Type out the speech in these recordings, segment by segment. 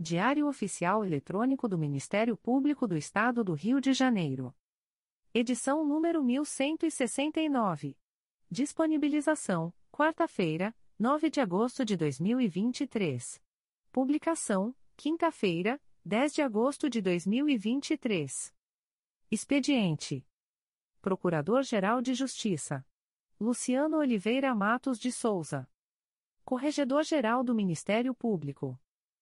Diário Oficial Eletrônico do Ministério Público do Estado do Rio de Janeiro. Edição número 1169. Disponibilização: quarta-feira, 9 de agosto de 2023. Publicação: quinta-feira, 10 de agosto de 2023. Expediente: Procurador-Geral de Justiça Luciano Oliveira Matos de Souza. Corregedor-Geral do Ministério Público.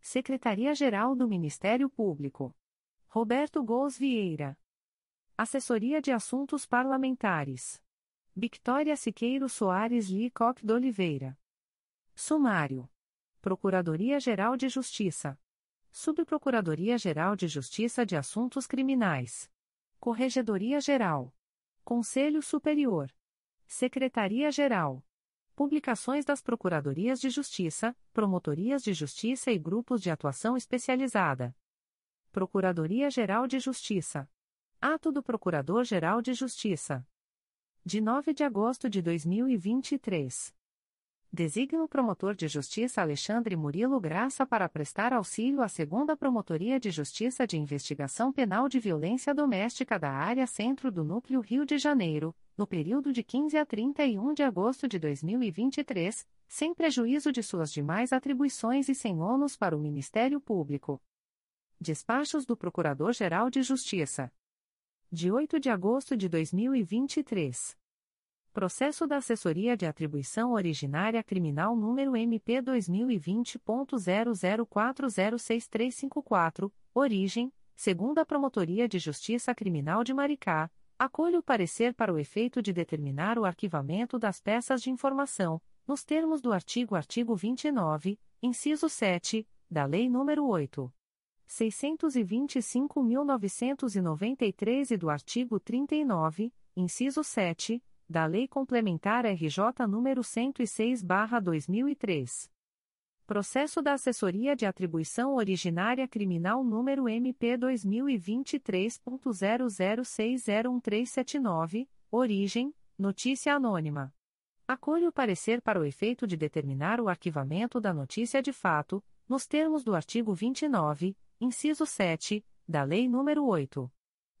Secretaria-Geral do Ministério Público. Roberto Gous Vieira. Assessoria de Assuntos Parlamentares. Victoria Siqueiro Soares Licoque de Oliveira. Sumário. Procuradoria-Geral de Justiça. Subprocuradoria-Geral de Justiça de Assuntos Criminais. Corregedoria-Geral. Conselho Superior. Secretaria-Geral. Publicações das Procuradorias de Justiça, Promotorias de Justiça e Grupos de Atuação Especializada. Procuradoria-Geral de Justiça. Ato do Procurador-Geral de Justiça. De 9 de agosto de 2023. Designa o promotor de justiça Alexandre Murilo Graça para prestar auxílio à segunda Promotoria de Justiça de Investigação Penal de Violência Doméstica da Área Centro do Núcleo Rio de Janeiro, no período de 15 a 31 de agosto de 2023, sem prejuízo de suas demais atribuições e sem ônus para o Ministério Público. Despachos do Procurador-Geral de Justiça. De 8 de agosto de 2023. Processo da Assessoria de Atribuição Originária Criminal número MP 2020.00406354, origem, segunda Promotoria de Justiça Criminal de Maricá, acolho o parecer para o efeito de determinar o arquivamento das peças de informação, nos termos do artigo artigo 29, inciso 7, da Lei nº 8. 625.993 e do artigo 39, inciso 7, da Lei Complementar RJ nº 106/2003. Processo da Assessoria de Atribuição Originária Criminal número MP 2023.00601379, origem notícia anônima. Acolho o parecer para o efeito de determinar o arquivamento da notícia de fato, nos termos do artigo 29, inciso 7, da Lei nº 8.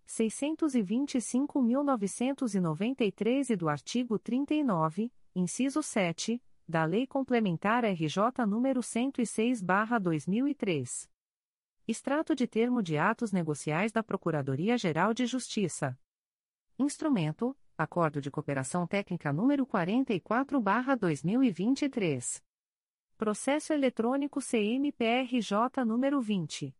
625.993 e do artigo 39, inciso 7, da Lei Complementar RJ nº 106/2003. Extrato de termo de atos negociais da Procuradoria-Geral de Justiça. Instrumento: Acordo de Cooperação Técnica número 44/2023. Processo eletrônico CMPRJ número 20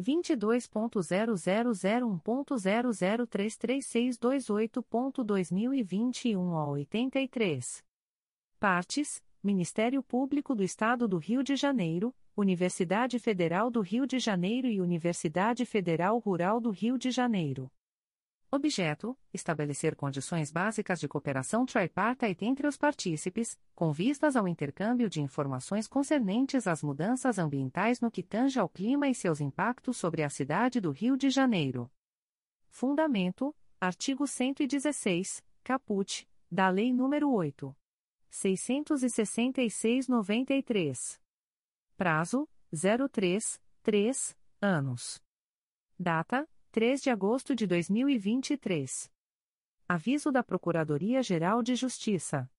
22.0001.0033628.2021 a 83. Partes: Ministério Público do Estado do Rio de Janeiro, Universidade Federal do Rio de Janeiro e Universidade Federal Rural do Rio de Janeiro. Objeto: estabelecer condições básicas de cooperação tripartite entre os partícipes, com vistas ao intercâmbio de informações concernentes às mudanças ambientais no que tange ao clima e seus impactos sobre a cidade do Rio de Janeiro. Fundamento: artigo 116, caput, da Lei nº 8. 666-93. Prazo: 03, 3 anos. Data: 3 de agosto de 2023. Aviso da Procuradoria-Geral de Justiça.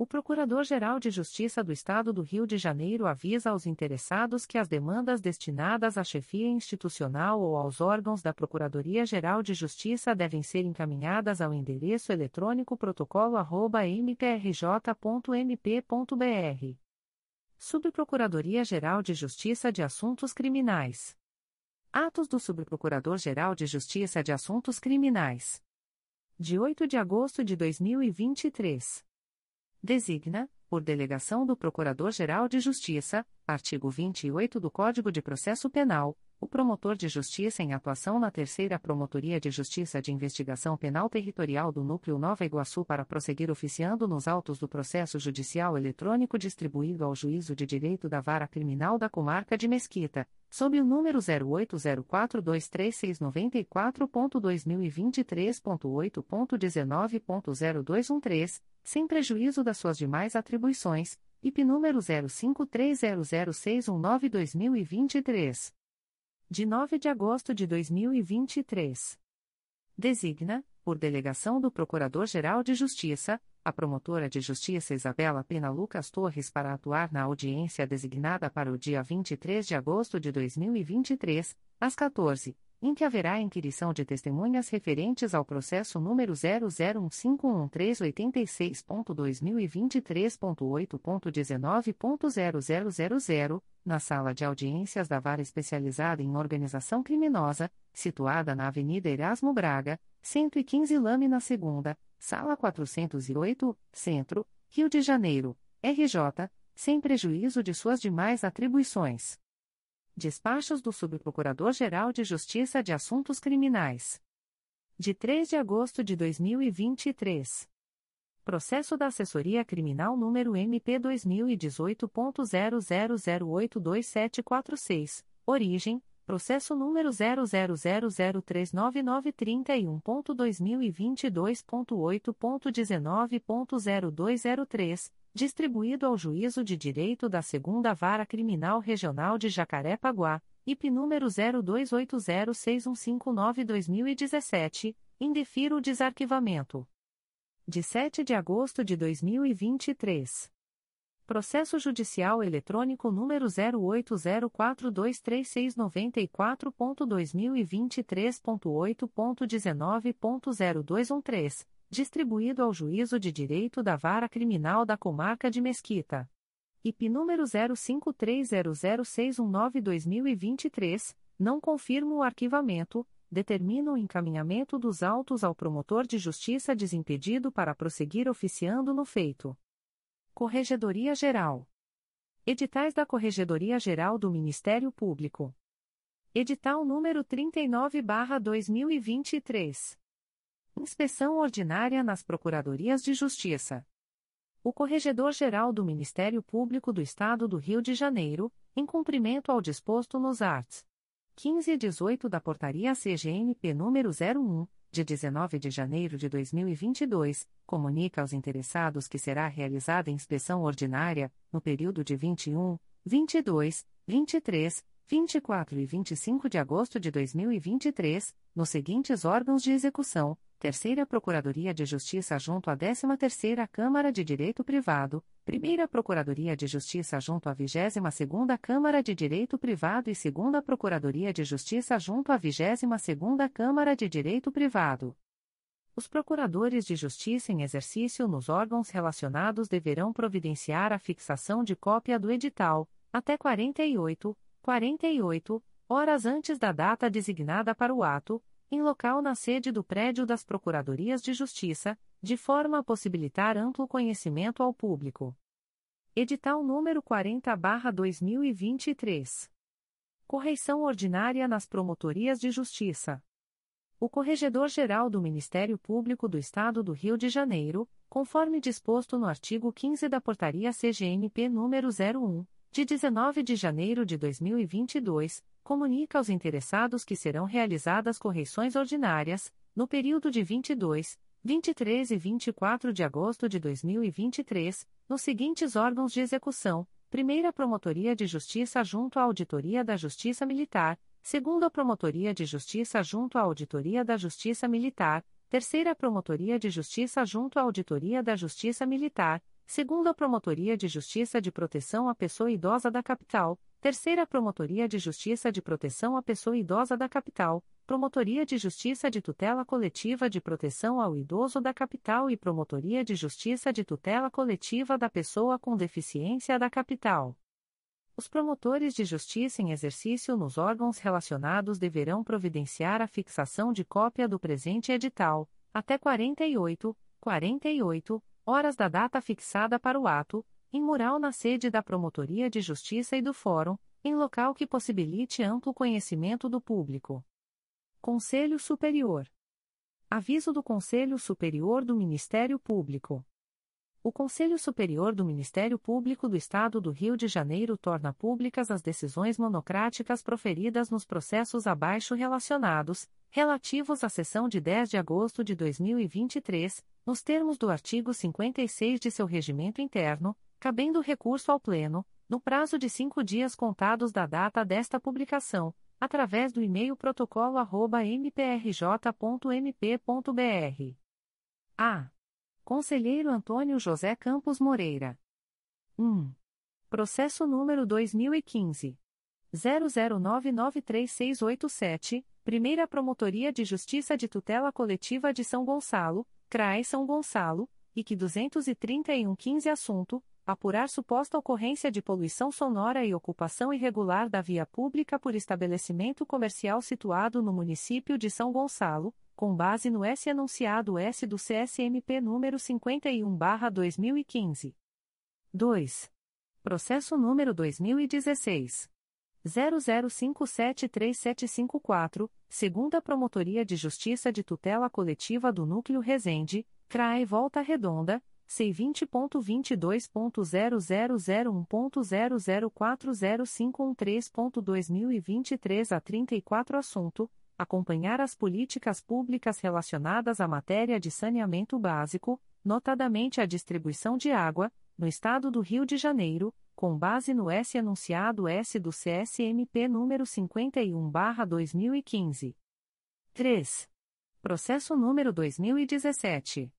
O Procurador-Geral de Justiça do Estado do Rio de Janeiro avisa aos interessados que as demandas destinadas à chefia institucional ou aos órgãos da Procuradoria-Geral de Justiça devem ser encaminhadas ao endereço eletrônico protocolo@mprj.mp.br. Subprocuradoria-Geral de Justiça de Assuntos Criminais. Atos do Subprocurador-Geral de Justiça de Assuntos Criminais. De 8 de agosto de 2023. Designa, por delegação do Procurador-Geral de Justiça, artigo 28 do Código de Processo Penal, o promotor de justiça em atuação na Terceira Promotoria de Justiça de Investigação Penal Territorial do Núcleo Nova Iguaçu para prosseguir oficiando nos autos do processo judicial eletrônico distribuído ao Juízo de Direito da Vara Criminal da Comarca de Mesquita, sob o número 080423694.2023.8.19.0213, sem prejuízo das suas demais atribuições, IP número 05300619-2023. De 9 de agosto de 2023. Designa, por delegação do Procurador-Geral de Justiça, a promotora de justiça Isabela Pena Lucas Torres para atuar na audiência designada para o dia 23 de agosto de 2023, às 14 em que haverá inquirição de testemunhas referentes ao processo número 001511386.2023.8.19.0000, na sala de audiências da Vara Especializada em Organização Criminosa, situada na Avenida Erasmo Braga, 115 Lâmina Segunda, Sala 408, Centro, Rio de Janeiro, RJ, sem prejuízo de suas demais atribuições. Despachos do Subprocurador-Geral de Justiça de Assuntos Criminais. De 3 de agosto de 2023. Processo da Assessoria Criminal número MP2018.00082746. Origem: Processo número 000039931.2022.8.19.0203 distribuído ao Juízo de Direito da Segunda Vara Criminal Regional de Jacaré-Paguá, IP número 02806159-2017, indefiro o desarquivamento. De 7 de agosto de 2023. Processo Judicial Eletrônico número 080423694.2023.8.19.0213 distribuído ao Juízo de Direito da Vara Criminal da Comarca de Mesquita. IP número 05300619-2023, não confirma o arquivamento, determina o encaminhamento dos autos ao promotor de justiça desimpedido para prosseguir oficiando no feito. Corregedoria Geral. Editais da Corregedoria Geral do Ministério Público. Edital número 39/2023. Inspeção ordinária nas Procuradorias de Justiça. O Corregedor-Geral do Ministério Público do Estado do Rio de Janeiro, em cumprimento ao disposto nos arts. 15 e 18 da Portaria CGNP número 01, de 19 de janeiro de 2022, comunica aos interessados que será realizada inspeção ordinária, no período de 21, 22, 23, 24 e 25 de agosto de 2023, nos seguintes órgãos de execução Terceira Procuradoria de Justiça junto à 13ª Câmara de Direito Privado, Primeira Procuradoria de Justiça junto à 22ª Câmara de Direito Privado e Segunda Procuradoria de Justiça junto à 22ª Câmara de Direito Privado. Os procuradores de justiça em exercício nos órgãos relacionados deverão providenciar a fixação de cópia do edital, até 48, 48 horas antes da data designada para o ato, em local na sede do prédio das Procuradorias de Justiça, de forma a possibilitar amplo conhecimento ao público. Edital número 40/2023. Correição ordinária nas Promotorias de Justiça. O Corregedor-Geral do Ministério Público do Estado do Rio de Janeiro, conforme disposto no artigo 15 da Portaria CGNP número 01, de 19 de janeiro de 2022, comunica aos interessados que serão realizadas correições ordinárias, no período de 22, 23 e 24 de agosto de 2023, nos seguintes órgãos de execução: Primeira Promotoria de Justiça junto à Auditoria da Justiça Militar, Segunda Promotoria de Justiça junto à Auditoria da Justiça Militar, Terceira Promotoria de Justiça junto à Auditoria da Justiça Militar, Segunda Promotoria de Justiça de Proteção à Pessoa Idosa da Capital, Terceira Promotoria de Justiça de Proteção à Pessoa Idosa da Capital, Promotoria de Justiça de Tutela Coletiva de Proteção ao Idoso da Capital e Promotoria de Justiça de Tutela Coletiva da Pessoa com Deficiência da Capital. Os promotores de justiça em exercício nos órgãos relacionados deverão providenciar a fixação de cópia do presente edital, até 48, 48 horas da data fixada para o ato, em mural na sede da Promotoria de Justiça e do Fórum, em local que possibilite amplo conhecimento do público. Conselho Superior. Aviso do Conselho Superior do Ministério Público. O Conselho Superior do Ministério Público do Estado do Rio de Janeiro torna públicas as decisões monocráticas proferidas nos processos abaixo relacionados, relativos à sessão de 10 de agosto de 2023, nos termos do artigo 56 de seu regimento interno, cabendo recurso ao Pleno, no prazo de cinco dias contados da data desta publicação através do e-mail protocolo@mprj.mp.br. A. Conselheiro Antônio José Campos Moreira. 1. Processo número 2015 00993687, Primeira Promotoria de Justiça de Tutela Coletiva de São Gonçalo, CRAE São Gonçalo, IC 23115 assunto apurar suposta ocorrência de poluição sonora e ocupação irregular da via pública por estabelecimento comercial situado no município de São Gonçalo, com base no S anunciado S do CSMP número 51/2015. 2. Processo número 2016 00573754, segunda Promotoria de Justiça de Tutela Coletiva do Núcleo Resende, CRAE Volta Redonda C20.22.0001.0040513.2023 a 34 assunto, acompanhar as políticas públicas relacionadas à matéria de saneamento básico, notadamente a distribuição de água, no estado do Rio de Janeiro, com base no S anunciado S do CSMP número 51/2015. 3. Processo número 2017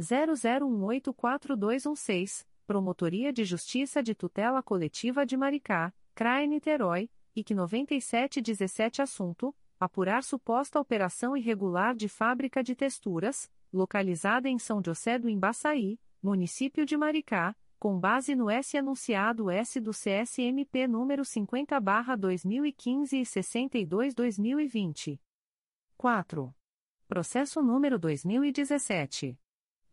00184216, Promotoria de Justiça de Tutela Coletiva de Maricá, CRAE Niterói, IC 9717 Assunto: Apurar suposta operação irregular de fábrica de texturas, localizada em São José do Embaçaí, município de Maricá, com base no S anunciado S do CSMP número 50/2015 e 62/2020. 4. Processo número 2017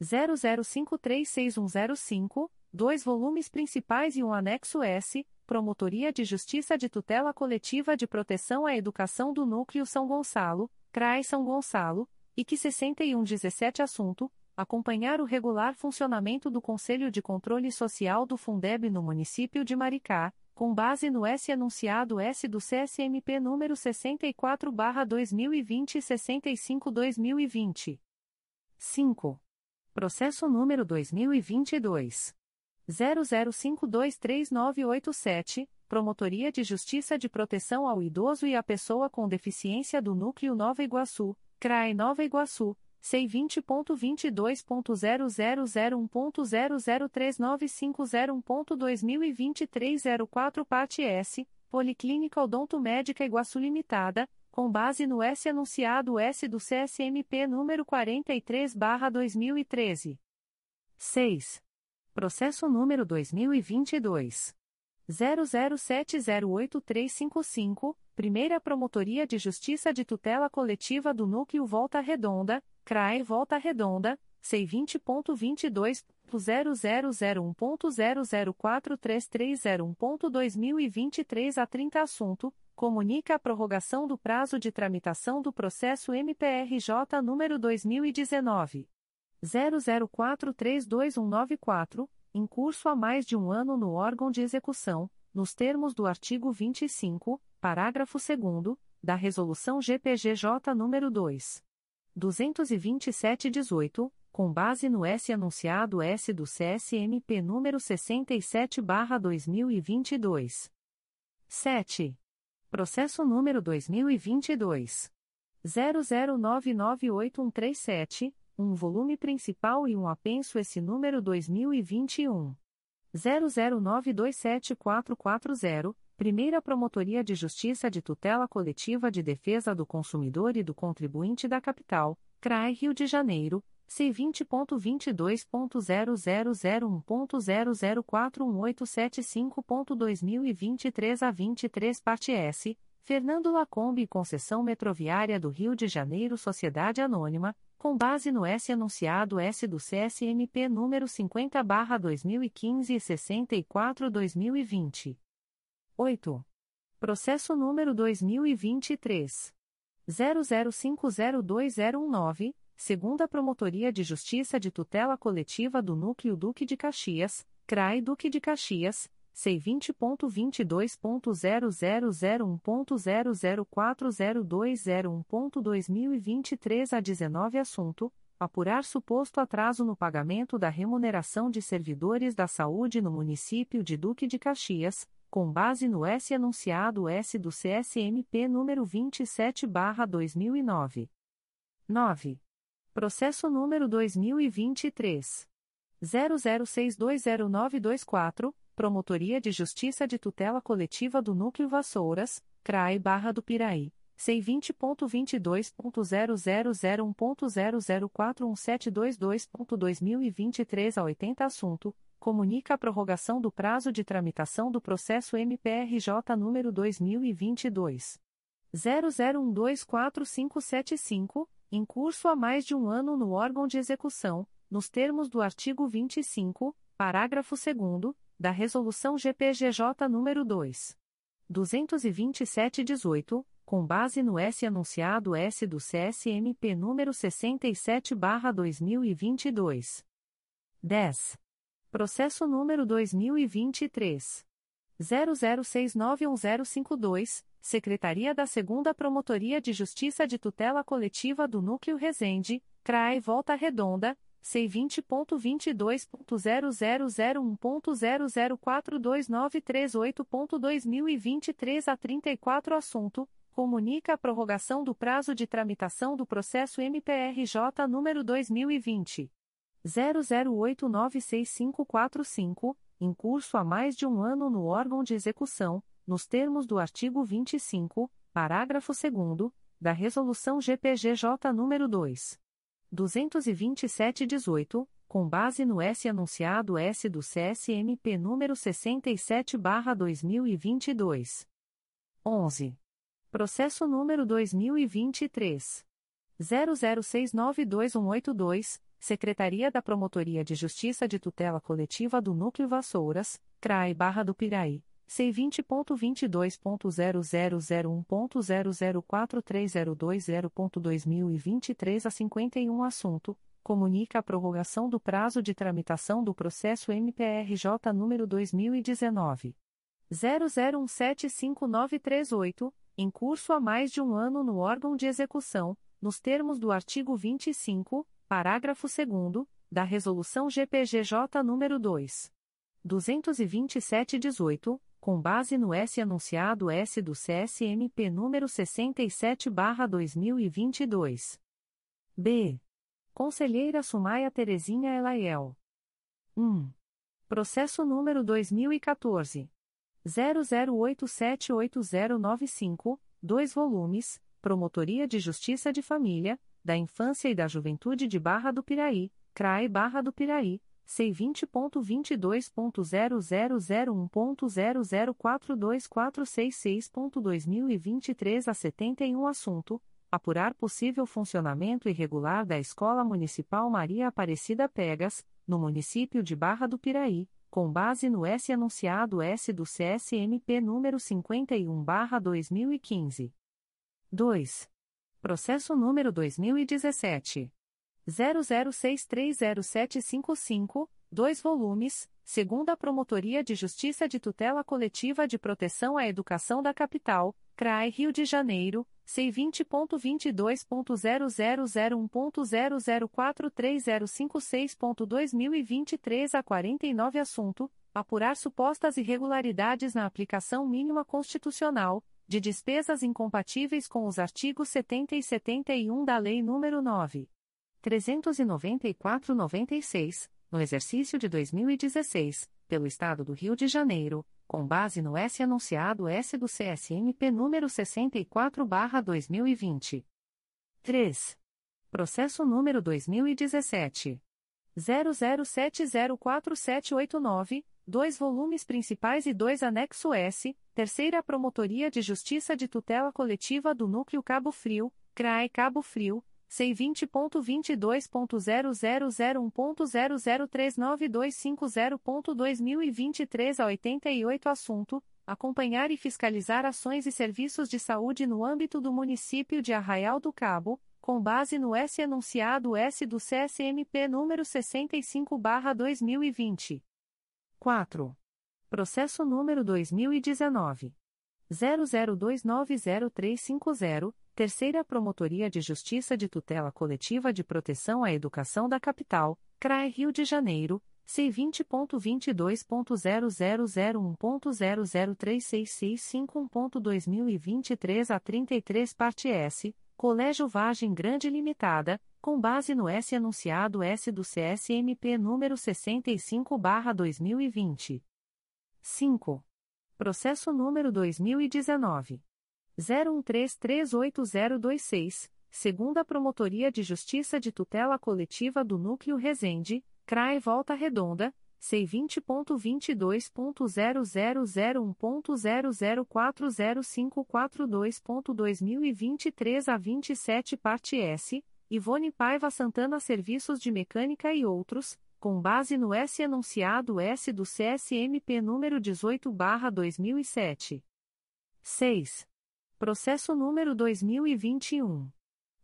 00536105, dois volumes principais e um anexo S, Promotoria de Justiça de Tutela Coletiva de Proteção à Educação do Núcleo São Gonçalo, CRAI São Gonçalo, e que 6117 assunto, acompanhar o regular funcionamento do Conselho de Controle Social do Fundeb no município de Maricá, com base no S anunciado S do CSMP número 64/2020 e 65/2020. 5. Processo número 2022. 00523987, Promotoria de Justiça de Proteção ao Idoso e à Pessoa com Deficiência do Núcleo Nova Iguaçu, CRAE Nova Iguaçu, C20.22.0001.0039501.2023 04 Parte S, Policlínica Odonto Médica Iguaçu Limitada, com base no S anunciado S do CSMP número 43/2013. 6. Processo número 2022 00708355, Primeira Promotoria de Justiça de Tutela Coletiva do Núcleo Volta Redonda, CRAE Volta Redonda, C20.22.0001.0043301.2023 a 30 assunto comunica a prorrogação do prazo de tramitação do processo MPRJ número 2019 00432194, em curso há mais de um ano no órgão de execução, nos termos do artigo 25, parágrafo 2 da Resolução GPGJ nº 2. 227-18, com base no S anunciado S do CSMP número 67/2022. 7. Processo número 2022 00998137, um volume principal e um apenso esse número 2021 00927440, Primeira Promotoria de Justiça de Tutela Coletiva de Defesa do Consumidor e do Contribuinte da Capital, CRAI Rio de Janeiro, C20.22.0001.0041875.2023 a 23 parte S, Fernando Lacombe Concessão Metroviária do Rio de Janeiro Sociedade Anônima, com base no S anunciado S do CSMP número 50/2015 e 64/2020. 8. Processo número 2023 00502019, segunda Promotoria de Justiça de Tutela Coletiva do Núcleo Duque de Caxias, CRAI Duque de Caxias C20.22.0001.0040201.2023 a 19 assunto, apurar suposto atraso no pagamento da remuneração de servidores da saúde no município de Duque de Caxias, com base no S anunciado S do CSMP número 27/2009. 9. Processo número 2023 00620924 Promotoria de Justiça de Tutela Coletiva do Núcleo Vassouras, CRAE Barra do Piraí, C20.22.0001.0041722.2023 a 80 assunto, comunica a prorrogação do prazo de tramitação do processo MPRJ número 2022. 00124575, em curso há mais de um ano no órgão de execução, nos termos do artigo 25, parágrafo 2 da Resolução GPGJ nº 2. 227-18, com base no S anunciado S do CSMP número 67/2022. 10. Processo número 2023 00691052, Secretaria da 2 Promotoria de Justiça de Tutela Coletiva do Núcleo Resende, CRAE Volta Redonda C20.22.0001.0042938.2023 a 34 assunto, comunica a prorrogação do prazo de tramitação do processo MPRJ número 2020 00896545, em curso há mais de um ano no órgão de execução, nos termos do artigo 25, parágrafo 2 da Resolução GPGJ número 2. 227-18, com base no S anunciado S do CSMP número 67/2022. 11. Processo número 2023 00692182, Secretaria da Promotoria de Justiça de Tutela Coletiva do Núcleo Vassouras, CRAI Barra do Piraí. C20.22.0001.0043020.2023 a 51 assunto, comunica a prorrogação do prazo de tramitação do processo MPRJ número 2019. 00175938, em curso há mais de um ano no órgão de execução, nos termos do artigo 25, parágrafo 2 da Resolução GPGJ número 2. 227-18, com base no S anunciado S do CSMP número 67/2022. B. Conselheira Sumaia Terezinha Elaiel. 1. Processo número 2014 00878095, 2 volumes, Promotoria de Justiça de Família, da Infância e da Juventude de Barra do Piraí, CRAE Barra do Piraí C20.22.0001.0042466.2023 a 71 assunto, apurar possível funcionamento irregular da Escola Municipal Maria Aparecida Pegas, no município de Barra do Piraí, com base no S anunciado S do CSMP número 51/2015. 2. Processo número 2017 00630755, 2 volumes, segunda Promotoria de Justiça de Tutela Coletiva de Proteção à Educação da Capital, CRAE Rio de Janeiro, C20.22.0001.0043056.2023 a 49 assunto, apurar supostas irregularidades na aplicação mínima constitucional, de despesas incompatíveis com os artigos 70 e 71 da Lei nº 9. 394-96, no exercício de 2016, pelo Estado do Rio de Janeiro, com base no S anunciado S do CSMP número 64/2020. 3. Processo número 2017 00704789, dois volumes principais e dois anexo S, Terceira Promotoria de Justiça de Tutela Coletiva do Núcleo Cabo Frio, CRAE Cabo Frio C20.22.0001.0039250.2023 a 88 assunto, acompanhar e fiscalizar ações e serviços de saúde no âmbito do município de Arraial do Cabo, com base no S enunciado S do CSMP número 65/2020. 4. Processo número 2019 00290350 Terceira Promotoria de Justiça de Tutela Coletiva de Proteção à Educação da Capital, CRAE Rio de Janeiro, C20.22.0001.0036651.2023 a 33 parte S, Colégio Vargem Grande Limitada, com base no S anunciado S do CSMP número 65/2020. 5. Processo número 2019 01338026, segunda Promotoria de Justiça de Tutela Coletiva do Núcleo Resende, CRAE Volta Redonda, C20.22.0001.0040542.2023 a 27 parte S, Ivone Paiva Santana Serviços de Mecânica e outros, com base no S enunciado S do CSMP número 18/2007. 6. Processo número 2021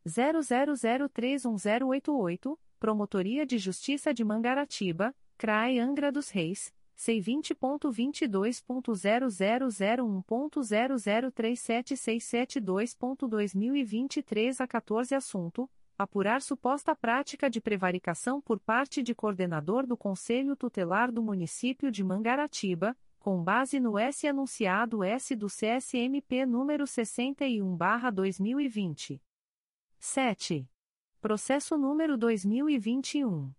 00031088, Promotoria de Justiça de Mangaratiba, CRAE Angra dos Reis, C20.22.0001.0037672.2023 a 14 assunto, apurar suposta prática de prevaricação por parte de coordenador do Conselho Tutelar do Município de Mangaratiba, com base no S anunciado S do CSMP número 61/2020. 7. Processo número 2021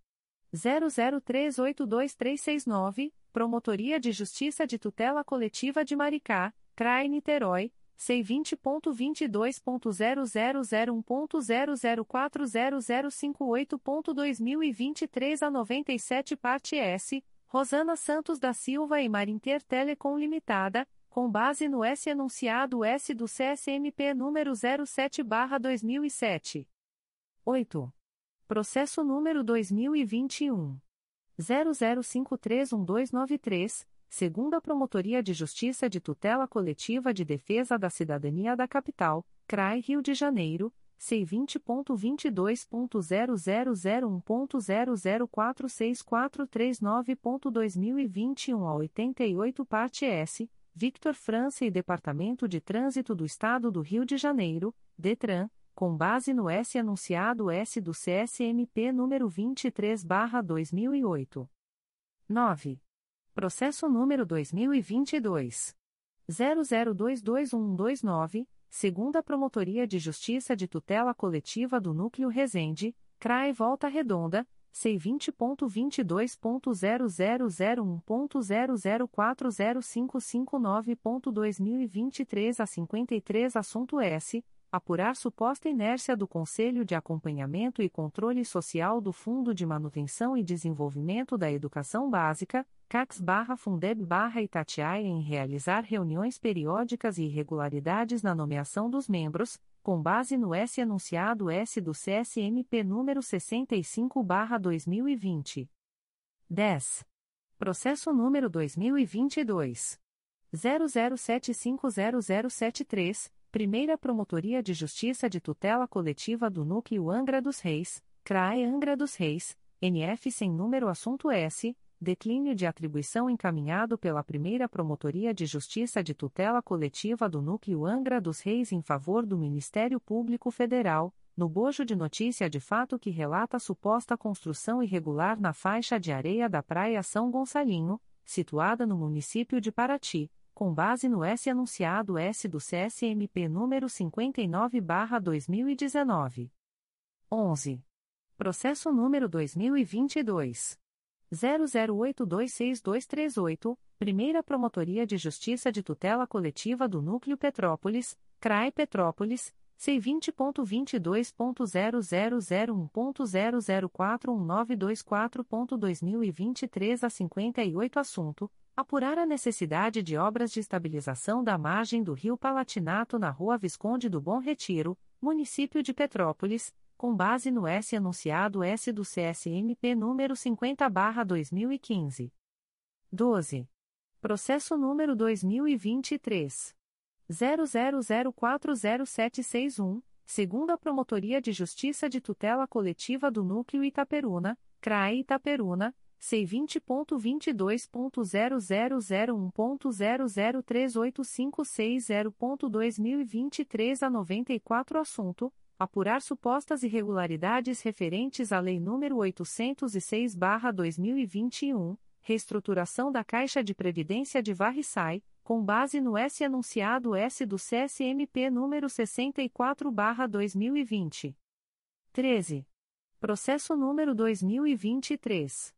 00382369, Promotoria de Justiça de Tutela Coletiva de Maricá, CRAI Niterói. C20.22.0001.0040058.2023 a 97 parte S, Rosana Santos da Silva e Marinter Telecom Limitada, com base no S enunciado S do CSMP número 07/2007. 8. Processo número 2021 00531293, segunda Promotoria de Justiça de Tutela Coletiva de Defesa da Cidadania da Capital, CRAI Rio de Janeiro C20.22.0001.0046439.2021 a 88 parte S, Victor França e Departamento de Trânsito do Estado do Rio de Janeiro, DETRAN, com base no S anunciado S do CSMP número 23/2008. 9. Processo número 2022 00221129 segunda Promotoria de Justiça de Tutela Coletiva do Núcleo Resende, CRAE Volta Redonda, C20.22.0001.0040559.2023 a 53 Assunto S. Apurar suposta inércia do Conselho de Acompanhamento e Controle Social do Fundo de Manutenção e Desenvolvimento da Educação Básica, CACS-Fundeb-Itatiaia em realizar reuniões periódicas e irregularidades na nomeação dos membros, com base no S anunciado S do CSMP número 65/2020. 10. Processo número 2022 00750073, Primeira Promotoria de Justiça de Tutela Coletiva do Núcleo Angra dos Reis, CRAE Angra dos Reis NF sem número assunto S, declínio de atribuição encaminhado pela primeira Promotoria de Justiça de Tutela Coletiva do Núcleo Angra dos Reis em favor do Ministério Público Federal, no bojo de notícia de fato que relata suposta construção irregular na faixa de areia da Praia São Gonçalinho, situada no município de Paraty, com base no S anunciado S do CSMP número 59/2019. 11. Processo número 2022 00826238, Primeira Promotoria de Justiça de Tutela Coletiva do Núcleo Petrópolis, CRAE Petrópolis, C20.22.0001.0041924.2023 a 58 assunto, apurar a necessidade de obras de estabilização da margem do Rio Palatinato na Rua Visconde do Bom Retiro, município de Petrópolis, com base no S anunciado S do CSMP número 50/2015. 12. Processo número 2023 00040761, segunda Promotoria de Justiça de Tutela Coletiva do Núcleo Itaperuna, CRAE Itaperuna, C20.22.0001.0038560.2023 a 94 assunto apurar supostas irregularidades referentes à Lei nº 806/2021, reestruturação da Caixa de Previdência de Varriçai, com base no S anunciado S do CSMP número 64/2020. 13. Processo número 2023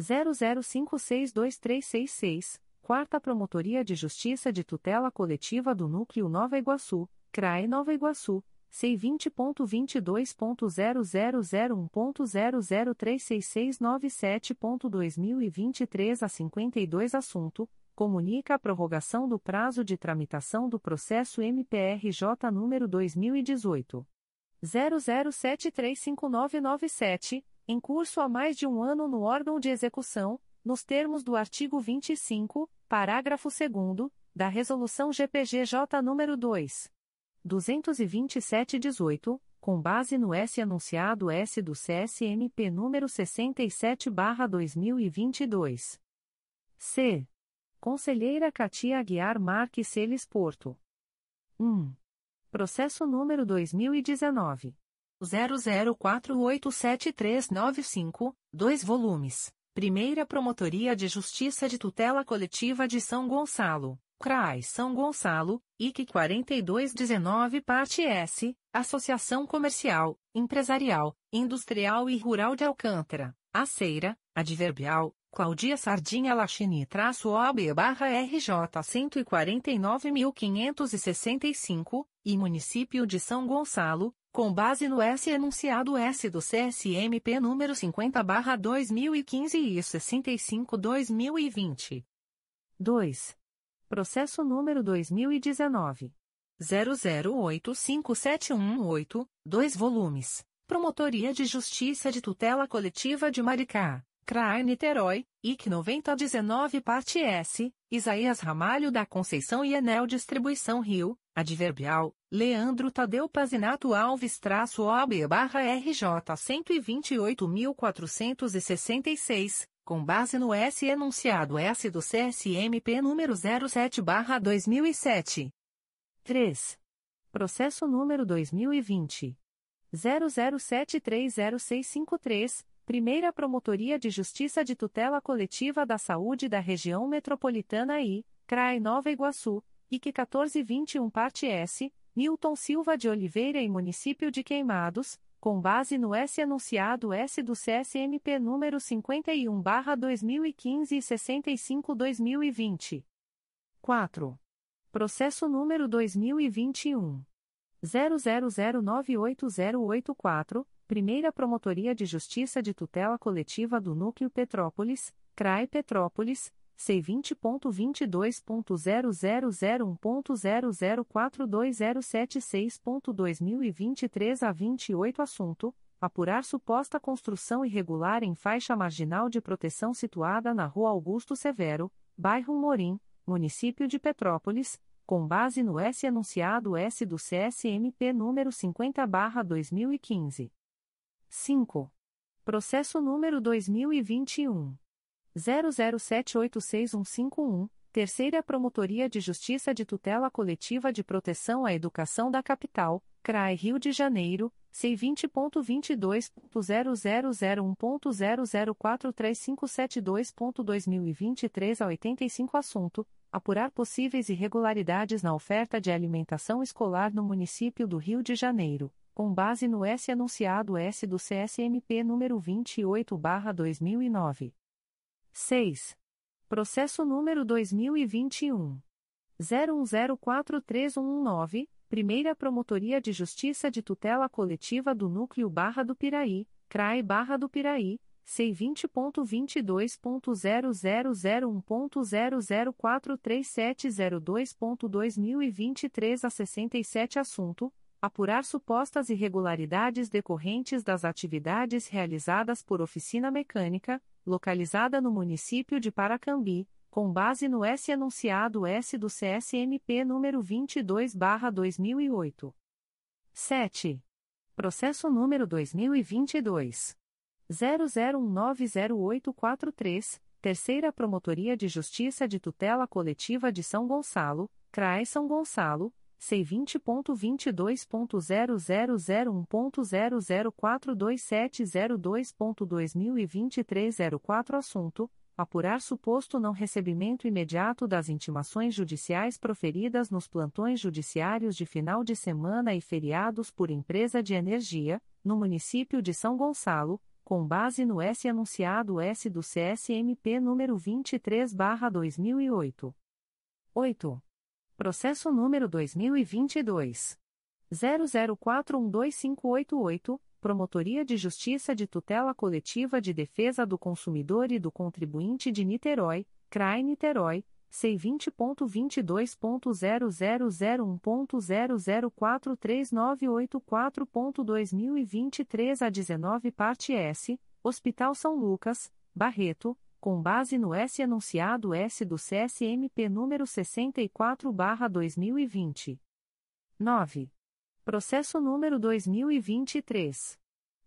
00562366, Quarta Promotoria de Justiça de Tutela Coletiva do Núcleo Nova Iguaçu, CRAE Nova Iguaçu C20.22.0001.0036697.2023 a 52 assunto, comunica a prorrogação do prazo de tramitação do processo MPRJ número 2018. 00735997, em curso há mais de um ano no órgão de execução, nos termos do artigo 25, parágrafo 2 da Resolução GPGJ nº 2. 22718, com base no S anunciado S do CSMP número 67/2022. C. Conselheira Katia Aguiar Marques Celes Porto. 1. Processo número 2019 00487395, 2 volumes. Primeira Promotoria de Justiça de Tutela Coletiva de São Gonçalo. CRAI São Gonçalo, IC 4219 Parte S, Associação Comercial, Empresarial, Industrial e Rural de Alcântara, Aceira, Adverbial, Claudia Sardinha Lachini-OB-RJ 149.565, e Município de São Gonçalo, com base no S enunciado S do CSMP número 50/2015 e 65/2020. 2. Processo número 2019. 00857118, 2 volumes. Promotoria de Justiça de Tutela Coletiva de Maricá, CRAI Niterói, IC 9019 Parte S, Isaías Ramalho da Conceição e Enel Distribuição Rio, Adverbial, Leandro Tadeu Pazinato Alves traço OB barra RJ 128.466, com base no S enunciado S do CSMP número 07/2007. 3. Processo número 2020 00730653, Primeira Promotoria de Justiça de Tutela Coletiva da Saúde da Região Metropolitana I, CRAI Nova Iguaçu, IC 1421 Parte S, Newton Silva de Oliveira e Município de Queimados com base no S anunciado S do CSMP número 51/2015 e 65/2020. 4. Processo número 2021 00098084, Primeira Promotoria de Justiça de Tutela Coletiva do Núcleo Petrópolis, CRAE Petrópolis C20.22.0001.0042076.2023 a 28 assunto, apurar suposta construção irregular em faixa marginal de proteção situada na Rua Augusto Severo, bairro Morim, município de Petrópolis, com base no S anunciado S do CSMP número 50/2015. 5. Processo número 2021. 00786151, Terceira Promotoria de Justiça de Tutela Coletiva de Proteção à Educação da Capital, CRAE Rio de Janeiro, C20.22.0001.0043572.2023 a 85 Assunto: Apurar possíveis irregularidades na oferta de alimentação escolar no município do Rio de Janeiro, com base no S anunciado S do CSMP número 28/2009. 6. Processo número 2021 01043119, Primeira Promotoria de Justiça de Tutela Coletiva do Núcleo Barra do Piraí, CRAE Barra do Piraí, C20.22.0001.0043702.2023 a 67 Assunto: Apurar supostas irregularidades decorrentes das atividades realizadas por oficina mecânica, localizada no município de Paracambi, com base no S anunciado S do CSMP número 22/2008. 7. Processo número 2022 00190843, Terceira Promotoria de Justiça de Tutela Coletiva de São Gonçalo, CRAE São Gonçalo C20.22.0001.0042702.2023 04 Assunto: Apurar suposto não recebimento imediato das intimações judiciais proferidas nos plantões judiciários de final de semana e feriados por empresa de energia, no município de São Gonçalo, com base no S anunciado S do CSMP número 23/2008. 8. Processo número 2022 00412588, Promotoria de Justiça de Tutela Coletiva de Defesa do Consumidor e do Contribuinte de Niterói, CRAI Niterói, C20.22.0001.0043984.2023 a 19 parte S, Hospital São Lucas, Barreto, com base no S anunciado S do CSMP número 64/2020. 9. Processo número 2023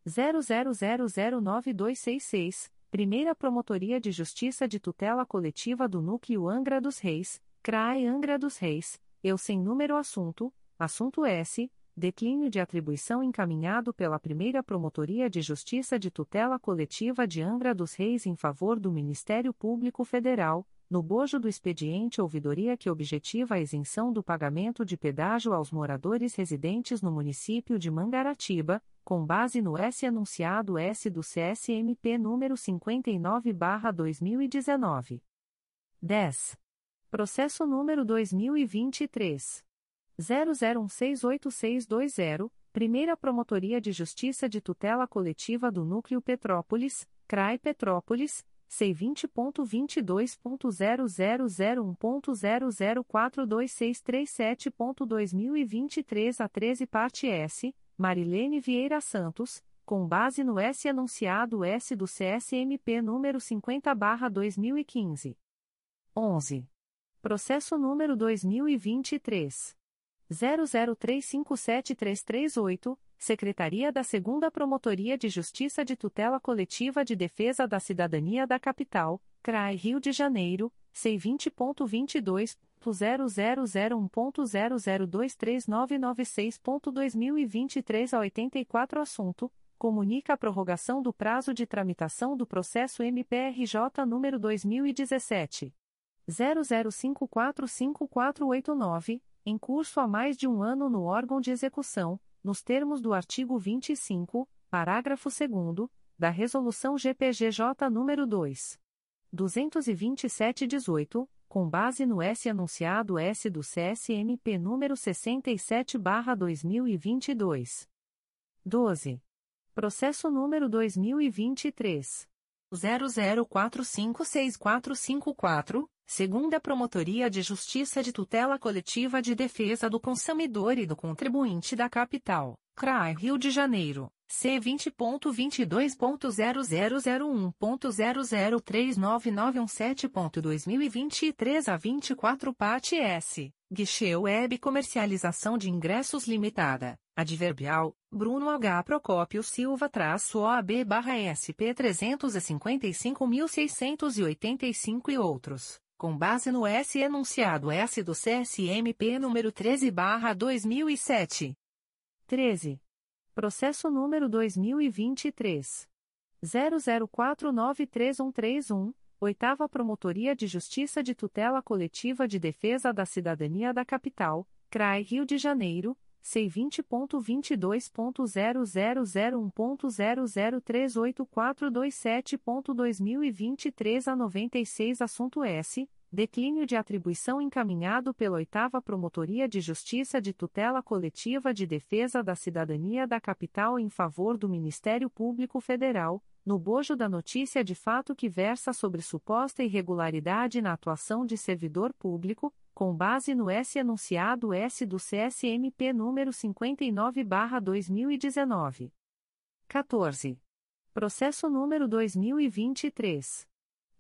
00009266, Primeira Promotoria de Justiça de Tutela Coletiva do Núcleo Angra dos Reis, CRAE Angra dos Reis, eu sem número assunto, assunto S declínio de atribuição encaminhado pela primeira Promotoria de Justiça de Tutela Coletiva de Angra dos Reis em favor do Ministério Público Federal, no bojo do expediente ouvidoria que objetiva a isenção do pagamento de pedágio aos moradores residentes no município de Mangaratiba, com base no S anunciado S do CSMP número 59/2019. 10. Processo número 2023 00168620, Primeira Promotoria de Justiça de Tutela Coletiva do Núcleo Petrópolis, CRAI Petrópolis, C20.22.0001.0042637.2023 a 13 parte S, Marilene Vieira Santos, com base no S anunciado S do CSMP número 50/2015. 11. Processo número 2023 00357338, Secretaria da 2 Promotoria de Justiça de Tutela Coletiva de Defesa da Cidadania da Capital, CRAI Rio de Janeiro, C20.22.0001.0023996.2023 a 84 Assunto: Comunica a prorrogação do prazo de tramitação do processo MPRJ número 2017. 00545489 em curso há mais de um ano no órgão de execução, nos termos do artigo 25, parágrafo 2 da Resolução GPGJ nº 2. 227-18, com base no S anunciado S do CSMP número 67/2022. 12. Processo número 2023 00456454 segunda Promotoria de Justiça de Tutela Coletiva de Defesa do Consumidor e do Contribuinte da Capital, CRAI Rio de Janeiro, C20.22.0001.0039917.2023 a 24 Parte S, Guichê Web Comercialização de Ingressos Limitada, Adverbial, Bruno H. Procópio Silva traço OAB barra SP 355.685 e outros com base no S enunciado S do CSMP número 13 barra 2007. 13. Processo número 2023. 00493131, Oitava Promotoria de Justiça de Tutela Coletiva de Defesa da Cidadania da Capital, CRAI Rio de Janeiro, C20.22.0001.0038427.2023 a 96 Assunto S. Declínio de atribuição encaminhado pela Oitava Promotoria de Justiça de Tutela Coletiva de Defesa da Cidadania da Capital em favor do Ministério Público Federal, no bojo da notícia de fato que versa sobre suposta irregularidade na atuação de servidor público, com base no S enunciado S do CSMP número 59/2019. 14. Processo número 2023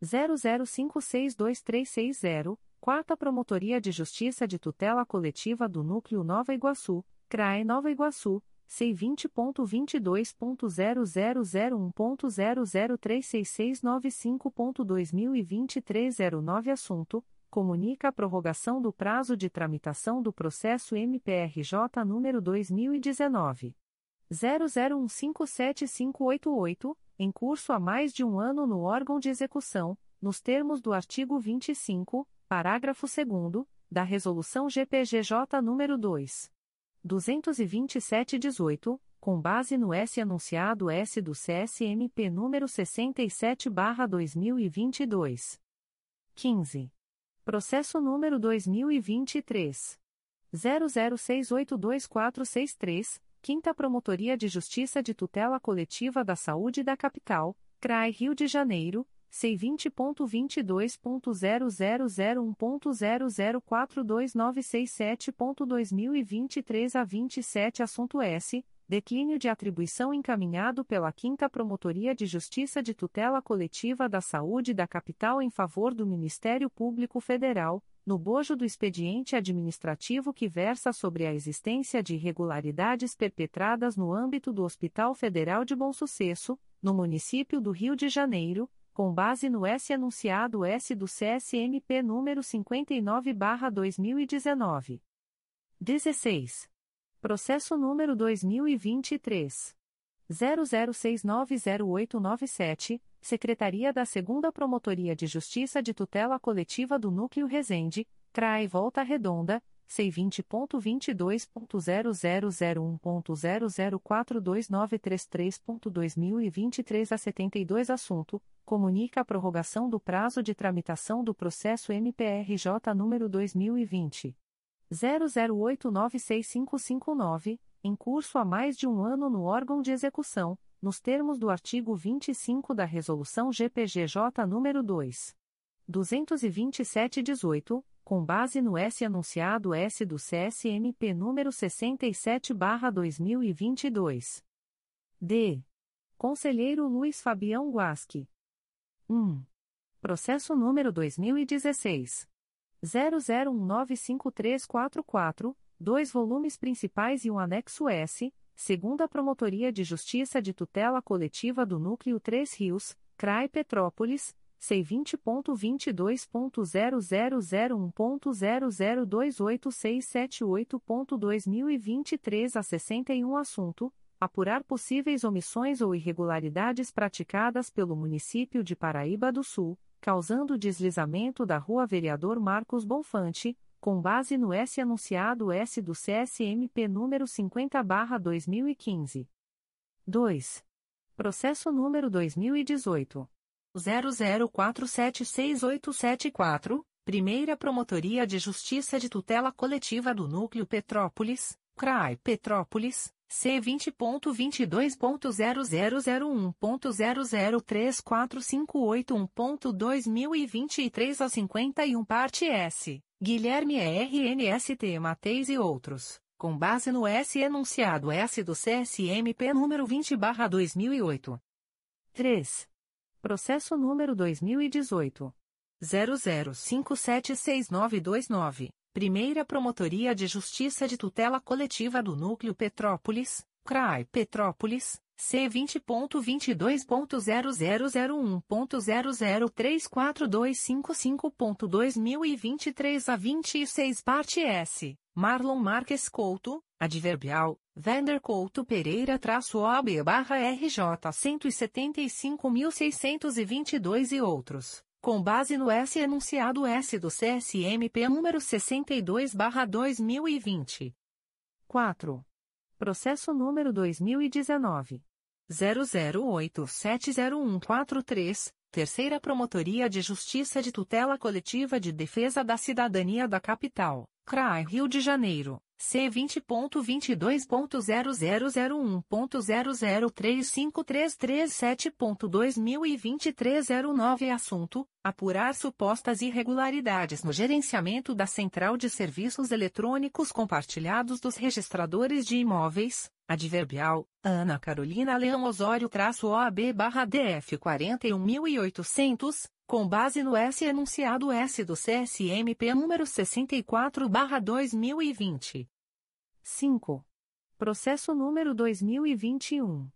00562360, Quarta Promotoria de Justiça de Tutela Coletiva do Núcleo Nova Iguaçu, CRAE Nova Iguaçu, C20.22.0001.0036695.2023 09 Assunto: Comunica a prorrogação do prazo de tramitação do processo MPRJ número 2019. 00157588 em curso há mais de um ano no órgão de execução, nos termos do artigo 25, parágrafo 2 da Resolução GPGJ nº 2. 227-18, com base no S anunciado S do CSMP número 67/2022. 15. Processo número 2023 00682463 Quinta Promotoria de Justiça de Tutela Coletiva da Saúde da Capital, CRAI Rio de Janeiro, C20.22.0001.0042967.2023 a 27 Assunto S. Declínio de atribuição encaminhado pela Quinta Promotoria de Justiça de Tutela Coletiva da Saúde da Capital em favor do Ministério Público Federal, no bojo do expediente administrativo que versa sobre a existência de irregularidades perpetradas no âmbito do Hospital Federal de Bom Sucesso, no município do Rio de Janeiro, com base no S anunciado S do CSMP número 59/2019. 16. Processo número 2023 00690897, Secretaria da 2 Promotoria de Justiça de Tutela Coletiva do Núcleo Resende, CRAE Volta Redonda, C20.22.0001.0042933.2023 a 72 Assunto: Comunica a prorrogação do prazo de tramitação do processo MPRJ número 2020. 00896559, em curso há mais de um ano no órgão de execução, nos termos do artigo 25 da Resolução GPGJ nº 2. 227-18, com base no S anunciado S do CSMP número 67/2022. D. Conselheiro Luiz Fabião Guasque. 1. Processo número 2016 00195344, dois volumes principais e um anexo S, segunda Promotoria de Justiça de Tutela Coletiva do Núcleo 3 Rios, CRAI Petrópolis, C20.22.0001.0028678.2023 a 61 Assunto: Apurar possíveis omissões ou irregularidades praticadas pelo município de Paraíba do Sul causando deslizamento da Rua Vereador Marcos Bonfante, com base no S anunciado S do CSMP número 50/2015. 2. Processo número 2018 00476874, Primeira Promotoria de Justiça de Tutela Coletiva do Núcleo Petrópolis, CRAI Petrópolis C20.22.0001.0034581.2023 a 51 parte S, Guilherme RNST Mateis e outros, com base no S enunciado S do CSMP número 20/2008. 3. Processo número 2018 00576929, Primeira Promotoria de Justiça de Tutela Coletiva do Núcleo Petrópolis, CRAI Petrópolis C20.22.0001.0034255.2023 a 26 parte S, Marlon Marques Couto, adverbial, Vander Couto Pereira traço OB barra RJ 175.622 e outros, com base no S enunciado S do CSMP número 62 barra 2020. 4. Processo número 2019. 00870143, Terceira Promotoria de Justiça de Tutela Coletiva de Defesa da Cidadania da Capital, CRAI Rio de Janeiro, C20.22.0001.0035337.2023 a 09 Assunto: Apurar supostas irregularidades no gerenciamento da Central de Serviços Eletrônicos Compartilhados dos Registradores de Imóveis, Adverbial, Ana Carolina Leão Osório traço OAB barra DF 41800, com base no S enunciado S do CSMP número 64 barra 2020. 5. Processo número 2021.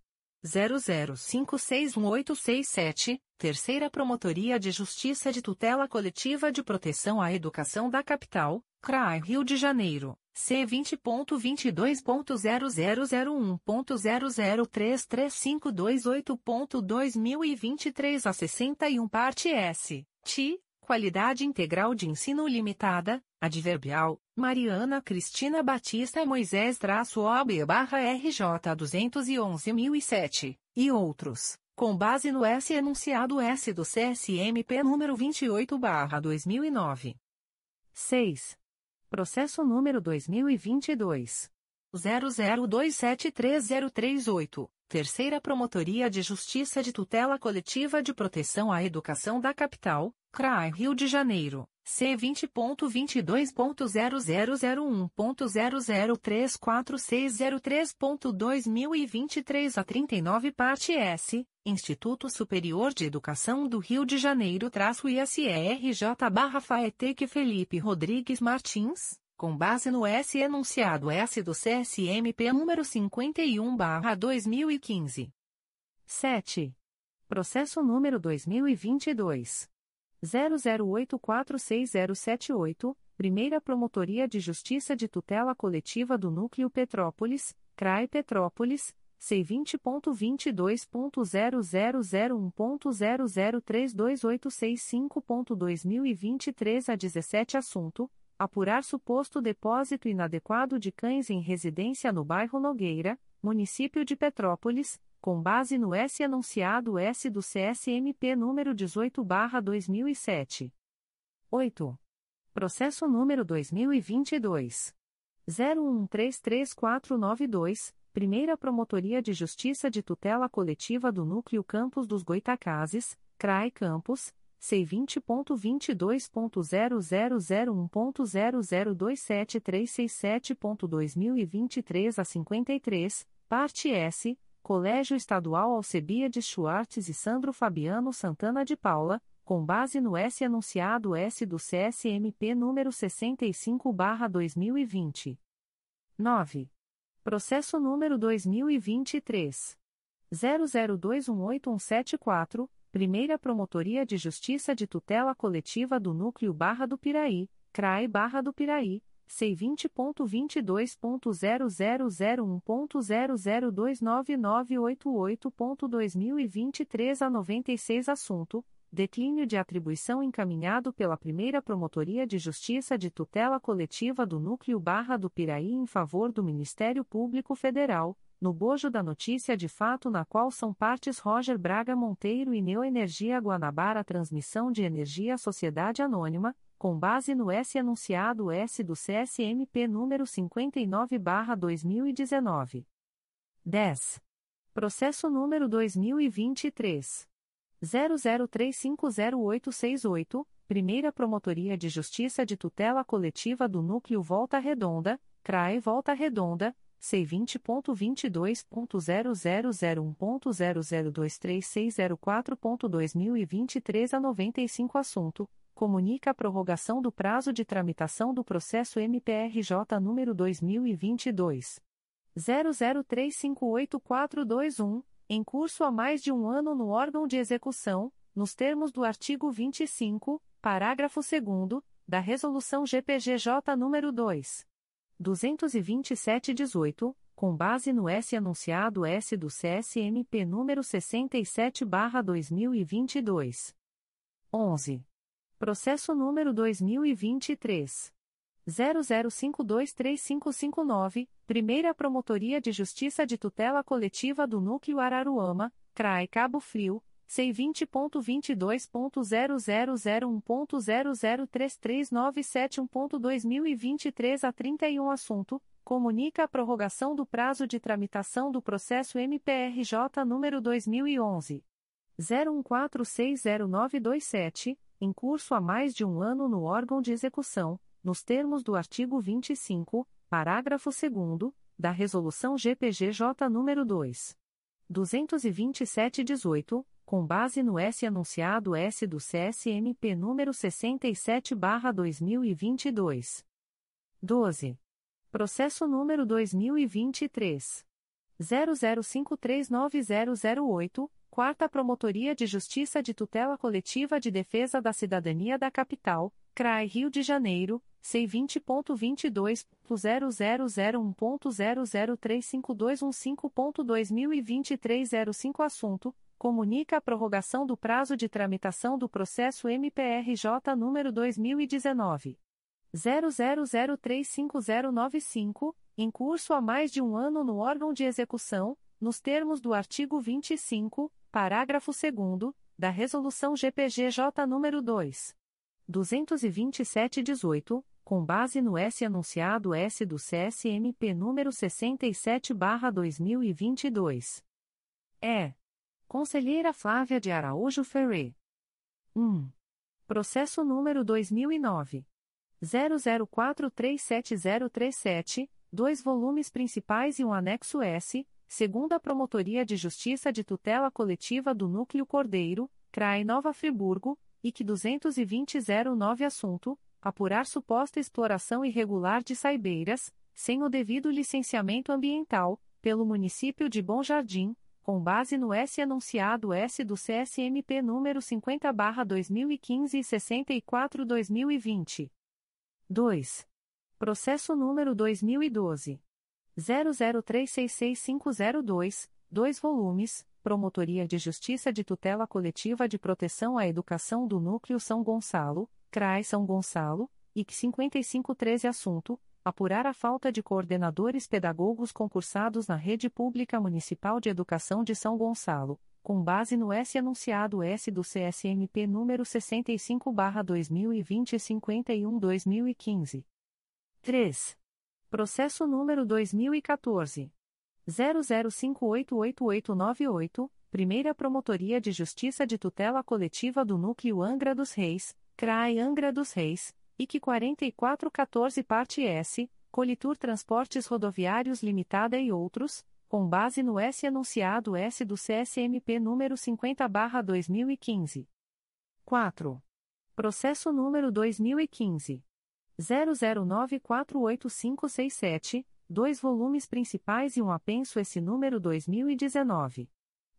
00561867, Terceira Promotoria de Justiça de Tutela Coletiva de Proteção à Educação da Capital, CRAI Rio de Janeiro. C vinte ponto vinte dois ponto zero zero zero um ponto zero zero três três cinco dois oito ponto dois mil e vinte e três a sessenta e um parte S TI qualidade integral de ensino limitada adverbial Mariana Cristina Batista Moisés traço OB barra RJ duzentos e outros com base no S enunciado S do CSMP número vinte e oito barra dois mil e nove. Seis. Processo número 2022. 00273038, Terceira Promotoria de Justiça de Tutela Coletiva de Proteção à Educação da Capital, CRAI Rio de Janeiro, C20.22.0001.0034603.2023 a 39 parte S, Instituto Superior de Educação do Rio de Janeiro traço ISERJ barra FAETEC Felipe Rodrigues Martins, com base no S enunciado S do CSMP número 51 barra 2015. 7. Processo número 2022. 00846078, Primeira Promotoria de Justiça de Tutela Coletiva do Núcleo Petrópolis, CRAI Petrópolis, C20.22.0001.0032865.2023 a 17 Assunto: Apurar suposto depósito inadequado de cães em residência no bairro Nogueira, município de Petrópolis, com base no S anunciado S do CSMP número 18/2007. 8. Processo número 2022 01133492, Primeira Promotoria de Justiça de Tutela Coletiva do Núcleo Campos dos Goitacazes, CRAI Campos. C20.22.0001.0027367.2023 a 53, parte S, Colégio Estadual Alcebia de Schwartz e Sandro Fabiano Santana de Paula, com base no S anunciado S do CSMP número 65/2020. 9. Processo número 2023 00218174, Primeira Promotoria de Justiça de Tutela Coletiva do Núcleo Barra do Piraí, CRAE Barra do Piraí C20.22.0001.0029988.2023 a 96 Assunto: Declínio de atribuição encaminhado pela Primeira Promotoria de Justiça de Tutela Coletiva do Núcleo Barra do Piraí em favor do Ministério Público Federal, no bojo da notícia de fato na qual são partes Roger Braga Monteiro e Neoenergia Guanabara Transmissão de Energia Sociedade Anônima com base no S anunciado S do CSMP número 59/2019. 10. Processo número 2023 00350868, Primeira Promotoria de Justiça de Tutela Coletiva do Núcleo Volta Redonda, CRAE Volta Redonda, C20.22.0001.0023604.2023 a 95 assunto, comunica a prorrogação do prazo de tramitação do processo MPRJ número 2022 00358421, em curso há mais de um ano no órgão de execução, nos termos do artigo 25, parágrafo 2 da Resolução GPGJ nº 2. 227-18, com base no S anunciado S do CSMP número 67/2022. 11. Processo número 2023 00523559, Primeira Promotoria de Justiça de Tutela Coletiva do Núcleo Araruama, CRAE Cabo Frio C20.22.0001.0033971.2023 a 31 assunto, comunica a prorrogação do prazo de tramitação do processo MPRJ número 2011 01460927, em curso há mais de um ano no órgão de execução, nos termos do artigo 25, parágrafo 2 da Resolução GPGJ número 2. 227-18, com base no S anunciado S do CSMP número 67/2022. 12. Processo número 2023 00539008, Quarta Promotoria de Justiça de Tutela Coletiva de Defesa da Cidadania da Capital, CRAI Rio de Janeiro. C20.22.0001.0035215.2023 05 Assunto: comunica a prorrogação do prazo de tramitação do processo MPRJ número 2019 00035095, em curso há mais de um ano no órgão de execução, nos termos do artigo 25, parágrafo 2 da Resolução GPGJ número 2. 227-18, com base no S anunciado S do CSMP número 67/2022. É Conselheira Flávia de Araújo Ferré. 1. Processo número 2009. 00437037, dois volumes principais e um anexo S, segunda Promotoria de Justiça de Tutela Coletiva do Núcleo Cordeiro, CRAE Nova Friburgo, IC 22009 Assunto: Apurar suposta exploração irregular de saibeiras, sem o devido licenciamento ambiental, pelo município de Bom Jardim com base no S anunciado S do CSMP número 50/2015 e 64/2020. 2. Processo número 2012 00366502, 2 volumes, Promotoria de Justiça de Tutela Coletiva de Proteção à Educação do Núcleo São Gonçalo, CRAI São Gonçalo, IC 5513 assunto apurar a falta de coordenadores pedagogos concursados na Rede Pública Municipal de Educação de São Gonçalo, com base no S anunciado S do CSMP número 65/2020 51/2015. 3. Processo número 2014 00588898, Primeira Promotoria de Justiça de Tutela Coletiva do Núcleo Angra dos Reis, CRAI Angra dos Reis IC 4414 Parte S, Colitur Transportes Rodoviários Limitada e outros, com base no S anunciado S do CSMP número 50/2015. 4. Processo número 2015 00948567, dois volumes principais e um apenso esse número 2019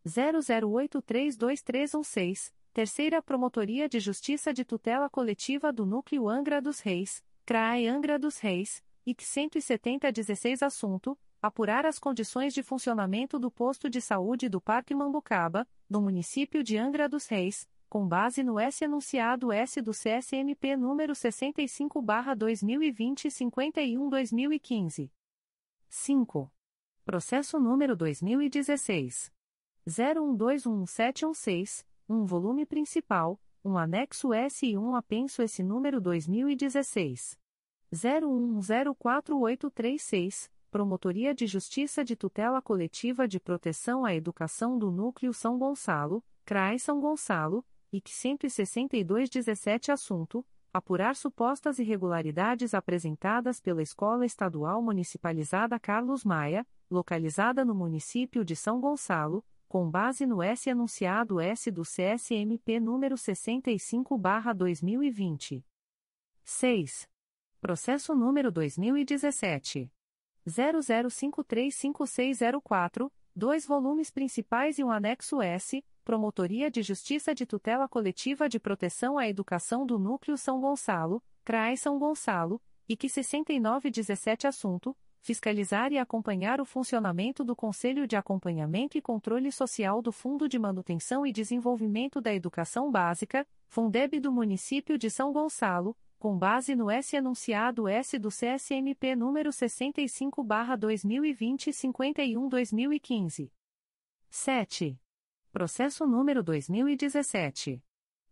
00832316 Terceira Promotoria de Justiça de Tutela Coletiva do Núcleo Angra dos Reis, CRAE Angra dos Reis, IC 17016 Assunto: Apurar as condições de funcionamento do posto de saúde do Parque Mambucaba, no município de Angra dos Reis, com base no S anunciado S do CSMP número 65/2020 51/2015. 5. Processo número 2016 01211716 um volume principal, um anexo S e um apenso esse número 2016. 01104836, Promotoria de Justiça de Tutela Coletiva de Proteção à Educação do Núcleo São Gonçalo, CRAI São Gonçalo, IC 16217 Assunto, apurar supostas irregularidades apresentadas pela Escola Estadual Municipalizada Carlos Maia, localizada no município de São Gonçalo, com base no S anunciado S do CSMP número 65/2020. 6. Processo número 2017 00535604, dois volumes principais e um anexo S, Promotoria de Justiça de Tutela Coletiva de Proteção à Educação do Núcleo São Gonçalo, CRAE São Gonçalo, e que 6917 assunto fiscalizar e acompanhar o funcionamento do Conselho de Acompanhamento e Controle Social do Fundo de Manutenção e Desenvolvimento da Educação Básica, Fundeb do Município de São Gonçalo, com base no S anunciado S do CSMP número 65/2020 51/2015. 7. Processo número 2017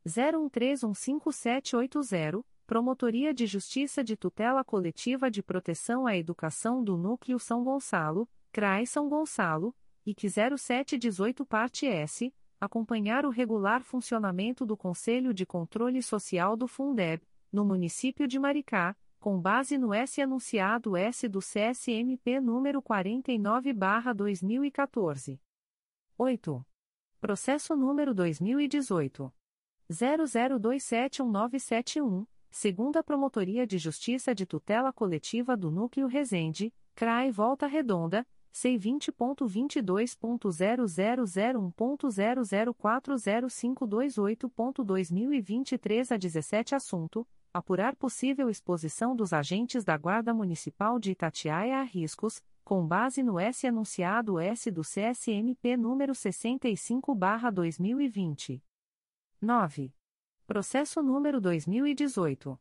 01315780 Promotoria de Justiça de Tutela Coletiva de Proteção à Educação do Núcleo São Gonçalo, CRAI São Gonçalo, IC 0718 Parte S, acompanhar o regular funcionamento do Conselho de Controle Social do Fundeb, no município de Maricá, com base no S anunciado S do CSMP número 49/2014. 8. Processo número 2018 00271971 segunda Promotoria de Justiça de Tutela Coletiva do Núcleo Resende, CRAE Volta Redonda, C20.22.0001.0040528.2023 a 17 assunto, apurar possível exposição dos agentes da Guarda Municipal de Itatiaia a riscos, com base no S anunciado S do CSMP número 65/2020. 9. Processo número 2018.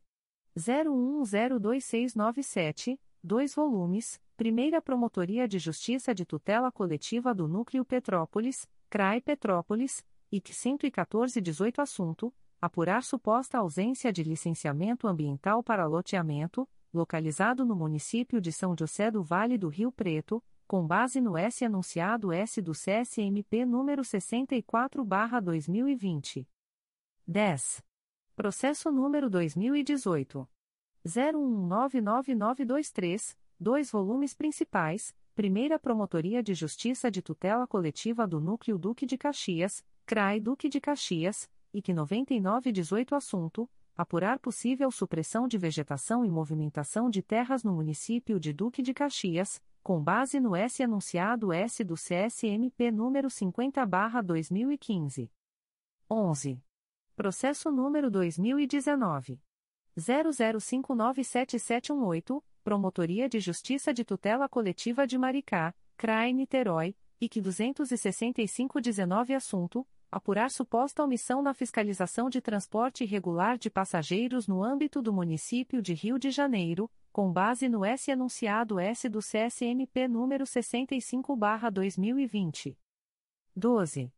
01102697, 2 volumes, Primeira Promotoria de Justiça de Tutela Coletiva do Núcleo Petrópolis, CRAE Petrópolis, IC 11418 Assunto: Apurar suposta ausência de licenciamento ambiental para loteamento, localizado no município de São José do Vale do Rio Preto, com base no S anunciado S do CSMP número 64/2020. 10. Processo número 2018. 01199923, dois volumes principais, Primeira Promotoria de Justiça de Tutela Coletiva do Núcleo Duque de Caxias, CRAI Duque de Caxias, IC 9918 Assunto: Apurar possível supressão de vegetação e movimentação de terras no município de Duque de Caxias, com base no S anunciado S do CSMP número 50/2015. 11. Processo número 2019. 00597718, Promotoria de Justiça de Tutela Coletiva de Maricá, CRAE Niterói, IC 26519 Assunto: Apurar suposta omissão na fiscalização de transporte irregular de passageiros no âmbito do município de Rio de Janeiro, com base no S anunciado S do CSMP número 65/2020. 12.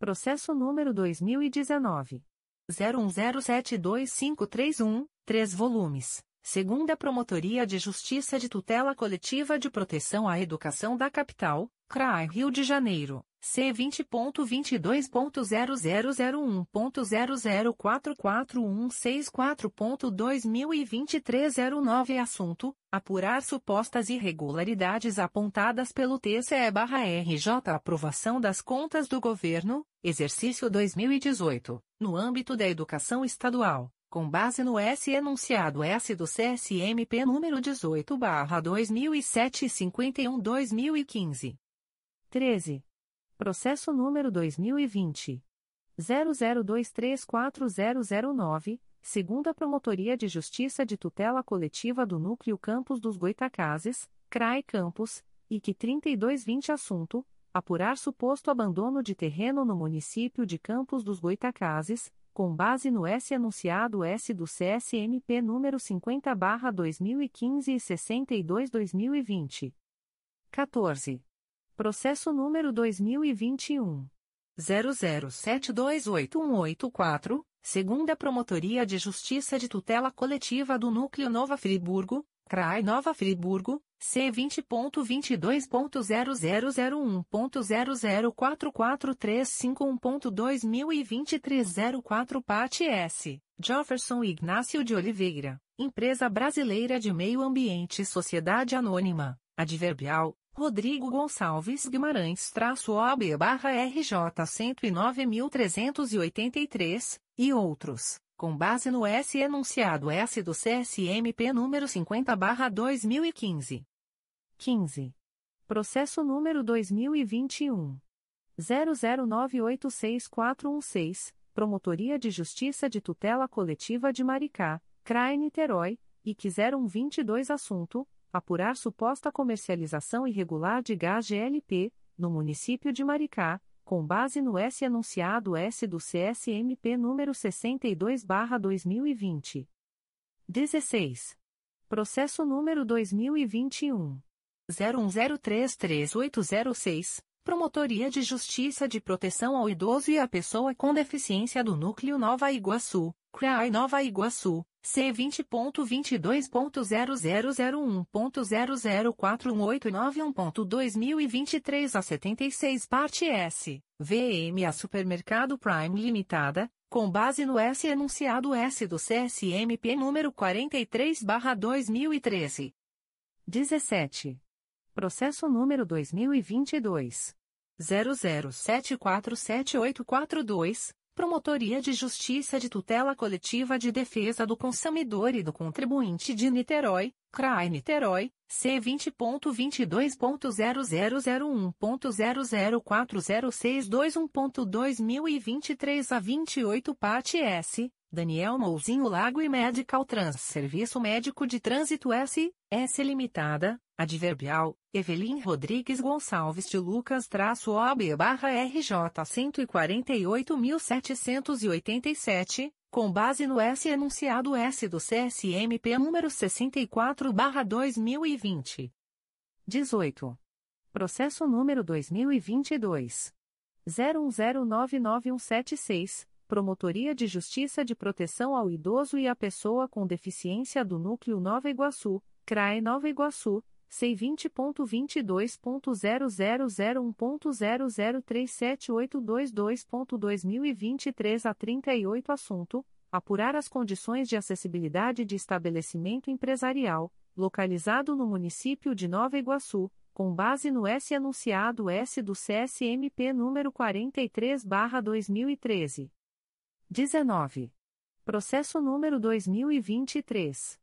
Processo número 2019 01072531, 3 volumes. Segunda Promotoria de Justiça de Tutela Coletiva de Proteção à Educação da Capital, CRAI Rio de Janeiro, C20.22.0001.0044164.2023 09 Assunto: Apurar supostas irregularidades apontadas pelo TCE-RJ Aprovação das Contas do Governo, Exercício 2018, no âmbito da educação estadual com base no S enunciado S do CSMP número 18/2007 51/2015. 13. Processo número 2020 00234009, segunda Promotoria de Justiça de Tutela Coletiva do Núcleo Campos dos Goitacazes, CRAE Campos, IC 3220 assunto: apurar suposto abandono de terreno no município de Campos dos Goitacazes com base no S anunciado S do CSMP número 50/2015 e 62/2020. 14. Processo número 2021 00728184, segunda Promotoria de Justiça de Tutela Coletiva do Núcleo Nova Friburgo, CRAI Nova Friburgo, C20.22.0001.0044351.2023 04 Parte S. Jefferson Ignácio de Oliveira, Empresa Brasileira de Meio Ambiente Sociedade Anônima, Adverbial, Rodrigo Gonçalves Guimarães traço OAB barra RJ 109.383, e outros, com base no S enunciado S do CSMP número 50 barra 2015. 15. Processo número 2021. 00986416, Promotoria de Justiça de Tutela Coletiva de Maricá, CRAE Niterói, IC 0122 Assunto, apurar suposta comercialização irregular de gás GLP, no município de Maricá, com base no S anunciado S do CSMP número 62/2020. 16. Processo número 2021 01033806. Promotoria de Justiça de Proteção ao Idoso e à Pessoa com Deficiência do Núcleo Nova Iguaçu, CRAI Nova Iguaçu, C20.22.0001.0041891.2023 a 76 parte S, VMA Supermercado Prime Limitada, com base no S enunciado S do CSMP número 43/2013. 17. Processo número 2022 00747842 Promotoria de Justiça de Tutela Coletiva de Defesa do Consumidor e do Contribuinte de Niterói, CRAI Niterói, C20.22.0001.0040621.2023 a 28 parte S, Daniel Mouzinho Lago e Medical Trans Serviço Médico de Trânsito S, S. Limitada, Adverbial, Evelyn Rodrigues Gonçalves de Lucas traço OB barra RJ 148.787, com base no S enunciado S do CSMP número 64 barra 2020. 18. Processo número 2022. 01099176, Promotoria de Justiça de Proteção ao Idoso e à Pessoa com Deficiência do Núcleo Nova Iguaçu, CRAE Nova Iguaçu, C20.22.0001.0037822.2023 a 38 Assunto: Apurar as condições de acessibilidade de estabelecimento empresarial, localizado no município de Nova Iguaçu, com base no S anunciado S do CSMP número 43/2013. 19. Processo número 2023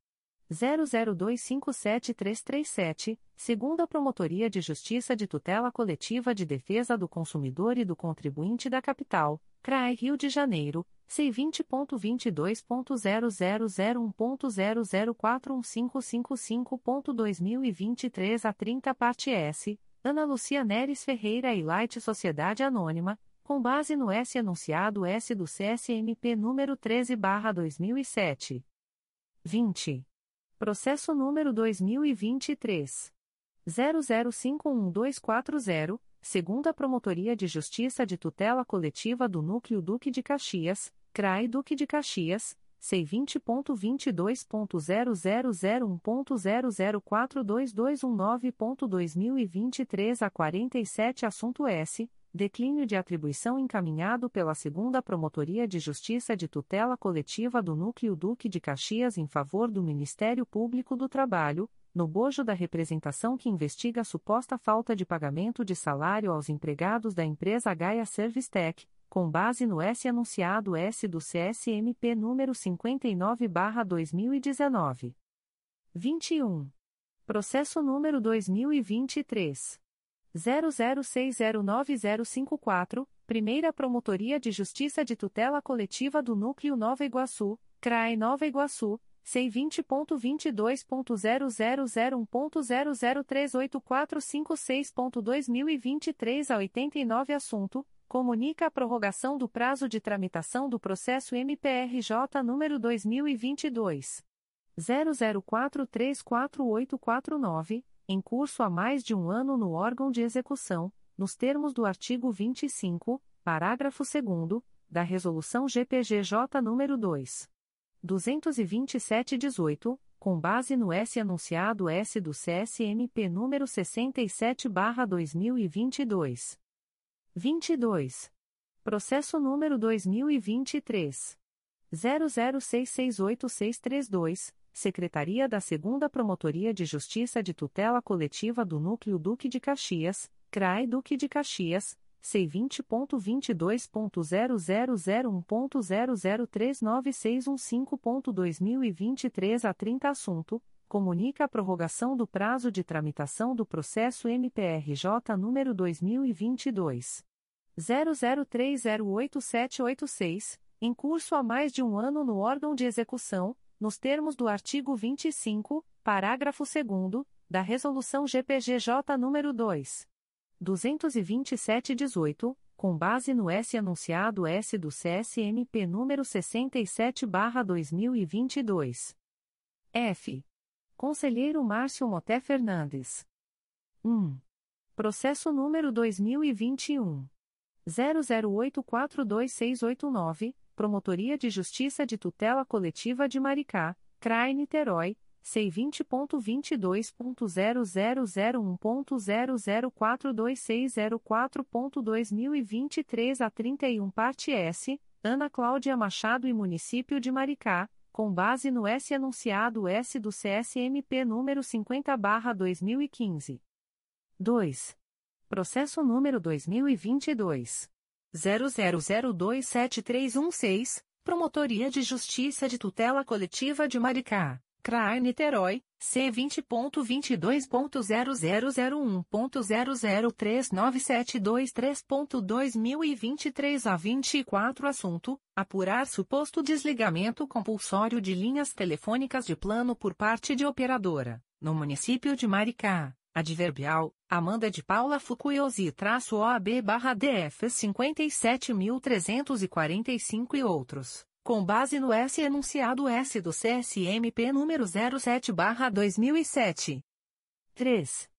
00257337, segunda Promotoria de Justiça de Tutela Coletiva de Defesa do Consumidor e do Contribuinte da Capital, CRAE Rio de Janeiro, C20.22.0001.0041555.2023 a 30 parte S, Ana Lucia Neres Ferreira e Light Sociedade Anônima, com base no S anunciado S do CSMP número 13/2007. 20. Processo número 2023. 00511240, segunda Promotoria de Justiça de Tutela Coletiva do Núcleo Duque de Caxias, CRAI Duque de Caxias, C20.22.0001.0042219.2023 a 47 Assunto S. Declínio de atribuição encaminhado pela Segunda Promotoria de Justiça de Tutela Coletiva do Núcleo Duque de Caxias em favor do Ministério Público do Trabalho, no bojo da representação que investiga a suposta falta de pagamento de salário aos empregados da empresa Gaia Service Tech, com base no S anunciado S do CSMP número 59/2019. 21. Processo número 2023 00609054, Primeira Promotoria de Justiça de Tutela Coletiva do Núcleo Nova Iguaçu, CRAE Nova Iguaçu, C20.22.0001.0038456.2023 a 89 Assunto: Comunica a prorrogação do prazo de tramitação do processo MPRJ número 2022. 00434849 em curso há mais de um ano no órgão de execução, nos termos do artigo 25, parágrafo 2 da Resolução GPGJ nº 2. 227-18, com base no S anunciado S do CSMP número 67/2022. 22. Processo número 2023 00668632, Secretaria da 2 Promotoria de Justiça de Tutela Coletiva do Núcleo Duque de Caxias, CRAE Duque de Caxias, C20.22.0001.0039615.2023 a 30 assunto, comunica a prorrogação do prazo de tramitação do processo MPRJ número 2022 00308786, em curso há mais de um ano no órgão de execução, nos termos do artigo 25, parágrafo 2 da Resolução GPGJ nº 2. 227-18, com base no S anunciado S do CSMP número 67/2022. F. Conselheiro Márcio Moté Fernandes. 1. Processo número 2021 00842689, Promotoria de Justiça de Tutela Coletiva de Maricá, CRAI Niterói, C20.22.0001.0042604.2023 a 31 parte S, Ana Cláudia Machado e Município de Maricá, com base no S anunciado S do CSMP número 50/2015. 2. Processo número 2022 00027316, Promotoria de Justiça de Tutela Coletiva de Maricá, CRAI Niterói, C20.22.0001.0039723.2023 a 24 Assunto: Apurar suposto desligamento compulsório de linhas telefônicas de plano por parte de operadora, no município de Maricá. Adverbial, Amanda de Paula Fukuyose-OAB barra DF 57.345 e outros com base no S enunciado S do CSMP número 07/2007. 3.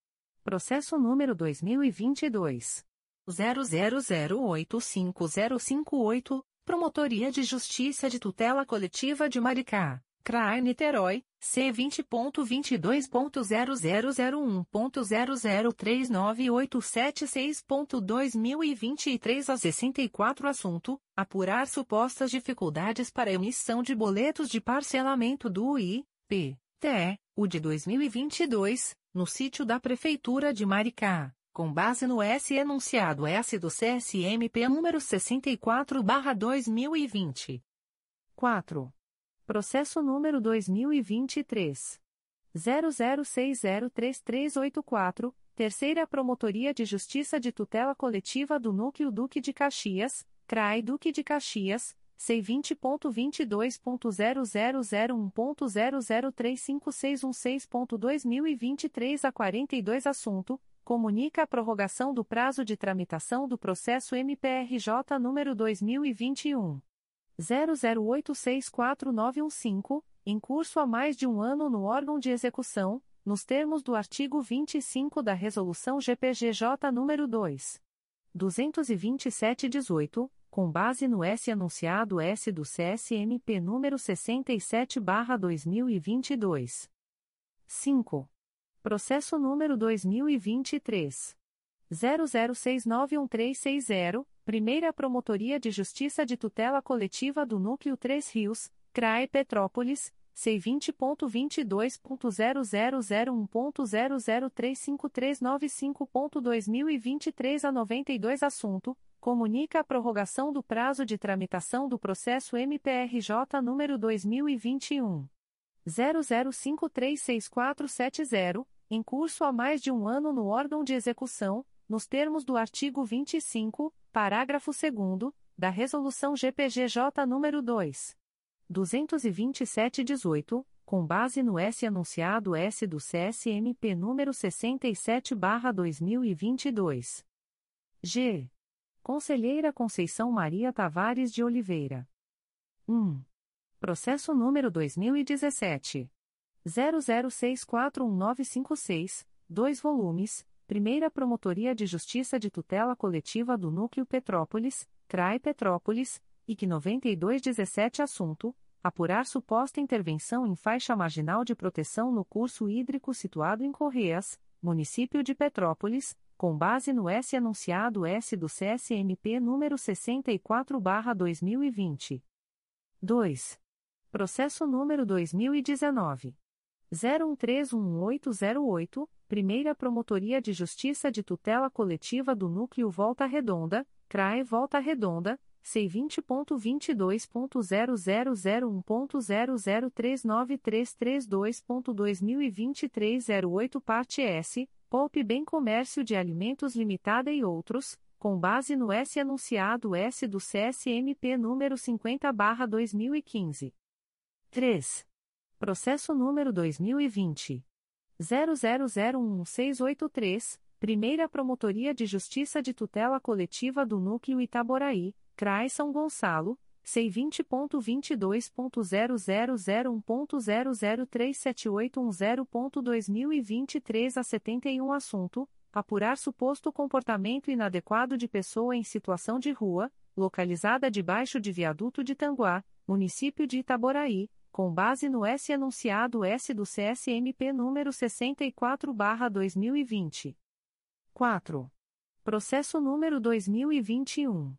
Processo número 2022 00085058, Promotoria de Justiça de Tutela Coletiva de Maricá, CRAI Niterói, C20.22.0001.0039876.2023 a 64 Assunto: Apurar supostas dificuldades para emissão de boletos de parcelamento do UI, P, TE, o de 2022, no sítio da Prefeitura de Maricá, com base no S enunciado S do CSMP número 64/2020. 4. Processo número 2023. 00603384, Terceira Promotoria de Justiça de Tutela Coletiva do Núcleo Duque de Caxias, CRAI Duque de Caxias, C20.22.0001.0035616.2023 a 42 Assunto: Comunica a prorrogação do prazo de tramitação do processo MPRJ número 2021. 00864915, em curso há mais de um ano no órgão de execução, nos termos do artigo 25 da Resolução GPGJ nº 2. 227-18, com base no S anunciado S do CSMP número 67/2022. 5. Processo número 2023 00691360 Primeira Promotoria de Justiça de Tutela Coletiva do Núcleo 3 Rios, CRAE Petrópolis, C20.22.0001.0035395.2023 a 92 Assunto: Comunica a prorrogação do prazo de tramitação do processo MPRJ número 2021. 00536470, em curso há mais de um ano no órgão de execução, nos termos do artigo 25, Parágrafo 2 da Resolução GPGJ nº 2. 227-18, com base no S anunciado S do CSMP número 67/2022. G. Conselheira Conceição Maria Tavares de Oliveira. 1. Processo número 2017 00641956, 2 volumes Primeira Promotoria de Justiça de Tutela Coletiva do Núcleo Petrópolis, CRAI Petrópolis, IC 9217 Assunto: Apurar suposta intervenção em faixa marginal de proteção no curso hídrico situado em Correias, Município de Petrópolis, com base no S anunciado S do CSMP número 64/2020. 2. Processo número 2019. 01311808, Primeira Promotoria de Justiça de Tutela Coletiva do Núcleo Volta Redonda, CRAE Volta Redonda, C20.22.0001.0039332.2023 08 Parte S, Poupe Bem Comércio de Alimentos Limitada e outros, com base no S anunciado S do CSMP número 50/2015. 3. Processo número 2020 00011683, Primeira Promotoria de Justiça de Tutela Coletiva do Núcleo Itaboraí, CRAI São Gonçalo. C20.22.0001.0037810.2023 a 71 Assunto: apurar suposto comportamento inadequado de pessoa em situação de rua, localizada debaixo de viaduto de Tanguá, município de Itaboraí, com base no S anunciado S do CSMP número 64/2020. 4. Processo número 2021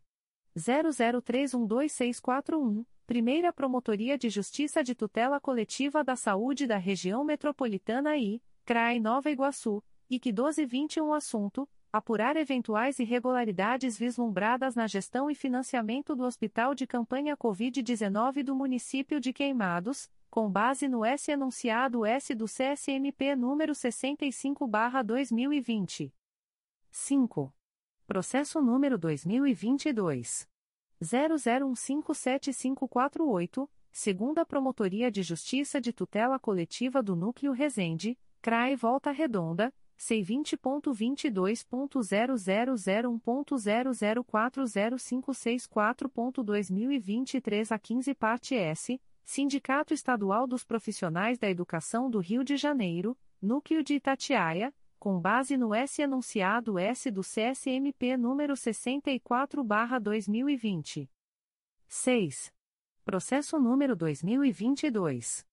00312641, Primeira Promotoria de Justiça de Tutela Coletiva da Saúde da Região Metropolitana I, CRAI Nova Iguaçu IC 1221 Assunto: Apurar eventuais irregularidades vislumbradas na gestão e financiamento do Hospital de Campanha Covid-19 do município de Queimados, com base no S enunciado S do CSMP número 65/2020. 5. Processo número 2022 00157548, segunda Promotoria de Justiça de Tutela Coletiva do Núcleo Resende, CRAE Volta Redonda C20.22.0001.0040564.2023 a 15 parte S, Sindicato Estadual dos Profissionais da Educação do Rio de Janeiro, Núcleo de Itatiaia, com base no S anunciado S do CSMP número 64/2020. 6. Processo número 2022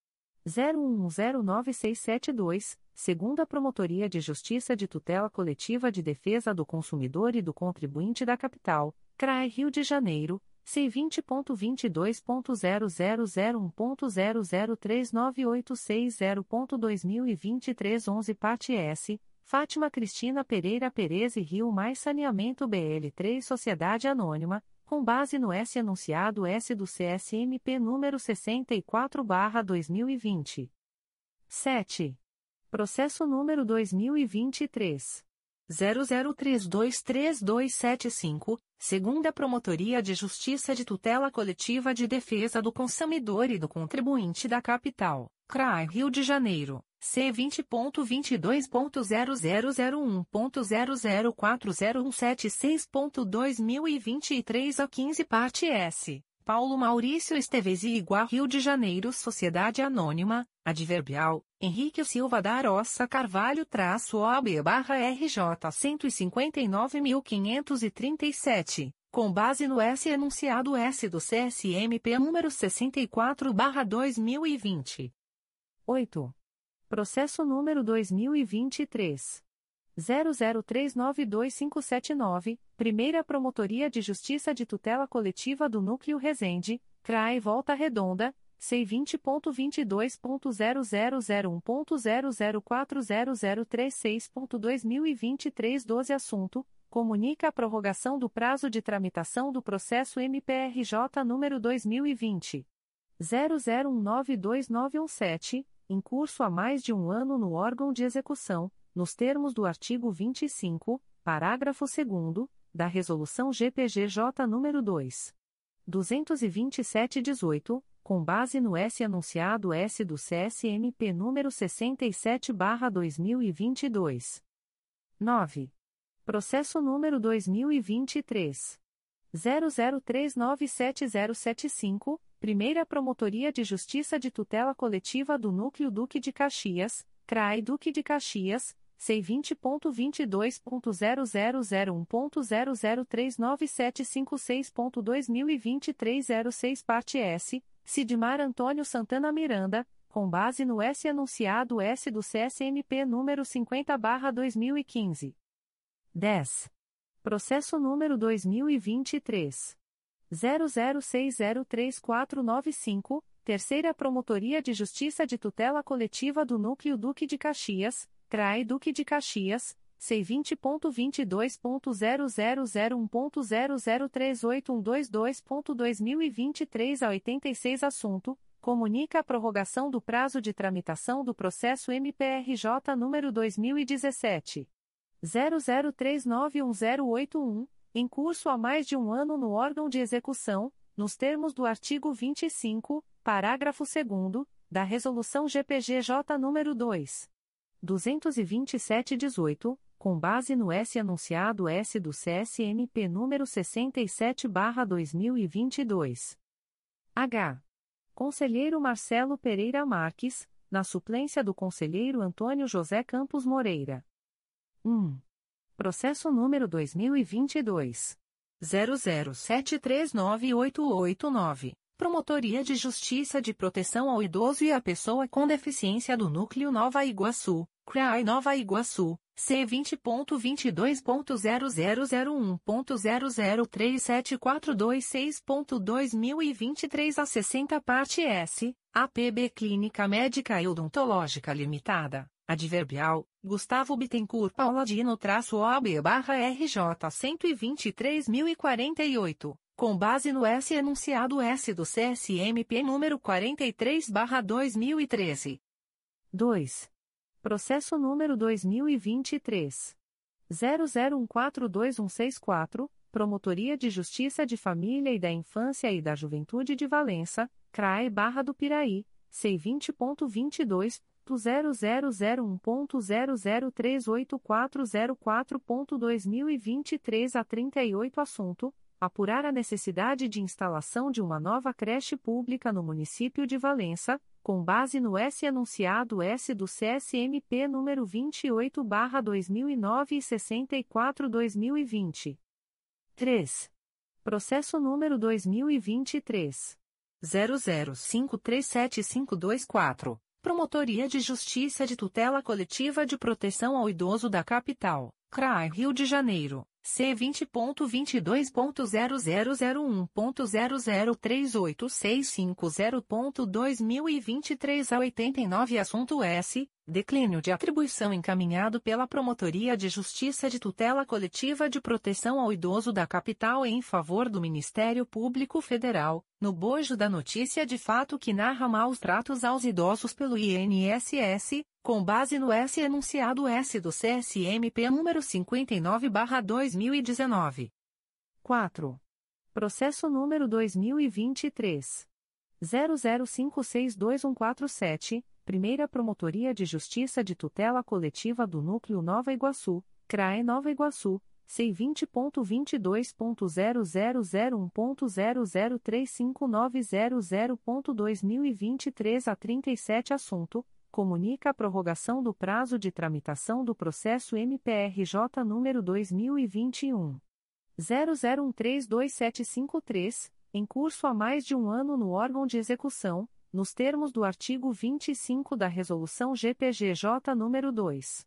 01109672 segunda Promotoria de Justiça de Tutela Coletiva de Defesa do Consumidor e do Contribuinte da Capital, CRAE Rio de Janeiro, C20.22.0001.0039860.2023 11 parte S, Fátima Cristina Pereira Perez e Rio Mais Saneamento BL3 Sociedade Anônima, com base no S anunciado S do CSMP número 64/2020. 7. Processo número 2023 00323275, segunda Promotoria de Justiça de Tutela Coletiva de Defesa do Consumidor e do Contribuinte da Capital, CRAI Rio de Janeiro, C20.22.0001.0040176.2023 a 15 parte S. Paulo Maurício Esteves e Igual Rio de Janeiro Sociedade Anônima, Adverbial, Henrique Silva da Aroça Carvalho traço OAB barra RJ 159.537, com base no S enunciado S do CSMP número 64 barra 2020. 8. Processo número 2023. 00392579, Primeira Promotoria de Justiça de Tutela Coletiva do Núcleo Resende, CRAE Volta Redonda, C20.22.0001.0040036.2023 12 Assunto: Comunica a prorrogação do prazo de tramitação do processo MPRJ número 2020. 00192917, em curso há mais de um ano no órgão de execução nos termos do artigo 25, parágrafo 2 da Resolução GPGJ nº 2. 227-18, com base no S anunciado S do CSMP número 67/2022. 9. Processo número 2023 00397075, Primeira Promotoria de Justiça de Tutela Coletiva do Núcleo Duque de Caxias, CRAI Duque de Caxias C20.22.0001.0039756.2023 06 parte S, Sidmar Antônio Santana Miranda, com base no S anunciado S do CSMP número 50/2015. 10. Processo número 2023 00603495, Terceira Promotoria de Justiça de Tutela Coletiva do Núcleo Duque de Caxias, CRAE Duque de Caxias, C20.22.0001.0038122.2023 a 86 assunto, comunica a prorrogação do prazo de tramitação do processo MPRJ número 2017 00391081, em curso há mais de um ano no órgão de execução, nos termos do artigo 25, parágrafo 2 da Resolução GPGJ nº 2. 227-18, com base no S anunciado S do CSMP número 67/2022. H. Conselheiro Marcelo Pereira Marques, na suplência do Conselheiro Antônio José Campos Moreira. 1. Processo número 2022 00739889. Promotoria de Justiça de Proteção ao Idoso e à Pessoa com Deficiência do Núcleo Nova Iguaçu, CRAI Nova Iguaçu, C20.22.0001.0037426.2023 a 60 parte S, APB Clínica Médica e Odontológica Limitada, Adverbial, Gustavo Bittencourt Pauladino traço OAB barra RJ 123.048 com base no S enunciado S do CSMP número 43 barra 2013. 2. Processo número 2023. 00142164, Promotoria de Justiça de Família e da Infância e da Juventude de Valença, CRAE Barra do Piraí, C20.22, 0001.0038404.2023 a 38 assunto, apurar a necessidade de instalação de uma nova creche pública no município de Valença, com base no S anunciado S do CSMP número 28/2009 e 64/2020. 3. Processo número 2023 00537524. Promotoria de Justiça de Tutela Coletiva de Proteção ao Idoso da Capital, CRAI Rio de Janeiro. C vinte ponto vinte dois ponto zero zero zero um ponto zero zero três oito seis cinco zero ponto dois mil e vinte três a oitenta e nove assunto S declínio de atribuição encaminhado pela Promotoria de Justiça de Tutela Coletiva de Proteção ao Idoso da Capital em favor do Ministério Público Federal no bojo da notícia de fato que narra maus tratos aos idosos pelo INSS com base no S enunciado S do CSMP número 59/2019. 4. Processo número 2023 00562147, Primeira Promotoria de Justiça de Tutela Coletiva do Núcleo Nova Iguaçu, CRAE Nova Iguaçu. C20.22.0001.0035900.2023 a 37 assunto comunica a prorrogação do prazo de tramitação do processo MPRJ número 2021 00132753, em curso há mais de um ano no órgão de execução, nos termos do artigo 25 da Resolução GPGJ número 2.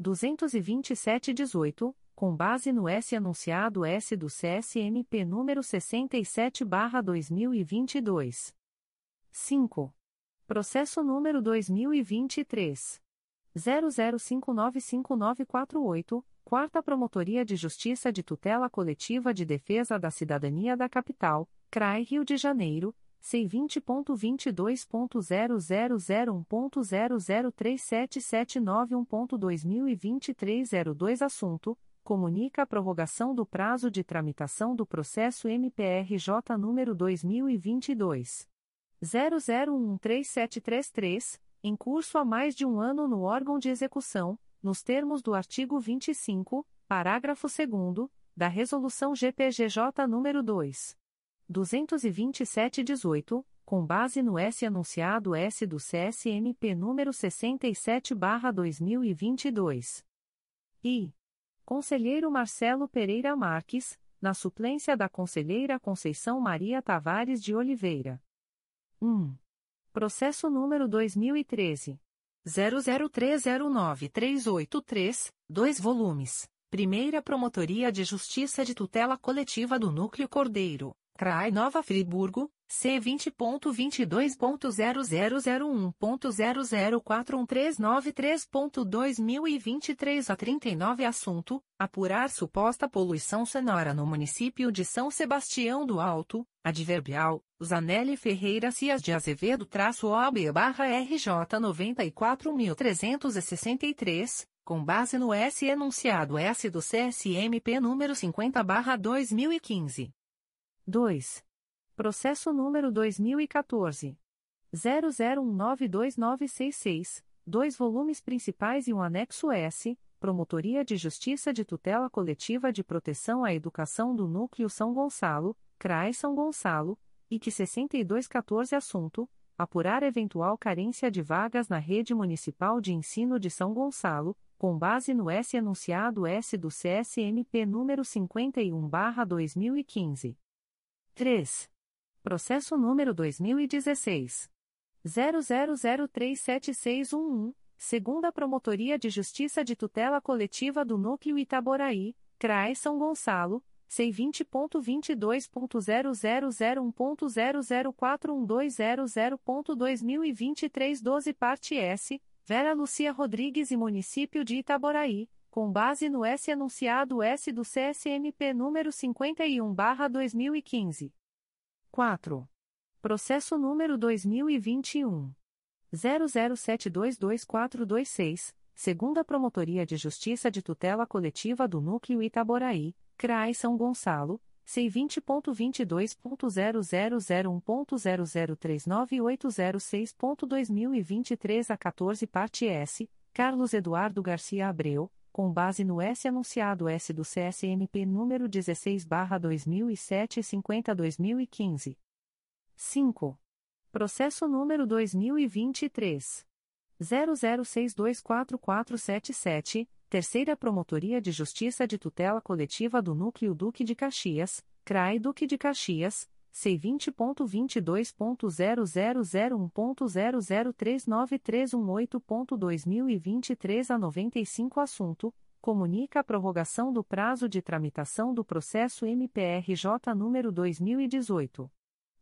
227-18, com base no S anunciado S do CSMP número 67/2022. 5. Processo número 2023. 00595948, Quarta Promotoria de Justiça de Tutela Coletiva de Defesa da Cidadania da Capital, CRAI Rio de Janeiro, C20.22.0001.0037791.2023 02 Assunto: Comunica a prorrogação do prazo de tramitação do processo MPRJ número 2022. 00137333, em curso há mais de um ano no órgão de execução, nos termos do artigo 25, parágrafo 2 da Resolução GPGJ nº 2. 227-18, com base no S anunciado S do CSMP número 67/2022. E Conselheiro Marcelo Pereira Marques, na suplência da Conselheira Conceição Maria Tavares de Oliveira. 1. Processo número 2013. 00309383, 2 volumes. Primeira Promotoria de Justiça de Tutela Coletiva do Núcleo Cordeiro, CRAI Nova Friburgo, C20.22.0001.0041393.2023 a 39 Assunto: Apurar suposta poluição sonora no município de São Sebastião do Alto, adverbial, Zanelli Ferreira Cias de Azevedo traço OB barra RJ 94.363, com base no S enunciado S do CSMP número 50 barra 2015. 2. Processo número 2014. 00192966, dois volumes principais e um anexo S, Promotoria de Justiça de Tutela Coletiva de Proteção à Educação do Núcleo São Gonçalo, CRAE São Gonçalo, e que 6214 Assunto: Apurar eventual carência de vagas na Rede Municipal de Ensino de São Gonçalo, com base no S enunciado S do CSMP número 51/2015. 3. Processo número 2016. 00037611, segunda Promotoria de Justiça de Tutela Coletiva do Núcleo Itaboraí, CRAE São Gonçalo, C20.22.0001.0041200.2023 12 parte S, Vera Lucia Rodrigues e Município de Itaboraí, com base no S enunciado S do CSMP número 51/2015. 4. Processo número 2021. 00722426, segunda Promotoria de Justiça de Tutela Coletiva do Núcleo Itaboraí, CRAI São Gonçalo, C20.22.0001.0039806.2023 a 14 parte S, Carlos Eduardo Garcia Abreu, com base no S anunciado S do CSMP número 16/2007 e 50/2015. 5. Processo número 2023 00624477, Terceira Promotoria de Justiça de Tutela Coletiva do Núcleo Duque de Caxias, CRAI Duque de Caxias. C20.22.0001.0039318.2023 a 95 Assunto: Comunica a prorrogação do prazo de tramitação do processo MPRJ número 2018.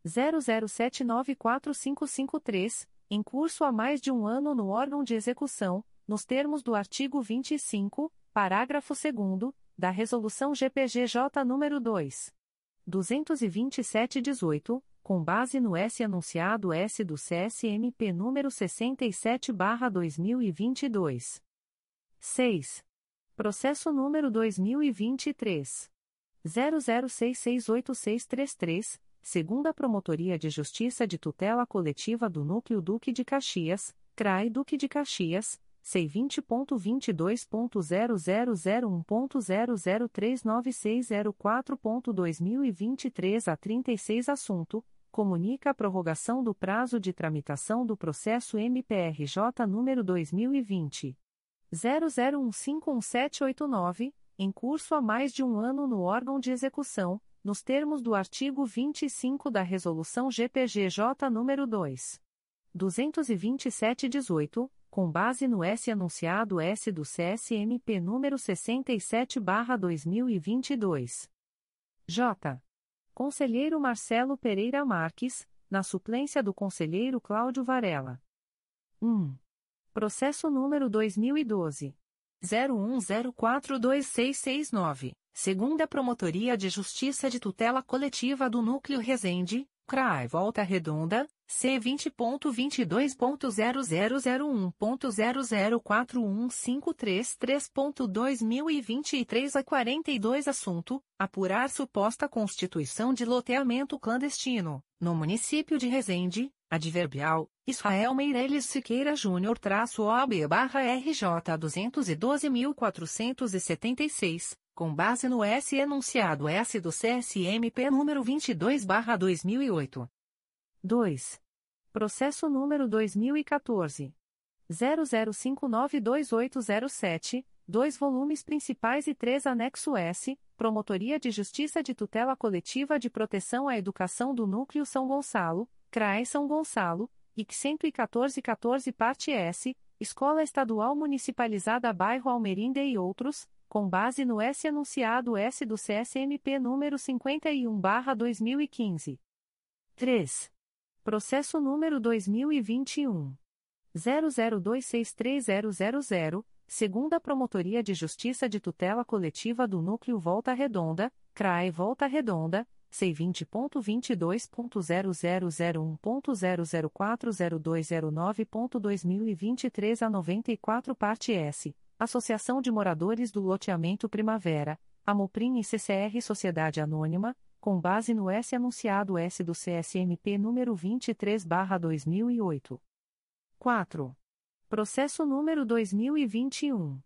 00794553, em curso há mais de um ano no órgão de execução, nos termos do artigo 25, parágrafo 2 da Resolução GPGJ nº 2. 227-18, com base no S anunciado S do CSMP número 67/2022. 6. Processo número 2023 00668633, segunda Promotoria de Justiça de Tutela Coletiva do Núcleo Duque de Caxias, CRAI Duque de Caxias C20.22.0001.0039604.2023 a 36 Assunto: Comunica a prorrogação do prazo de tramitação do processo MPRJ número 2020. 00151789, em curso há mais de um ano no órgão de execução, nos termos do artigo 25 da Resolução GPGJ nº 2. 227-18 com base no S anunciado S do CSMP número 67/2022. J. Conselheiro Marcelo Pereira Marques, na suplência do Conselheiro Cláudio Varela. 1. Processo número 2012 01042669, segunda Promotoria de Justiça de Tutela Coletiva do Núcleo Resende, CRAI Volta Redonda, C20.22.0001.0041533.2023 a 42 Assunto: Apurar suposta constituição de loteamento clandestino, no município de Resende, adverbial, Israel Meireles Siqueira Júnior traço OB barra RJ 212.476, com base no S enunciado S do CSMP número 22 barra 2008. 2. Processo número 2014. 00592807, dois volumes principais e três anexo S, Promotoria de Justiça de Tutela Coletiva de Proteção à Educação do Núcleo São Gonçalo, CRAE São Gonçalo, IC 11414 parte S, Escola Estadual Municipalizada Bairro Almerinde e outros, com base no S anunciado S do CSMP número 51/2015. 3. Processo número 2021 00263000, segunda Promotoria de Justiça de Tutela Coletiva do Núcleo Volta Redonda, CRAE Volta Redonda. C20.22.0001.0040209.2023 a 94 parte S Associação de Moradores do Loteamento Primavera, Amoprim e CCR Sociedade Anônima, com base no S anunciado S do CSMP número 23/2008. 4. Processo número 2021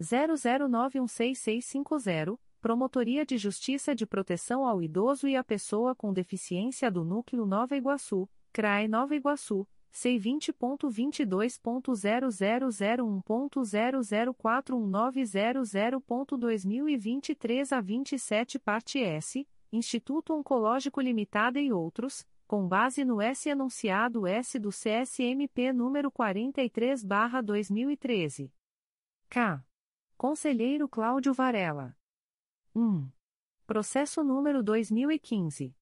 00916650, Promotoria de Justiça de Proteção ao Idoso e à Pessoa com Deficiência do Núcleo Nova Iguaçu, CRAE Nova Iguaçu C vinte ponto vinte dois ponto zero zero zero um ponto zero zero quatro um nove zero zero ponto dois mil e vinte três a vinte e sete parte S Instituto Oncológico Limitada e outros com base no S enunciado S do CSMP número quarenta e três barra dois mil e treze. K. Conselheiro Cláudio Varela. 1. processo número dois mil e quinze.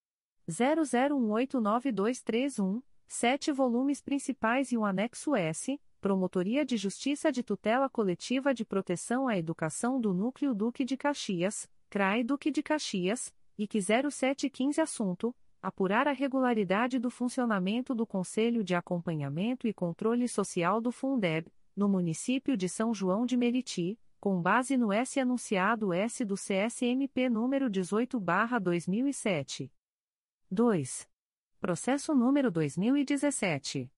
zero zero um oito nove dois três um sete volumes principais e um anexo S, Promotoria de Justiça de Tutela Coletiva de Proteção à Educação do Núcleo Duque de Caxias, CRAE Duque de Caxias, IC 0715 Assunto: Apurar a regularidade do funcionamento do Conselho de Acompanhamento e Controle Social do Fundeb, no município de São João de Meriti, com base no S anunciado S do CSMP número 18/2007. 2. Processo número 2017.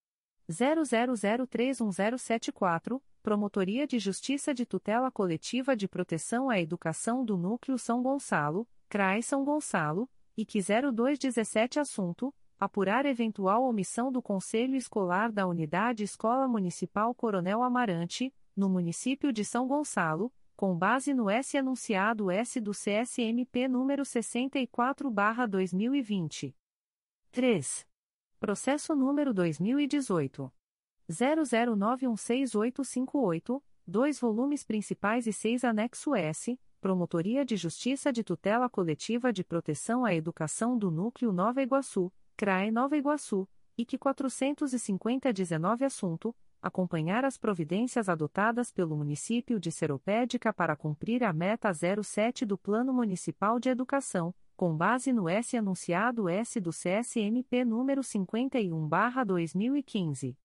00031074, Promotoria de Justiça de Tutela Coletiva de Proteção à Educação do Núcleo São Gonçalo, CRAE São Gonçalo, IC 0217 Assunto: Apurar eventual omissão do Conselho Escolar da Unidade Escola Municipal Coronel Amarante, no município de São Gonçalo, com base no S anunciado S do CSMP número 64/2020. 3. Processo número 2018. 00916858, dois volumes principais e seis anexo S, Promotoria de Justiça de Tutela Coletiva de Proteção à Educação do Núcleo Nova Iguaçu, CRAE Nova Iguaçu, IC 45019 Assunto: Acompanhar as providências adotadas pelo município de Seropédica para cumprir a meta 07 do Plano Municipal de Educação com base no S anunciado S do CSMP número 51/2015.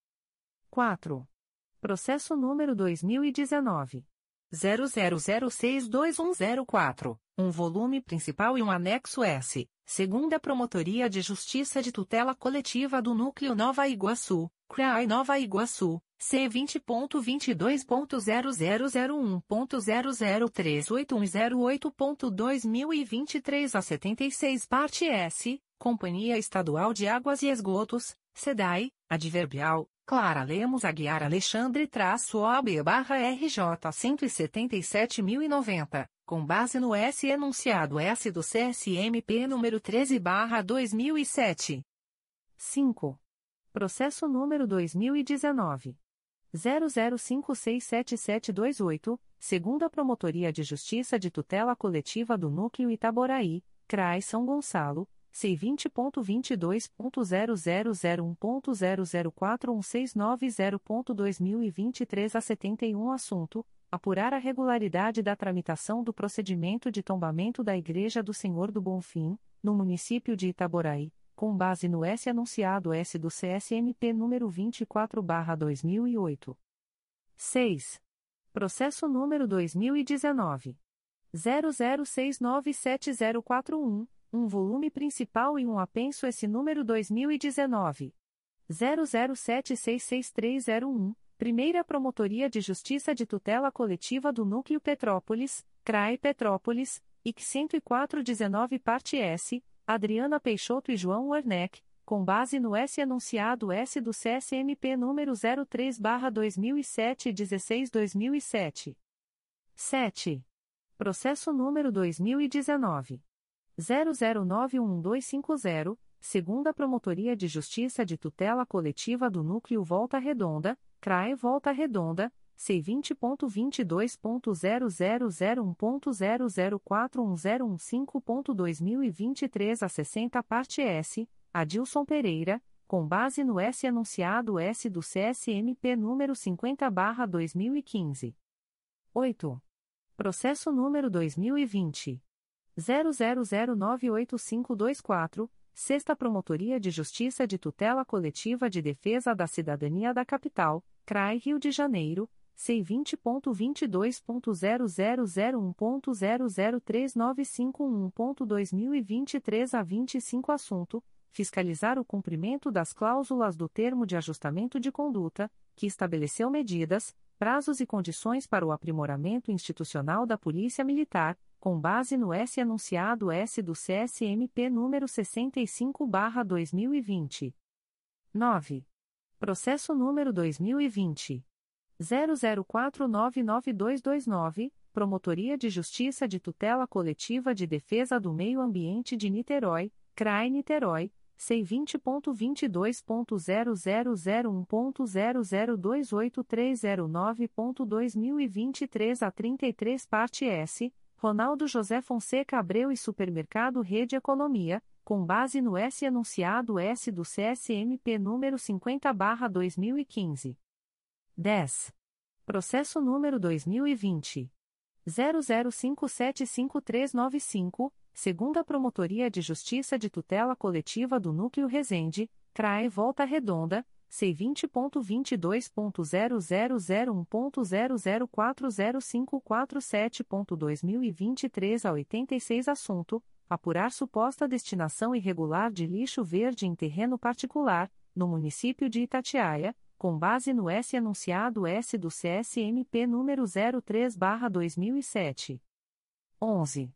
4. Processo número 2019 00062104, um volume principal e um anexo S, segunda Promotoria de Justiça de Tutela Coletiva do Núcleo Nova Iguaçu, CRAI Nova Iguaçu. C vinte ponto vinte dois ponto zero zero zero um ponto zero zero três oito um zero oito ponto dois mil e vinte três a setenta e seis parte S Companhia Estadual de Águas e Esgotos SEDAI Adverbial Clara Lemos Aguiar Alexandre traço OAB barra RJ cento e setenta e sete mil e noventa com base no S enunciado S do CSMP número treze barra dois mil e sete. Cinco. Processo número dois mil e dezenove 00567728, segunda Promotoria de Justiça de Tutela Coletiva do Núcleo Itaboraí, CRAI São Gonçalo, C20.22.0001.0041690.2023 a 71 Assunto: Apurar a regularidade da tramitação do procedimento de tombamento da Igreja do Senhor do Bonfim, no município de Itaboraí com base no S anunciado S do CSMP número 24/2008. 6. Processo número 2019 00697041, um volume principal e um apenso S número 2019 00766301, Primeira Promotoria de Justiça de Tutela Coletiva do Núcleo Petrópolis, CRAE Petrópolis, IC 10419 parte S Adriana Peixoto e João Werneck, com base no S anunciado S do CSMP número 03/2007 e 16/2007. 7. Processo número 2019 00911250, segunda Promotoria de Justiça de Tutela Coletiva do Núcleo Volta Redonda, CRAE Volta Redonda C20.22.0001.0041015.2023 a 60 parte S, Adilson Pereira, com base no S anunciado S do CSMP número 50/2015. 8. Processo número 2020 00098524, Sexta Promotoria de Justiça de Tutela Coletiva de Defesa da Cidadania da Capital, CRAI Rio de Janeiro. C20.22.0001.0039551.2023 a 25 Assunto: Fiscalizar o cumprimento das cláusulas do termo de ajustamento de conduta, que estabeleceu medidas, prazos e condições para o aprimoramento institucional da Polícia Militar, com base no S anunciado S do CSMP número 65/2020. 9. Processo número 2020 00499229, Promotoria de Justiça de Tutela Coletiva de Defesa do Meio Ambiente de Niterói, CRAI Niterói C20.22.0001.0028309.2023 a 33 parte S, Ronaldo José Fonseca Abreu e Supermercado Rede Economia, com base no S anunciado S do CSMP número 50/2015. 10. Processo número 2020 00575395 segunda Promotoria de Justiça de Tutela Coletiva do Núcleo Resende, CRAE Volta Redonda, C20.22.0001.0040547.2023 a 86 Assunto: Apurar suposta destinação irregular de lixo verde em terreno particular, no município de Itatiaia, com base no S anunciado S do CSMP número 03/2007. 11.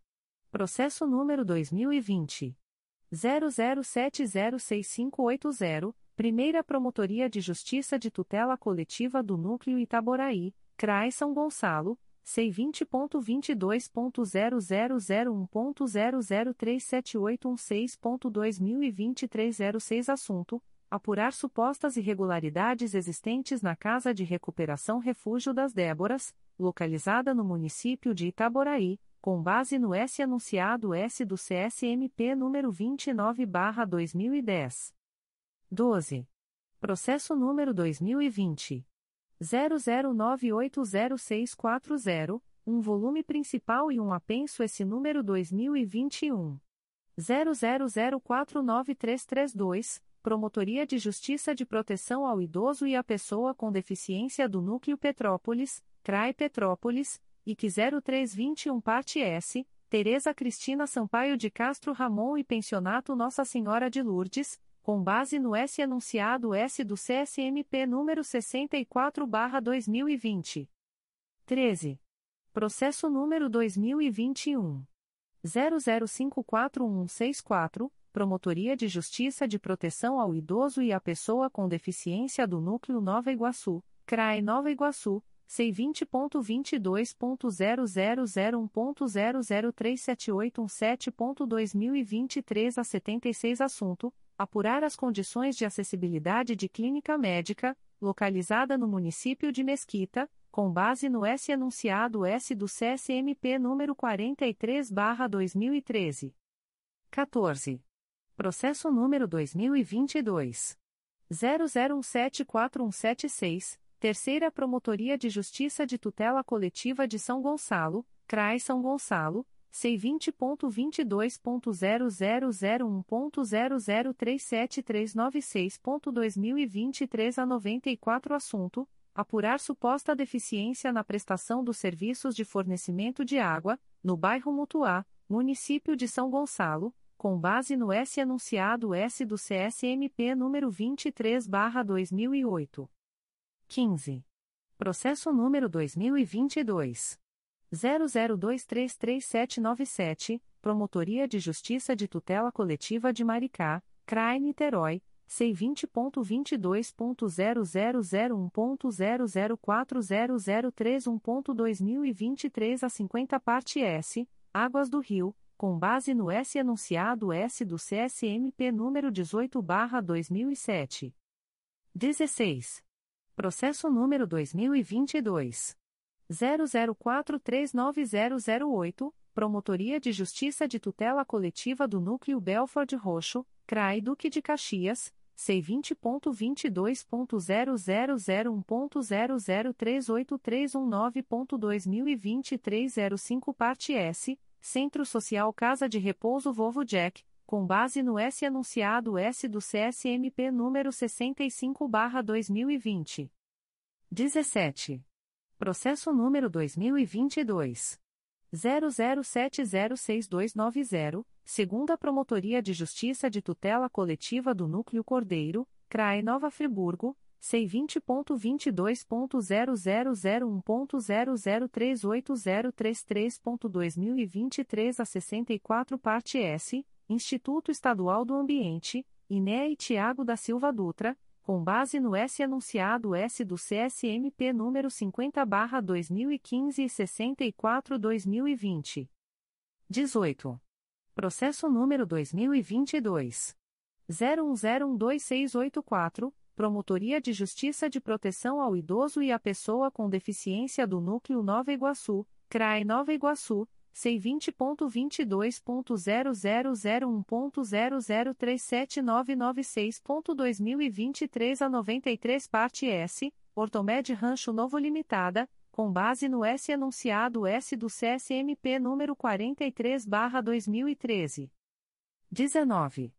Processo número 2020. 00706580, Primeira Promotoria de Justiça de Tutela Coletiva do Núcleo Itaboraí, CRAI São Gonçalo, C20.22.0001.0037816.2023 06 Assunto: Apurar supostas irregularidades existentes na Casa de Recuperação Refúgio das Déboras, localizada no município de Itaboraí, com base no S anunciado S do CSMP número 29/2010. 12. Processo número 2020 00980640, um volume principal e um apenso esse número 2021 00049332. Promotoria de Justiça de Proteção ao Idoso e à Pessoa com Deficiência do Núcleo Petrópolis, CRAI Petrópolis, IC 0321 Parte S, Tereza Cristina Sampaio de Castro Ramon e Pensionato Nossa Senhora de Lourdes, com base no S anunciado S do CSMP número 64/2020. 13. Processo número 2021 00541164, Promotoria de Justiça de Proteção ao Idoso e à Pessoa com Deficiência do Núcleo Nova Iguaçu, CRAE Nova Iguaçu C20.22.0001.0037817.2023 a 76 Assunto: Apurar as condições de acessibilidade de clínica médica, localizada no município de Mesquita, com base no S anunciado S do CSMP número 43/2013. 14. Processo número 2022 00174176. Terceira Promotoria de Justiça de Tutela Coletiva de São Gonçalo, CRAI São Gonçalo, C20.22.0001.0037396.2023 a 94 Assunto: Apurar suposta deficiência na prestação dos serviços de fornecimento de água, no bairro Mutuá, município de São Gonçalo, com base no S anunciado S do CSMP número 23/2008. 15. Processo número 2022. 00233797, Promotoria de Justiça de Tutela Coletiva de Maricá, CRAI Niterói, C20.22.0001.0040031.2023 a 50 parte S, Águas do Rio, com base no S anunciado S do CSMP número 18/2007. 16. Processo número 2022. 00439008, Promotoria de Justiça de Tutela Coletiva do Núcleo Belford Roxo, CRAI Duque de Caxias, C20.22.0001.0038319.2023 05 Parte S, Centro Social Casa de Repouso Vovo Jack, com base no S anunciado S do CSMP número 65/2020. 17. Processo número 2022 00706290, segunda Promotoria de Justiça de Tutela Coletiva do Núcleo Cordeiro, CRAE Nova Friburgo. C20.22.0001.0038033.2023 a 64 Parte S, Instituto Estadual do Ambiente, INEA e Tiago da Silva Dutra, com base no S anunciado S do CSMP número 50/2015 e 64/2020. 18. Processo número 2022 01012684, Promotoria de Justiça de Proteção ao Idoso e à Pessoa com Deficiência do Núcleo Nova Iguaçu, CRAE Nova Iguaçu C20.22.0001.0037996.2023 a 93 parte S, Ortomed Rancho Novo Limitada, com base no S anunciado S do CSMP número 43/2013. 19.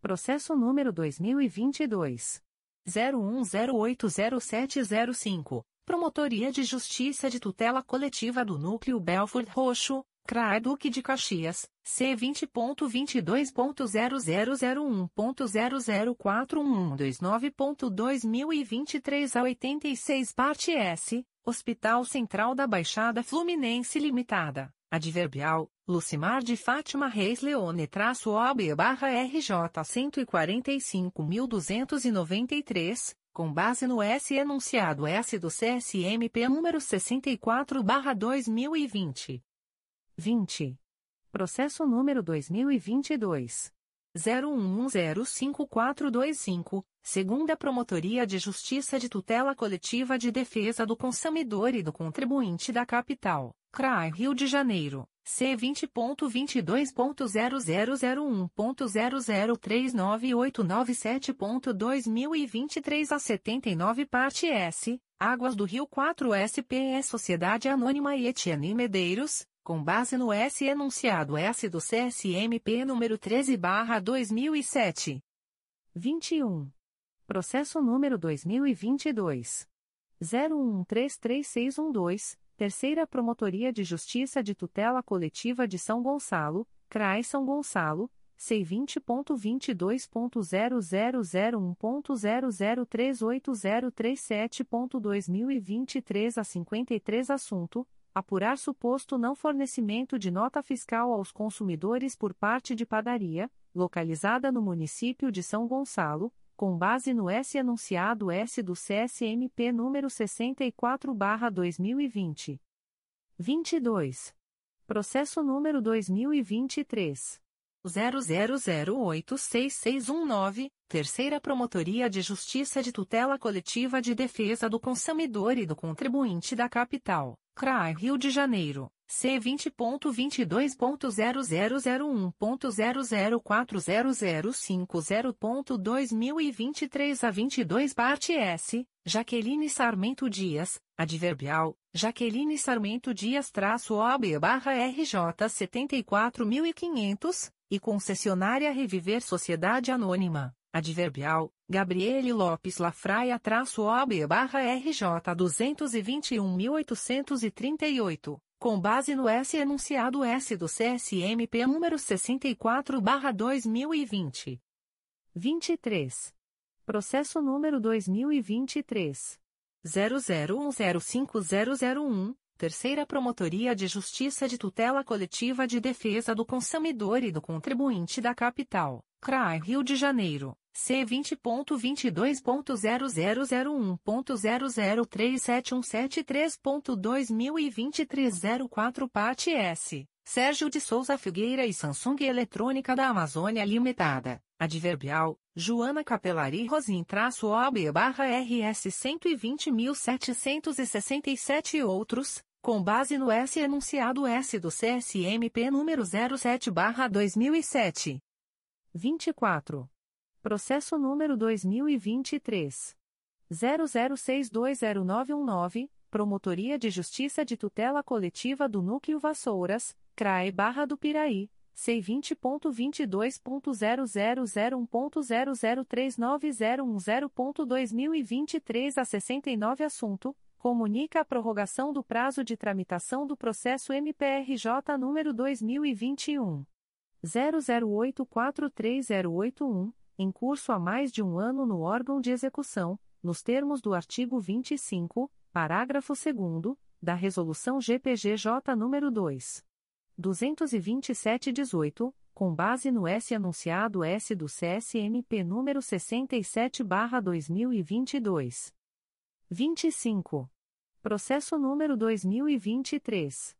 Processo número 2022 01080705. Promotoria de Justiça de Tutela Coletiva do Núcleo Belford Roxo, CRAE Duque de Caxias, C20.22.0001.0041129.2023 a 86 Parte S, Hospital Central da Baixada Fluminense Limitada, Adverbial, Lucimar de Fátima Reis Leone traço OB barra RJ 145.293, com base no S enunciado S do CSMP número 64 barra 2020. 20. Processo número 2022. 01105425, segunda Promotoria de Justiça de Tutela Coletiva de Defesa do Consumidor e do Contribuinte da Capital, CRAI Rio de Janeiro, C20.22.0001.0039897.2023 a 79 Parte S, Águas do Rio 4 SPE Sociedade Anônima e Etienne Medeiros, com base no S enunciado S do CSMP número 13/2007. 21. Processo número 2022 01133612, Terceira Promotoria de Justiça de Tutela Coletiva de São Gonçalo, CRAI São Gonçalo. C20.22.0001.0038037.2023 a 53 Assunto: apurar suposto não fornecimento de nota fiscal aos consumidores por parte de padaria, localizada no município de São Gonçalo, com base no S anunciado S do CSMP número 64/2020. 22. Processo número 2023 00086619, Terceira Promotoria de Justiça de Tutela Coletiva de Defesa do Consumidor e do Contribuinte da Capital. CRAI Rio de Janeiro, C20.22.0001.0040050.2023 a 22 Parte S, Jaqueline Sarmento Dias, Adverbial, Jaqueline Sarmento Dias traço OB barra RJ 74.500, e concessionária Reviver Sociedade Anônima. Adverbial, Gabriele Lopes Lafraia traço OB barra RJ 221.838, com base no S enunciado S do CSMP número 64 barra 2020. 23. Processo número 2023. 00105001, Terceira Promotoria de Justiça de Tutela Coletiva de Defesa do Consumidor e do Contribuinte da Capital, CRAI Rio de Janeiro. C20.22.0001.0037173.2023 04 Parte S, Sérgio de Souza Figueira e Samsung Eletrônica da Amazônia Limitada, Adverbial, Joana Capelari Rosim traço OB barra RS 120.767 e outros, com base no S enunciado S do CSMP número 07 barra 2007. 24. Processo número 2023. 00620919, Promotoria de Justiça de Tutela Coletiva do Núcleo Vassouras, CRAE Barra do Piraí, C20.22.0001.0039010.2023 a 69 assunto, comunica a prorrogação do prazo de tramitação do processo MPRJ número 2021 00843081, em curso há mais de um ano no órgão de execução, nos termos do artigo 25, parágrafo 2 da Resolução GPGJ nº 2. 227-18, com base no S anunciado S do CSMP número 67/2022. 25. Processo número 2023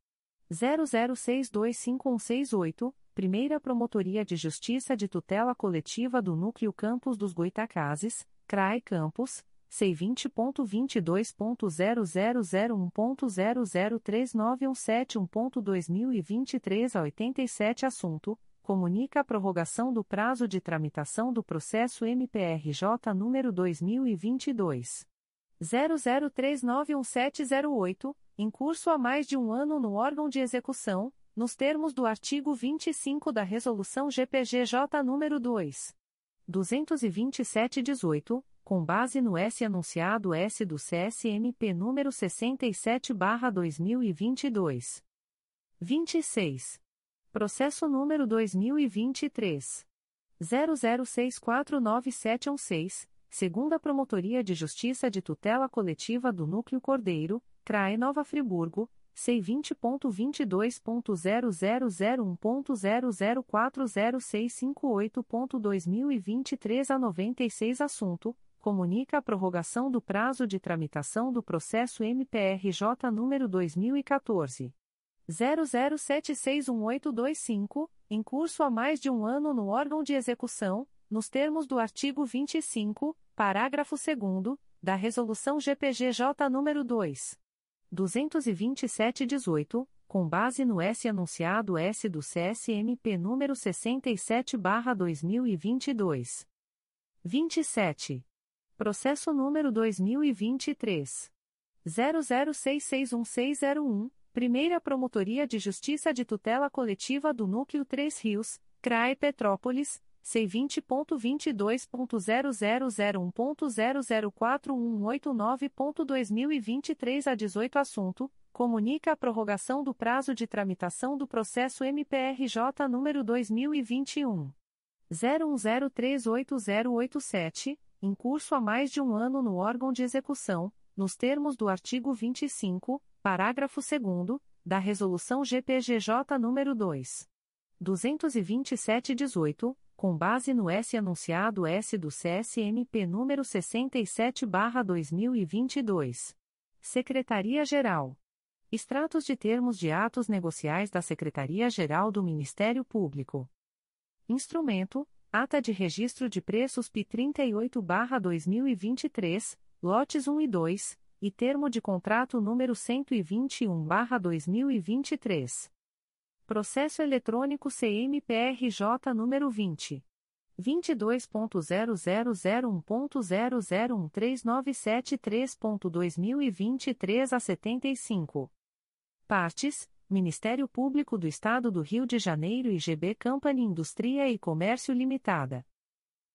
00625168, Primeira Promotoria de Justiça de Tutela Coletiva do Núcleo Campos dos Goitacazes, CRAE Campos C20.22.0001.0039171.2023 a 87 assunto, comunica a prorrogação do prazo de tramitação do processo MPRJ número 2022 00391708, em curso há mais de um ano no órgão de execução, nos termos do artigo 25 da Resolução GPGJ número 2. 22718 com base no S anunciado S do CSMP número 67/2022. 26. Processo número 2023 00649716, segunda Promotoria de Justiça de Tutela Coletiva do Núcleo Cordeiro, CRAE Nova Friburgo. C20.22.0001.0040658.2023 a 96 assunto comunica a prorrogação do prazo de tramitação do processo MPRJ número 2014 00761825, em curso há mais de um ano no órgão de execução, nos termos do artigo 25, parágrafo 2 da Resolução GPGJ número 2. 22718, com base no S anunciado S do CSMP número 67/2022. 27. Processo número 2023. 00661601, Primeira Promotoria de Justiça de Tutela Coletiva do Núcleo 3 Rios, CRAE Petrópolis, C20.22.0001.0041189.2023 a 18 assunto, comunica a prorrogação do prazo de tramitação do processo MPRJ número 2021. 01038087 em curso há mais de um ano no órgão de execução, nos termos do artigo 25, parágrafo 2 da Resolução GPGJ nº 2. 227-18, com base no S anunciado S do CSMP número 67/2022. Secretaria-Geral. Extratos de termos de atos negociais da Secretaria-Geral do Ministério Público. Instrumento: Ata de Registro de Preços P 38/2023, lotes 1 e 2, e termo de contrato número 121/2023. Processo eletrônico CMPRJ número 20 22.0001.0013973.2023 a 75. Partes: Ministério Público do Estado do Rio de Janeiro e GB Company Indústria e Comércio Limitada.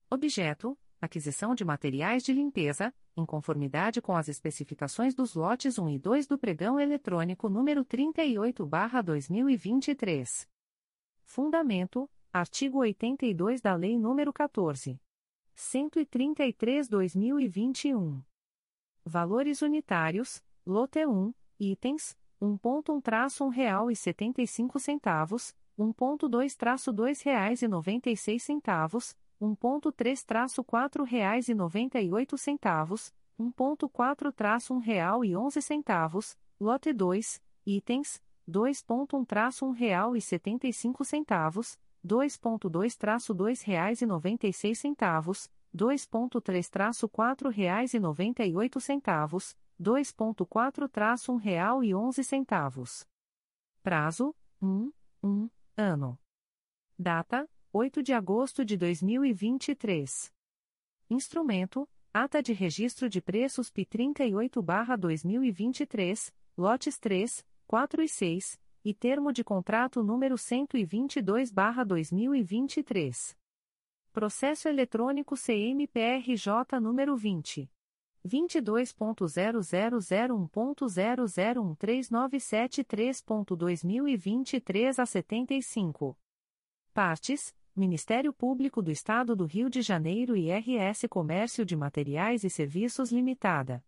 Objeto: aquisição de materiais de limpeza, em conformidade com as especificações dos lotes 1 e 2 do pregão eletrônico número 38/2023. Fundamento: artigo 82 da Lei nº 14. 133/2021. Valores unitários: lote 1, itens 1.1 traço cinco centavos, 1.2 traço dois reais e noventa e seis centavos, 1.3 traço quatro reais e noventa e oito centavos, 1.4 traço um real e onze centavos, lote 2, itens, 2.1 traço um real e setenta e cinco centavos, 2.2-2 reais e noventa e seis centavos, 2.3-4 reais e noventa e oito centavos, 2.4-1 real e onze centavos. Prazo, 1, 1, ano. Data, 8 de agosto de 2023. Instrumento, Ata de Registro de Preços P 38/2023, lotes 3, 4 e 6, e termo de contrato número 122/2023. Processo eletrônico CMPRJ número 20 22.0001.0013973.2023 a 75. Partes: Ministério Público do Estado do Rio de Janeiro e RS Comércio de Materiais e Serviços Limitada.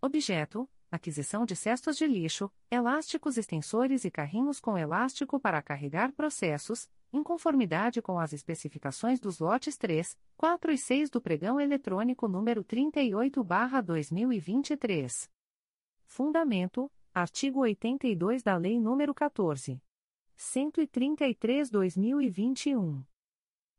Objeto: aquisição de cestos de lixo, elásticos extensores e carrinhos com elástico para carregar processos, em conformidade com as especificações dos lotes 3, 4 e 6 do pregão eletrônico número 38/2023. Fundamento: artigo 82 da Lei nº 14. 133/2021.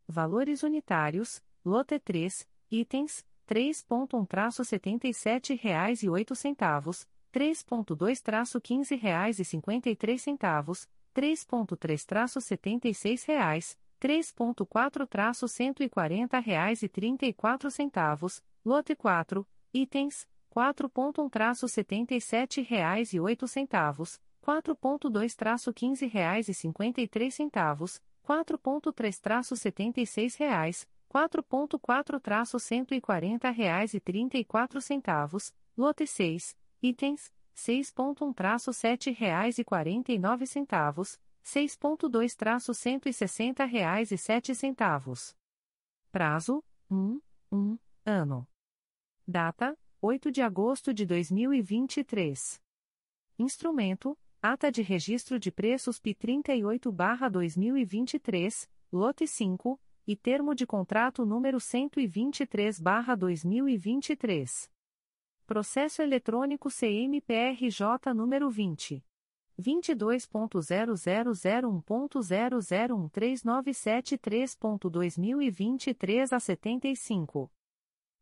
Valores unitários: lote 3, itens 3.1-77 reais e 8 centavos, 3.2-15 reais e 53 centavos, 3.3-76 reais, 3.4-140 reais e 34 centavos, lote 4, itens 4.1-77 reais e 8 centavos, 4.2-15 reais e 53 centavos, 4.3-76 reais, 4.4-140 reais e 34 centavos, lote 6, itens 6.1-7 reais e 49 centavos, 6.2-160 reais e 7 centavos. Prazo, 1, 1, ano. Data, 8 de agosto de 2023. Instrumento, Ata de Registro de Preços P 38/2023, lote 5, e termo de contrato número 123/2023. Processo eletrônico CMPRJ número 20 22.0001.0013973.2023 a 75.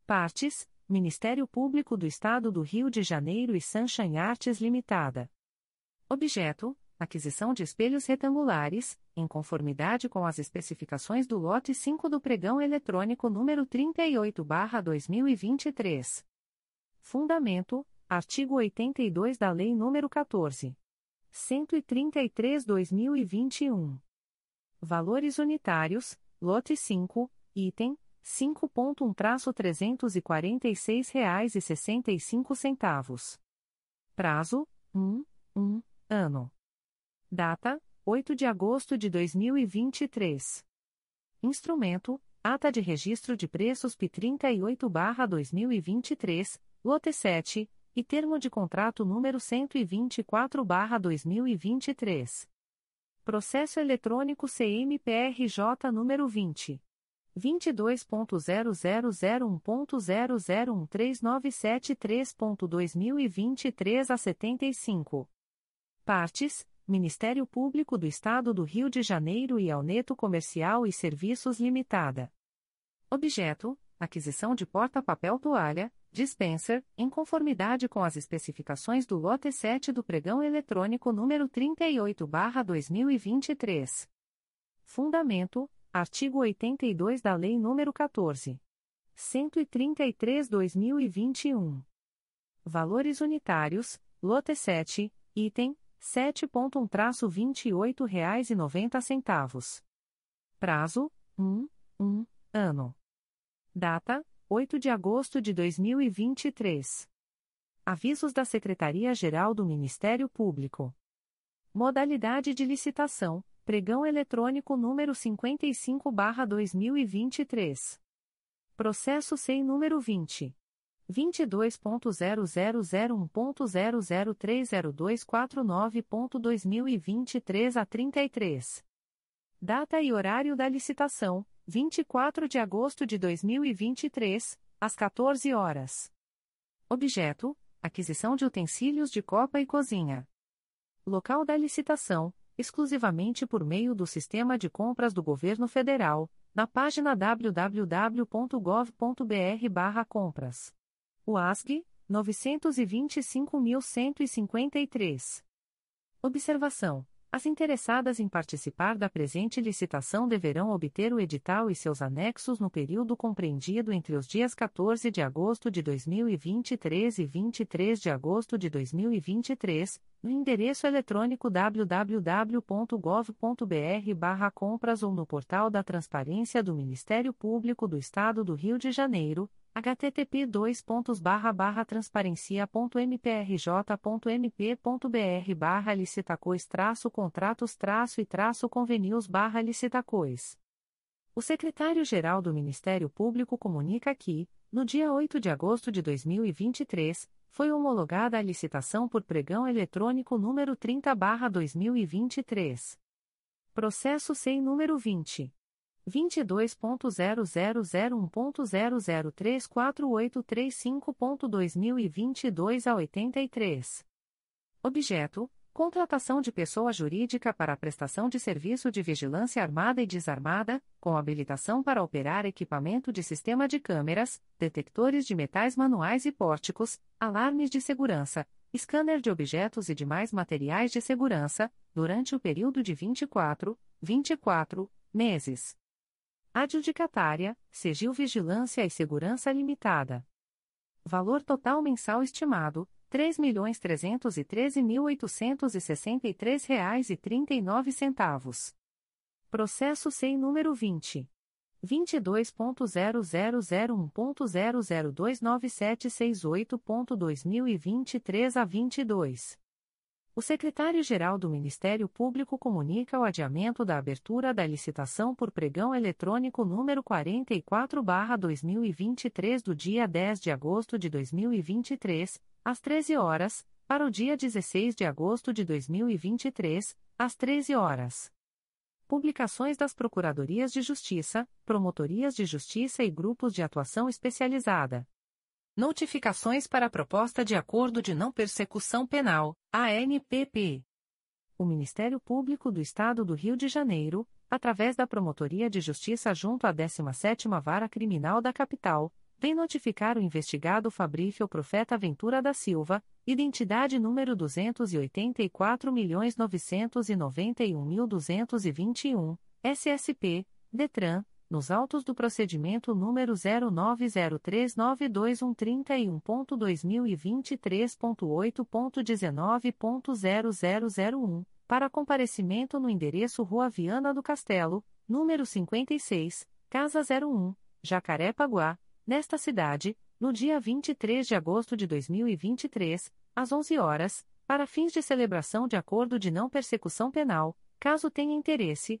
Partes: Ministério Público do Estado do Rio de Janeiro e Sunshine Artes Limitada. Objeto: aquisição de espelhos retangulares, em conformidade com as especificações do lote 5 do pregão eletrônico número 38/2023. Fundamento: artigo 82 da Lei nº 14. 133/2021. Valores unitários: lote 5, item 5.1-346 reais e 65 centavos. Prazo: 1, 1 Ano. Data: 8 de agosto de 2023. Instrumento: Ata de Registro de Preços P 38/2023, lote 7, e termo de contrato número 124/2023. Processo eletrônico CMPRJ número 20 22.0001.0013973.2023 a 75. Partes: Ministério Público do Estado do Rio de Janeiro e Alneto Comercial e Serviços Limitada. Objeto: aquisição de porta-papel toalha, dispenser, em conformidade com as especificações do lote 7 do pregão eletrônico número 38/2023. Fundamento: artigo 82 da Lei nº 14. 133/2021. Valores unitários: lote 7, item 7.1-28 reais e noventa centavos. Prazo, 1, 1, ano. Data, 8 de agosto de 2023. Avisos da Secretaria-Geral do Ministério Público. Modalidade de licitação, pregão eletrônico número 55-2023. Processo SEI número 20. 22.0001.0030249.2023 a 33. Data e horário da licitação: 24 de agosto de 2023, às 14 horas. Objeto: aquisição de utensílios de copa e cozinha. Local da licitação: exclusivamente por meio do sistema de compras do Governo Federal, na página www.gov.br/compras. O ASG 925.153. Observação: As interessadas em participar da presente licitação deverão obter o edital e seus anexos no período compreendido entre os dias 14 de agosto de 2023 e 23 de agosto de 2023, no endereço eletrônico www.gov.br/compras ou no portal da Transparência do Ministério Público do Estado do Rio de Janeiro http transparencia.mprj.mp.br barra licitacois contratos e convenios barra licitacois. O secretário-geral do Ministério Público comunica que, no dia 8 de agosto de 2023, foi homologada a licitação por pregão eletrônico número 30 barra 2023. Processo SEI número 20. 22.0001.0034835.2022 a 83. Objeto: Contratação de pessoa jurídica para a prestação de serviço de vigilância armada e desarmada, com habilitação para operar equipamento de sistema de câmeras, detectores de metais manuais e pórticos, alarmes de segurança, scanner de objetos e demais materiais de segurança, durante o período de 24, 24 meses. Adjudicatária, Segil Vigilância e Segurança Limitada. Valor total mensal estimado, R$ 3.313.863,39. Processo sem número 20. 22.0001.0029768.2023 a 22. O secretário-geral do Ministério Público comunica o adiamento da abertura da licitação por pregão eletrônico número 44/2023 do dia 10 de agosto de 2023, às 13 horas, para o dia 16 de agosto de 2023, às 13 horas. Publicações das Procuradorias de Justiça, Promotorias de Justiça e Grupos de Atuação Especializada. Notificações para a Proposta de Acordo de Não Persecução Penal, ANPP. O Ministério Público do Estado do Rio de Janeiro, através da Promotoria de Justiça junto à 17ª Vara Criminal da Capital, vem notificar o investigado Fabrício Profeta Ventura da Silva, identidade número 284.991.221, SSP, DETRAN, nos autos do procedimento número 09039231.2023.8.19.0001, para comparecimento no endereço Rua Viana do Castelo, número 56, Casa 01, Jacarepaguá, nesta cidade, no dia 23 de agosto de 2023, às 11 horas, para fins de celebração de acordo de não persecução penal, caso tenha interesse,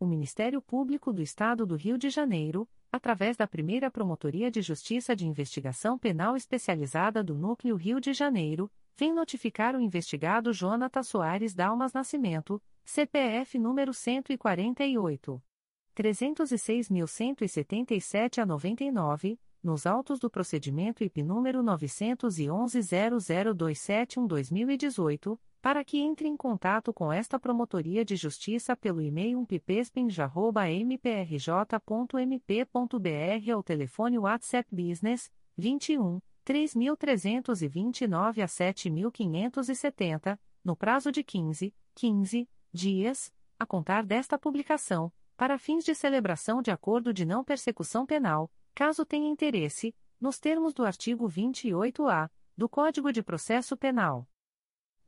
o Ministério Público do Estado do Rio de Janeiro, através da primeira Promotoria de Justiça de Investigação Penal Especializada do Núcleo Rio de Janeiro, vem notificar o investigado Jonathan Soares Dalmas Nascimento, CPF número 148. 306.177 a 99, nos autos do procedimento IP número 911-00271-2018 para que entre em contato com esta Promotoria de Justiça pelo e-mail umpipespeng.mprj.mp.br ou telefone WhatsApp Business 21 3329 a 7570, no prazo de 15, 15 dias, a contar desta publicação, para fins de celebração de acordo de não persecução penal, caso tenha interesse, nos termos do artigo 28-A do Código de Processo Penal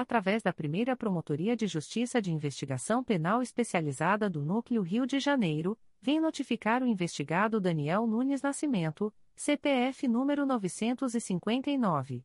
através da primeira Promotoria de Justiça de Investigação Penal Especializada do Núcleo Rio de Janeiro, vem notificar o investigado Daniel Nunes Nascimento, CPF número 959.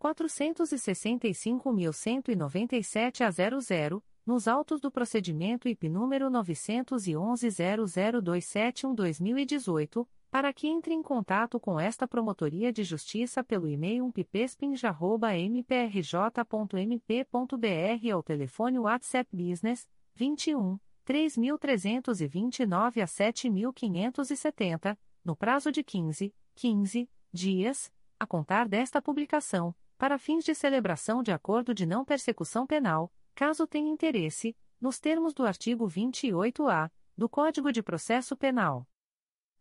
465.197 a 00, nos autos do procedimento IP número 911-00271-2018, para que entre em contato com esta Promotoria de Justiça pelo e-mail umpipespin.mprj.mp.br ou telefone WhatsApp Business 21 3329 a 7570, no prazo de 15, 15 dias, a contar desta publicação para fins de celebração de acordo de não persecução penal, caso tenha interesse, nos termos do artigo 28-A do Código de Processo Penal.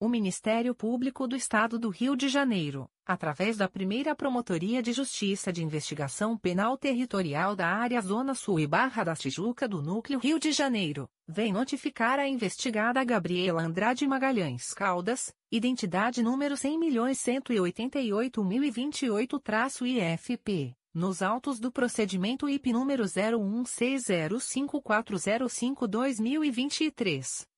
O Ministério Público do Estado do Rio de Janeiro, através da primeira Promotoria de Justiça de Investigação Penal Territorial da Área Zona Sul e Barra da Tijuca do Núcleo Rio de Janeiro, vem notificar a investigada Gabriela Andrade Magalhães Caldas, identidade número 100.188.028-IFP nos autos do procedimento IP número 01605405-2023,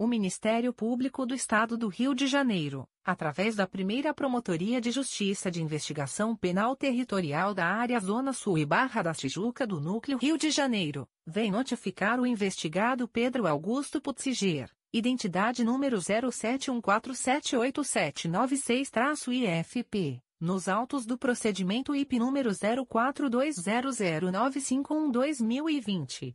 O Ministério Público do Estado do Rio de Janeiro, através da primeira Promotoria de Justiça de Investigação Penal Territorial da Área Zona Sul e Barra da Tijuca do Núcleo Rio de Janeiro, vem notificar o investigado Pedro Augusto Putziger, identidade número 0714787796-IFP, nos autos do procedimento IP número 04200951-2020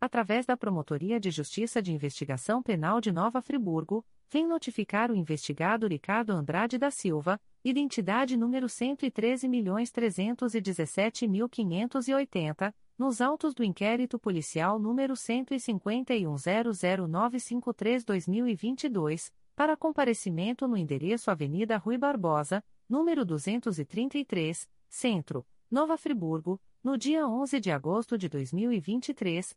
através da Promotoria de Justiça de Investigação Penal de Nova Friburgo, vem notificar o investigado Ricardo Andrade da Silva, identidade número 113.317.580, nos autos do inquérito policial número 151.00953-2022, para comparecimento no endereço Avenida Rui Barbosa, número 233, Centro, Nova Friburgo, no dia 11 de agosto de 2023,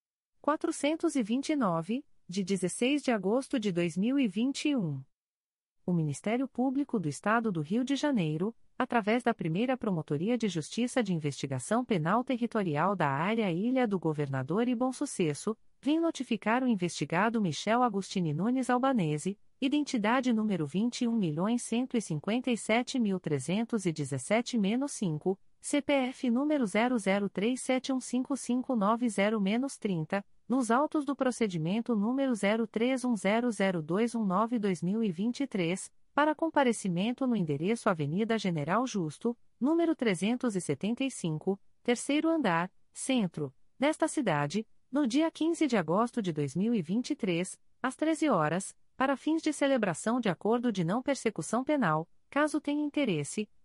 429, de 16 de agosto de 2021. O Ministério Público do Estado do Rio de Janeiro, através da primeira Promotoria de Justiça de Investigação Penal Territorial da Área Ilha do Governador e Bom Sucesso, vem notificar o investigado Michel Agostini Nunes Albanese, identidade número 21.157.317-5, CPF número 0037155990-30, nos autos do procedimento número 03100219-2023, para comparecimento no endereço Avenida General Justo, número 375, terceiro andar, centro, desta cidade, no dia 15 de agosto de 2023, às 13 horas, para fins de celebração de acordo de não persecução penal, caso tenha interesse,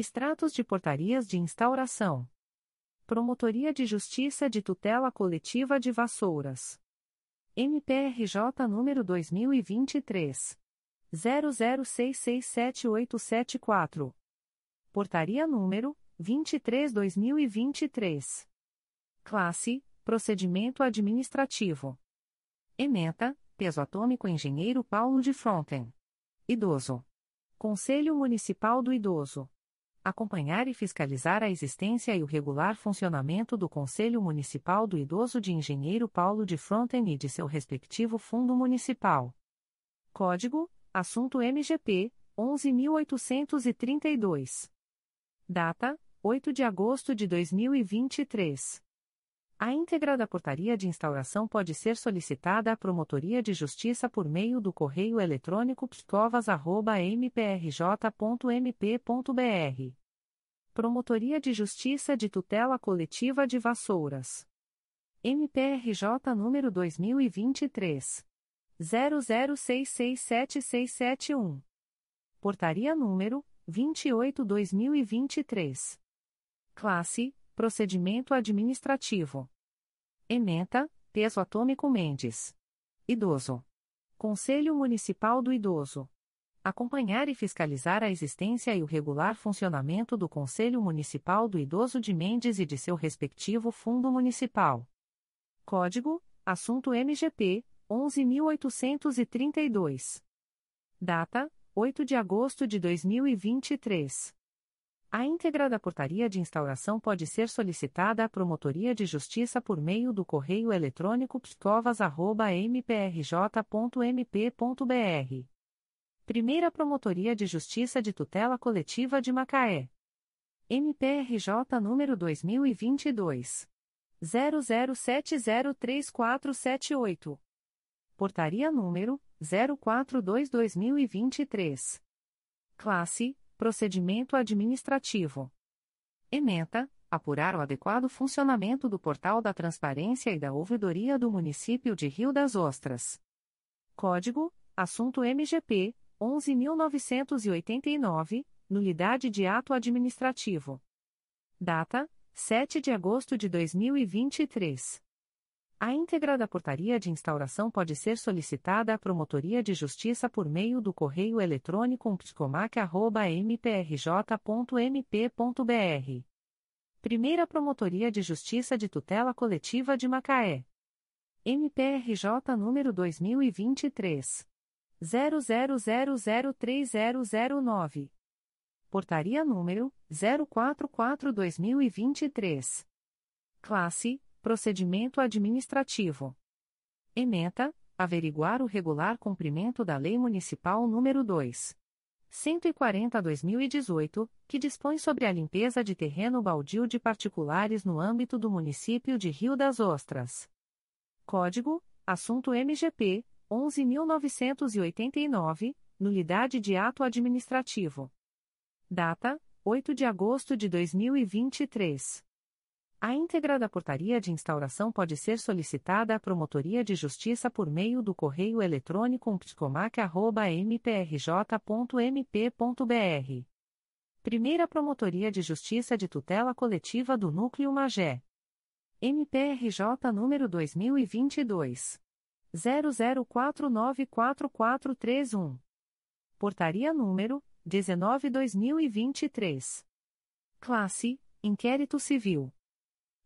Extratos de portarias de instauração. Promotoria de Justiça de Tutela Coletiva de Vassouras. MPRJ número 2023 00667874. Portaria número 23/2023. Classe Procedimento Administrativo. Ementa, Peso Atômico Engenheiro Paulo de Fronten. Idoso. Conselho Municipal do Idoso. Acompanhar e fiscalizar a existência e o regular funcionamento do Conselho Municipal do Idoso de Engenheiro Paulo de Fronten e de seu respectivo Fundo Municipal. Código: Assunto MGP 11832. Data: 8 de agosto de 2023. A íntegra da portaria de instauração pode ser solicitada à Promotoria de Justiça por meio do correio eletrônico pscovas.mprj.mp.br. Promotoria de Justiça de Tutela Coletiva de Vassouras. MPRJ número 2023. 00667671. Portaria número 28-2023. Classe Procedimento Administrativo. Ementa, Peso Atômico Mendes. Idoso. Conselho Municipal do Idoso. Acompanhar e fiscalizar a existência e o regular funcionamento do Conselho Municipal do Idoso de Mendes e de seu respectivo Fundo Municipal. Código: Assunto MGP 11832. Data: 8 de agosto de 2023. A íntegra da portaria de instauração pode ser solicitada à Promotoria de Justiça por meio do correio eletrônico pscovas.mprj.mp.br. Primeira Promotoria de Justiça de Tutela Coletiva de Macaé. MPRJ número 2022. 00703478. Portaria número 042-2023. Classe Procedimento Administrativo. Ementa, apurar o adequado funcionamento do Portal da Transparência e da Ouvidoria do Município de Rio das Ostras. Código: Assunto MGP 11989, nulidade de ato administrativo. Data: 7 de agosto de 2023. A íntegra da portaria de instauração pode ser solicitada à Promotoria de Justiça por meio do correio eletrônico psicomac.mprj.mp.br. Primeira Promotoria de Justiça de Tutela Coletiva de Macaé. MPRJ número 2023. 00003009. Portaria número 044-2023. Classe Procedimento Administrativo. Ementa, averiguar o regular cumprimento da Lei Municipal nº 2. 140-2018, que dispõe sobre a limpeza de terreno baldio de particulares no âmbito do município de Rio das Ostras. Código: Assunto MGP 11.989, Nulidade de ato administrativo. Data: 8 de agosto de 2023. A íntegra da portaria de instauração pode ser solicitada à Promotoria de Justiça por meio do correio eletrônico psicomac.mprj.mp.br. Primeira Promotoria de Justiça de Tutela Coletiva do Núcleo Magé. MPRJ número 2022. 00494431. Portaria número 19/2023. Classe: Inquérito Civil.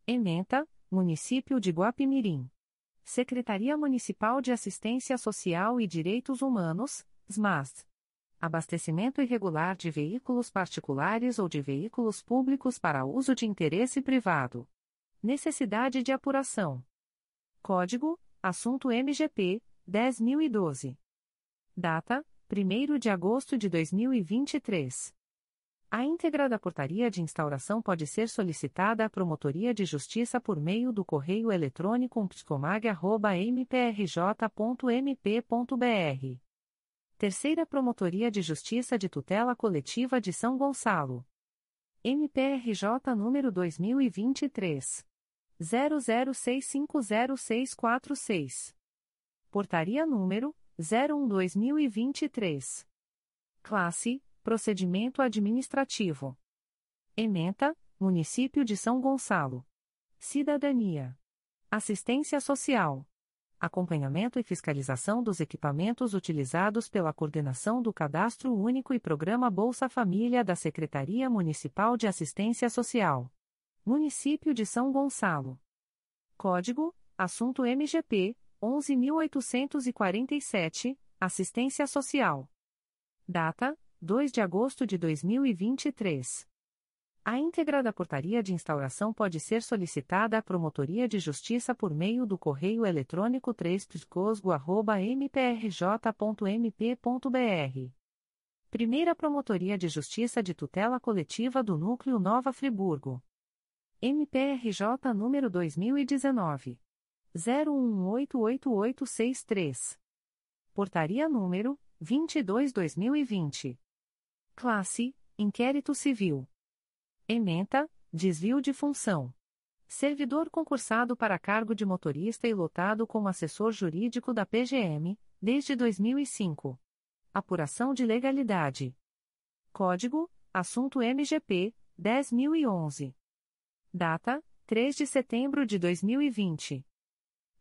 Ementa, Município de Guapimirim. Secretaria Municipal de Assistência Social e Direitos Humanos, SMAS. Abastecimento irregular de veículos particulares ou de veículos públicos para uso de interesse privado. Necessidade de apuração. Código: Assunto MGP 10012. Data: 1 de agosto de 2023. A íntegra da portaria de instauração pode ser solicitada à Promotoria de Justiça por meio do correio eletrônico psicomag.mprj.mp.br. Terceira Promotoria de Justiça de Tutela Coletiva de São Gonçalo. MPRJ número 2023. 00650646. Portaria número 01-2023. Classe Procedimento Administrativo. Ementa, Município de São Gonçalo. Cidadania. Assistência Social. Acompanhamento e fiscalização dos equipamentos utilizados pela coordenação do Cadastro Único e Programa Bolsa Família da Secretaria Municipal de Assistência Social. Município de São Gonçalo. Código: Assunto MGP 11847, Assistência Social. Data: 2 de agosto de 2023. A íntegra da portaria de instauração pode ser solicitada à Promotoria de Justiça por meio do correio eletrônico 3 mprj.mp.br. Primeira Promotoria de Justiça de Tutela Coletiva do Núcleo Nova Friburgo. MPRJ número 2019. 01188863. Portaria número 22-2020. Classe: Inquérito Civil. Ementa: Desvio de função. Servidor concursado para cargo de motorista e lotado como assessor jurídico da PGM, desde 2005. Apuração de legalidade. Código: Assunto MGP 10011. Data: 3 de setembro de 2020.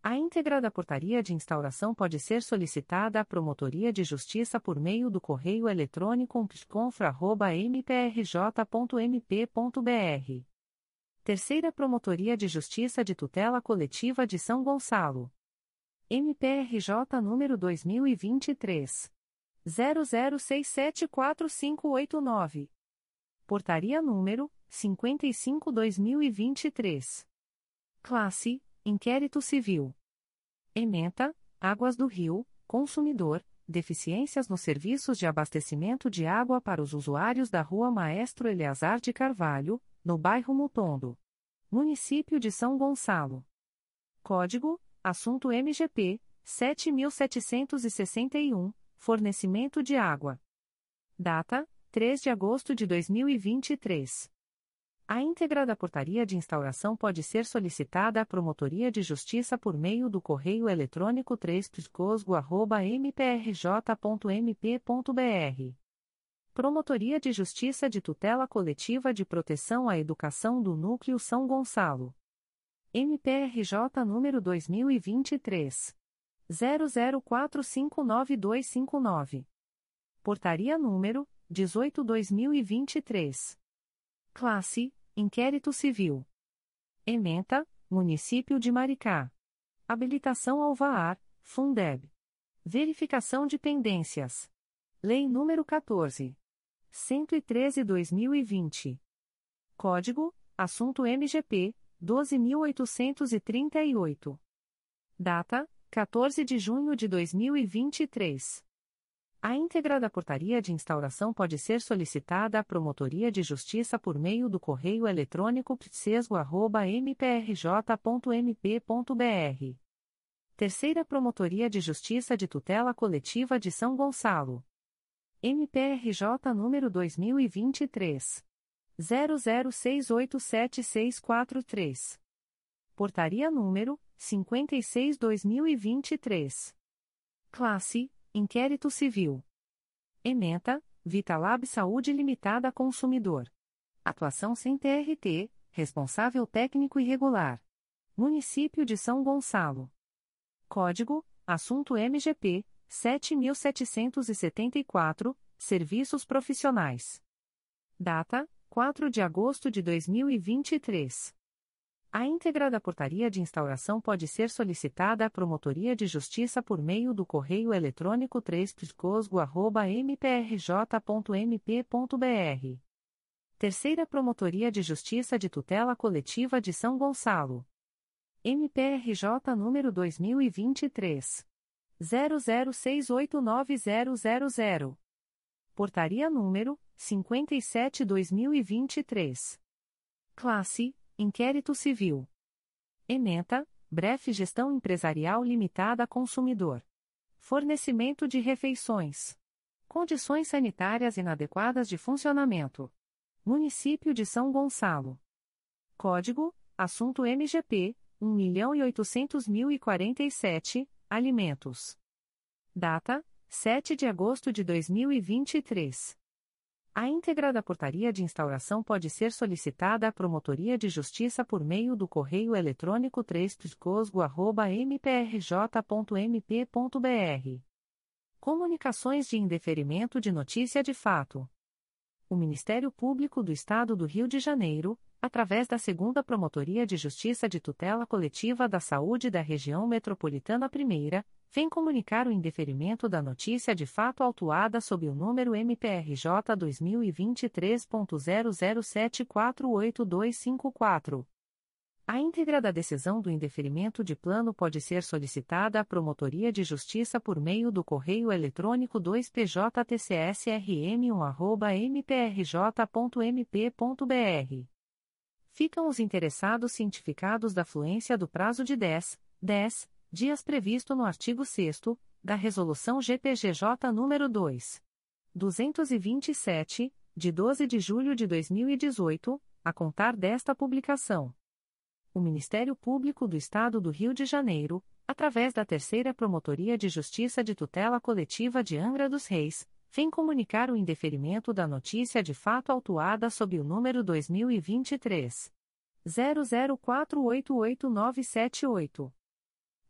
A íntegra da portaria de instauração pode ser solicitada à Promotoria de Justiça por meio do correio eletrônico psconfra.mprj.mp.br. Terceira Promotoria de Justiça de Tutela Coletiva de São Gonçalo. MPRJ número 2023. 00674589. Portaria número 55-2023. Classe Inquérito Civil. Ementa, Águas do Rio, Consumidor, deficiências nos serviços de abastecimento de água para os usuários da Rua Maestro Eleazar de Carvalho, no bairro Mutondo. Município de São Gonçalo. Código: Assunto MGP 7761, Fornecimento de água. Data: 3 de agosto de 2023. A íntegra da portaria de instauração pode ser solicitada à Promotoria de Justiça por meio do correio eletrônico 3 mprj.mp.br. Promotoria de Justiça de Tutela Coletiva de Proteção à Educação do Núcleo São Gonçalo. MPRJ número 2023. 00459259. Portaria número 18/2023. Classe Inquérito Civil. Ementa, Município de Maricá. Habilitação ao VAR, Fundeb. Verificação de pendências. Lei nº 14. 113/2020. Código: Assunto MGP 12838. Data: 14 de junho de 2023. A íntegra da portaria de instauração pode ser solicitada à Promotoria de Justiça por meio do correio eletrônico psesgo.mprj.mp.br. Terceira Promotoria de Justiça de Tutela Coletiva de São Gonçalo. MPRJ número 2023 00687643. Portaria número 56/2023. Classe: Inquérito Civil. Ementa: Vitalab Saúde Limitada Consumidor. Atuação sem TRT, responsável técnico irregular. Município de São Gonçalo. Código: Assunto MGP 7774, Serviços Profissionais. Data: 4 de agosto de 2023. A íntegra da portaria de instauração pode ser solicitada à Promotoria de Justiça por meio do correio eletrônico 3 mprj.mp.br. Terceira Promotoria de Justiça de Tutela Coletiva de São Gonçalo. MPRJ número 2023 00689000. Portaria número 57/2023. Classe: Inquérito Civil. Ementa: Bref Gestão Empresarial Limitada Consumidor. Fornecimento de refeições. Condições sanitárias inadequadas de funcionamento. Município de São Gonçalo. Código: Assunto MGP 1.800.047 Alimentos. Data: 7 de agosto de 2023. A íntegra da portaria de instauração pode ser solicitada à Promotoria de Justiça por meio do correio eletrônico 3 mprj.mp.br. Comunicações de indeferimento de notícia de fato. O Ministério Público do Estado do Rio de Janeiro, através da Segunda Promotoria de Justiça de Tutela Coletiva da Saúde da Região Metropolitana I, vem comunicar o indeferimento da notícia de fato autuada sob o número MPRJ 2023.00748254. A íntegra da decisão do indeferimento de plano pode ser solicitada à Promotoria de Justiça por meio do correio eletrônico 2PJTCSRM1@mprj.mp.br ficam os interessados cientificados da fluência do prazo de 10, 10 dias previsto no artigo 6 da Resolução GPGJ nº 2. 227, de 12 de julho de 2018, a contar desta publicação. O Ministério Público do Estado do Rio de Janeiro, através da Terceira Promotoria de Justiça de Tutela Coletiva de Angra dos Reis, vem comunicar o indeferimento da notícia de fato autuada sob o número 2023 00488978.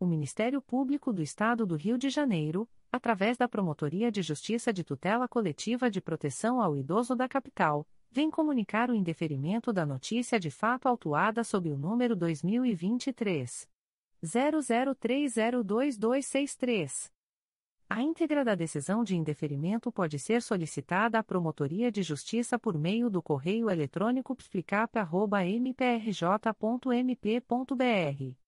O Ministério Público do Estado do Rio de Janeiro, através da Promotoria de Justiça de Tutela Coletiva de Proteção ao Idoso da Capital, vem comunicar o indeferimento da notícia de fato autuada sob o número 2023 00302263. A íntegra da decisão de indeferimento pode ser solicitada à Promotoria de Justiça por meio do correio eletrônico psicap.mprj.mp.br.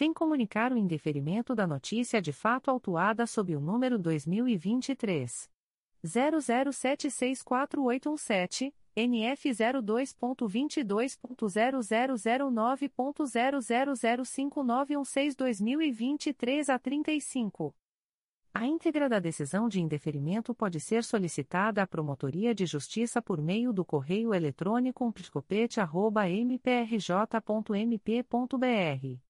vem comunicar o indeferimento da notícia de fato autuada sob o número 2023. 00764817. NF 02.22.0009.0005916-2023 a 35. A íntegra da decisão de indeferimento pode ser solicitada à Promotoria de Justiça por meio do correio eletrônico psicopete.mprj.mp.br.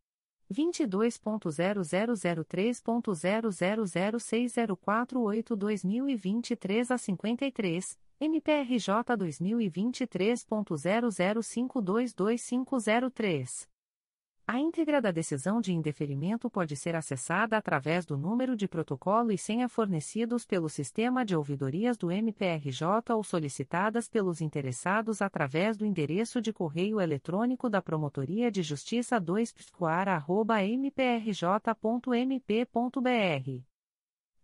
22.0003.0006048-2023 a 53, MPRJ 2023.00522503. A íntegra da decisão de indeferimento pode ser acessada através do número de protocolo e senha fornecidos pelo sistema de ouvidorias do MPRJ ou solicitadas pelos interessados através do endereço de correio eletrônico da Promotoria de Justiça 2 mprj.mp.br.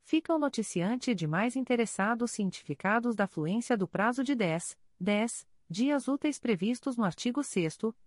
Fica o noticiante de mais interessados cientificados da fluência do prazo de 10, 10 dias úteis previstos no artigo 6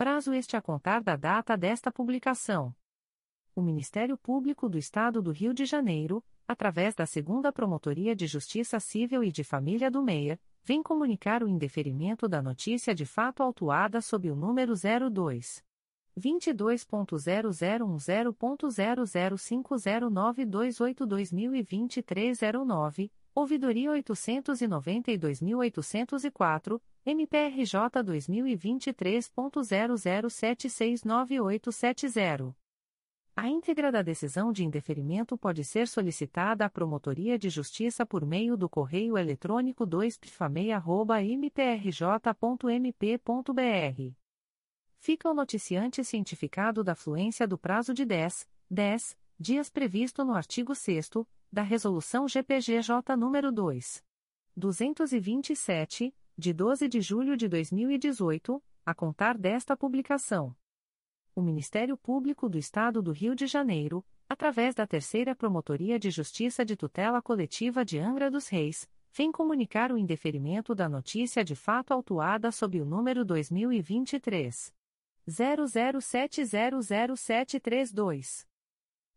prazo este a contar da data desta publicação. O Ministério Público do Estado do Rio de Janeiro, através da Segunda Promotoria de Justiça Civil e de Família do Meia, vem comunicar o indeferimento da notícia de fato autuada sob o número 02 22.0010.0050928-2023 09, ouvidoria 892.804, MPRJ 2023.00769870. A íntegra da decisão de indeferimento pode ser solicitada à Promotoria de Justiça por meio do correio eletrônico 2pifamei.mprj.mp.br. Fica o noticiante cientificado da fluência do prazo de 10, 10 dias previsto no artigo 6 da Resolução GPGJ nº 2. 227, de 12 de julho de 2018, a contar desta publicação. O Ministério Público do Estado do Rio de Janeiro, através da Terceira Promotoria de Justiça de Tutela Coletiva de Angra dos Reis, vem comunicar o indeferimento da notícia de fato autuada sob o número 2023 00700732.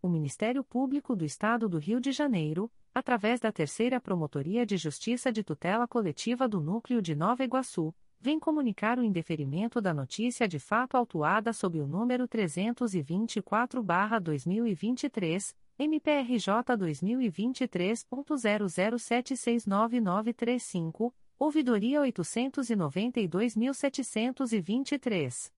O Ministério Público do Estado do Rio de Janeiro, através da Terceira Promotoria de Justiça de Tutela Coletiva do Núcleo de Nova Iguaçu, vem comunicar o indeferimento da notícia de fato autuada sob o número 324-2023, MPRJ 2023.00769935, ouvidoria 892.723.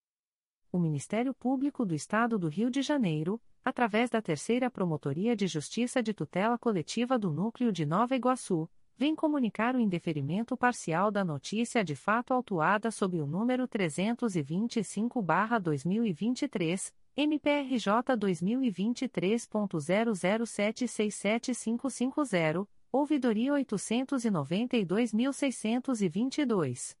O Ministério Público do Estado do Rio de Janeiro, através da Terceira Promotoria de Justiça de Tutela Coletiva do Núcleo de Nova Iguaçu, vem comunicar o indeferimento parcial da notícia de fato autuada sob o número 325-2023, MPRJ 2023.00767550, ouvidoria 892.622.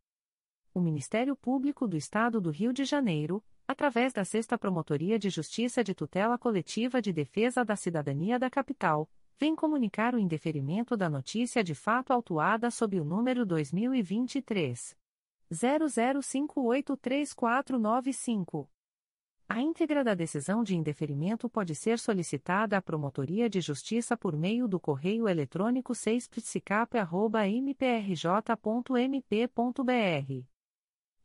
O Ministério Público do Estado do Rio de Janeiro, através da Sexta Promotoria de Justiça de Tutela Coletiva de Defesa da Cidadania da Capital, vem comunicar o indeferimento da notícia de fato autuada sob o número 2023 00583495. A íntegra da decisão de indeferimento pode ser solicitada à Promotoria de Justiça por meio do correio eletrônico 6psicap.mprj.mp.br.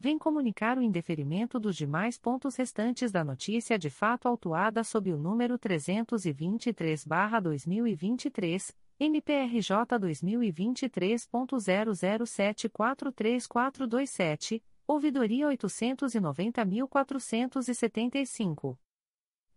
vem comunicar o indeferimento dos demais pontos restantes da notícia de fato autuada sob o número 323-2023, MPRJ 2023.00743427, ouvidoria 890.475.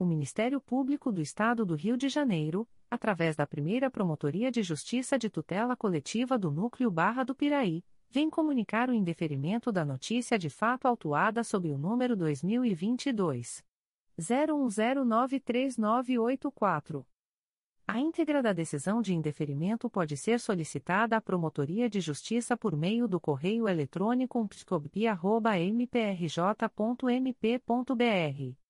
o Ministério Público do Estado do Rio de Janeiro, através da primeira Promotoria de Justiça de Tutela Coletiva do Núcleo Barra do Piraí, vem comunicar o indeferimento da notícia de fato autuada sob o número 2022. 01093984. A íntegra da decisão de indeferimento pode ser solicitada à Promotoria de Justiça por meio do correio eletrônico psicobia.mprj.mp.br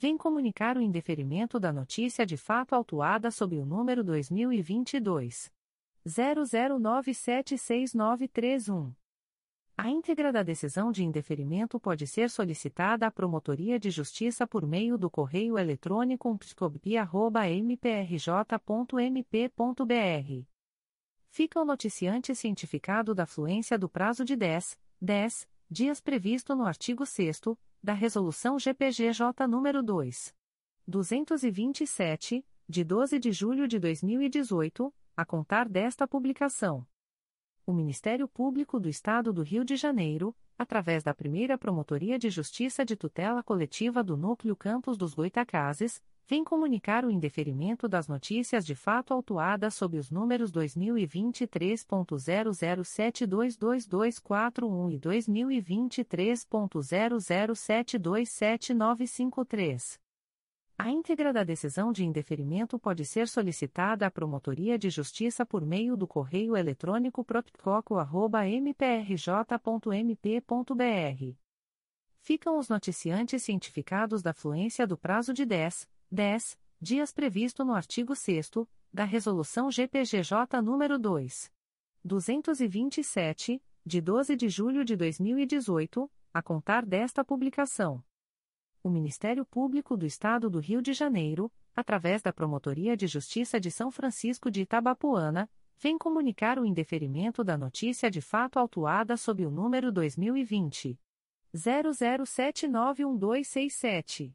vem comunicar o indeferimento da notícia de fato autuada sob o número 2022 00976931. A íntegra da decisão de indeferimento pode ser solicitada à Promotoria de Justiça por meio do correio eletrônico psicobia.mprj.mp.br. Fica o noticiante cientificado da fluência do prazo de 10, 10 dias previsto no artigo 6 da Resolução GPGJ nº 2. 227, de 12 de julho de 2018, a contar desta publicação. O Ministério Público do Estado do Rio de Janeiro, através da primeira Promotoria de Justiça de Tutela Coletiva do Núcleo Campos dos Goitacazes, vem comunicar o indeferimento das notícias de fato autuadas sob os números 2023.00722241 e 2023.00727953. A íntegra da decisão de indeferimento pode ser solicitada à Promotoria de Justiça por meio do correio eletrônico propcoco.mprj.mp.br. Ficam os noticiantes cientificados da fluência do prazo de 10, 10 dias previsto no artigo 6 da Resolução GPGJ nº 2. 227, de 12 de julho de 2018, a contar desta publicação. O Ministério Público do Estado do Rio de Janeiro, através da Promotoria de Justiça de São Francisco de Itabapuana, vem comunicar o indeferimento da notícia de fato autuada sob o número 2020 00791267.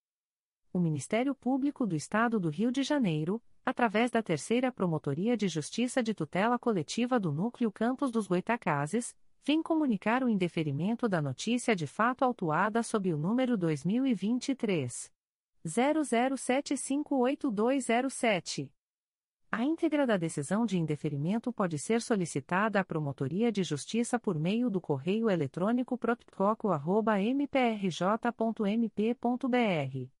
O Ministério Público do Estado do Rio de Janeiro, através da Terceira Promotoria de Justiça de Tutela Coletiva do Núcleo Campos dos Goitacazes, vem comunicar o indeferimento da notícia de fato autuada sob o número 2023 00758207. A íntegra da decisão de indeferimento pode ser solicitada à Promotoria de Justiça por meio do correio eletrônico proptcoco.mprj.mp.br.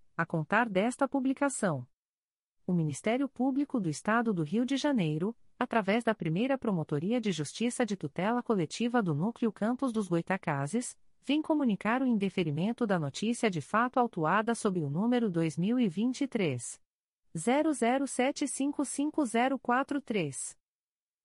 a contar desta publicação. O Ministério Público do Estado do Rio de Janeiro, através da primeira Promotoria de Justiça de Tutela Coletiva do Núcleo Campos dos Goitacazes, vem comunicar o indeferimento da notícia de fato autuada sob o número 2023 00755043.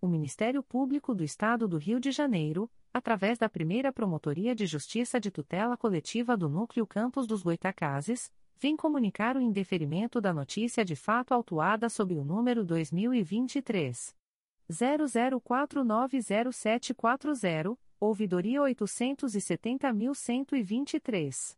O Ministério Público do Estado do Rio de Janeiro, através da primeira Promotoria de Justiça de Tutela Coletiva do Núcleo Campos dos Goitacazes, vem comunicar o indeferimento da notícia de fato autuada sob o número 2023 00490740 ouvidoria 870.123.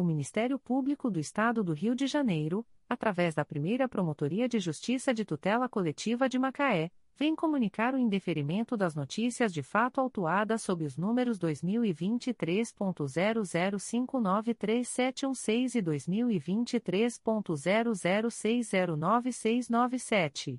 O Ministério Público do Estado do Rio de Janeiro, através da primeira Promotoria de Justiça de Tutela Coletiva de Macaé, vem comunicar o indeferimento das notícias de fato autuadas sob os números 2023.00593716 e 2023.00609697.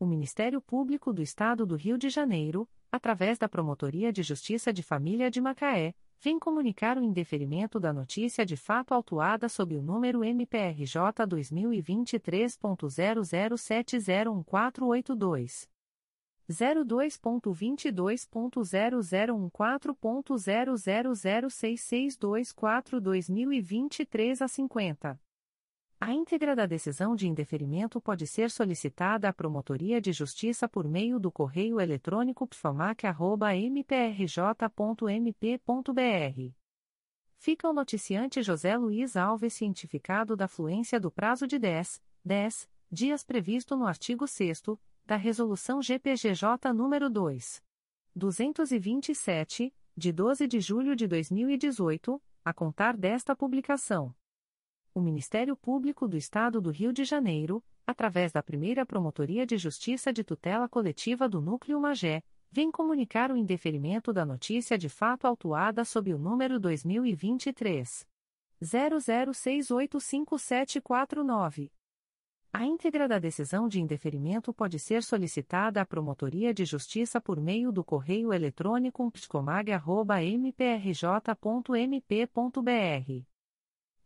O Ministério Público do Estado do Rio de Janeiro, através da Promotoria de Justiça de Família de Macaé, vem comunicar o indeferimento da notícia de fato autuada sob o número MPRJ 2023.00701482. 02.22.0014.0006624-2023 a 50. A íntegra da decisão de indeferimento pode ser solicitada à Promotoria de Justiça por meio do correio eletrônico pfamac.mprj.mp.br. Fica o noticiante José Luiz Alves cientificado da fluência do prazo de 10, 10 dias previsto no artigo 6 da Resolução GPGJ nº 2. 227, de 12 de julho de 2018, a contar desta publicação. O Ministério Público do Estado do Rio de Janeiro, através da primeira Promotoria de Justiça de Tutela Coletiva do Núcleo Magé, vem comunicar o indeferimento da notícia de fato autuada sob o número 2023 00685749. A íntegra da decisão de indeferimento pode ser solicitada à Promotoria de Justiça por meio do correio eletrônico pscomag.mprj.mp.br.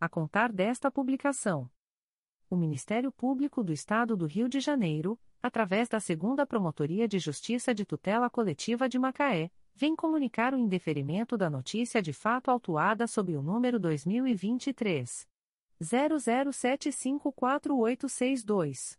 a contar desta publicação. O Ministério Público do Estado do Rio de Janeiro, através da Segunda Promotoria de Justiça de Tutela Coletiva de Macaé, vem comunicar o indeferimento da notícia de fato autuada sob o número 2023 00754862.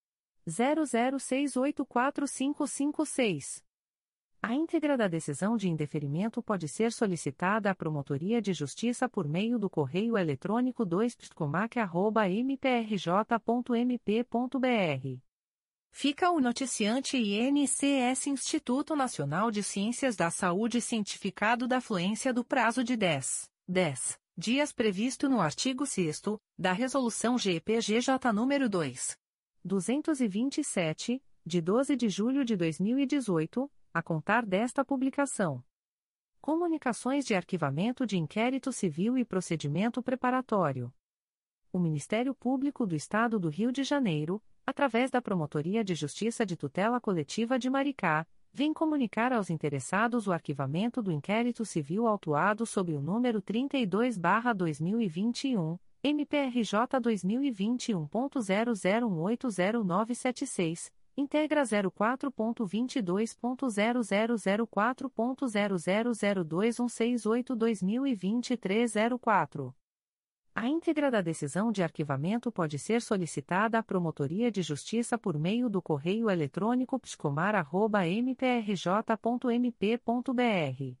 00684556. A íntegra da decisão de indeferimento pode ser solicitada à Promotoria de Justiça por meio do correio eletrônico 2pscomac.mprj.mp.br. Fica o noticiante INCS Instituto Nacional de Ciências da Saúde cientificado da fluência do prazo de 10, 10 dias previsto no artigo 6 da Resolução GPGJ nº 2. 227, de 12 de julho de 2018 a contar desta publicação. Comunicações de arquivamento de inquérito civil e procedimento preparatório. O Ministério Público do Estado do Rio de Janeiro, através da Promotoria de Justiça de Tutela Coletiva de Maricá, vem comunicar aos interessados o arquivamento do inquérito civil autuado sob o número 32-2021, MPRJ 2021.00180976 Integra 04.22.0004.0002168-2023 A íntegra da decisão de arquivamento pode ser solicitada à Promotoria de Justiça por meio do correio eletrônico pscomar.mprj.mp.br.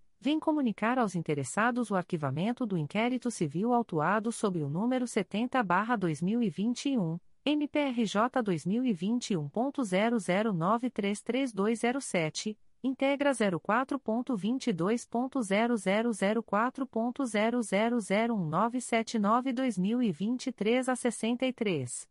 vem comunicar aos interessados o arquivamento do inquérito civil autuado sob o número 70-2021, MPRJ 2021.00933207, integra 04.22.0004.0001979-2023 a 63.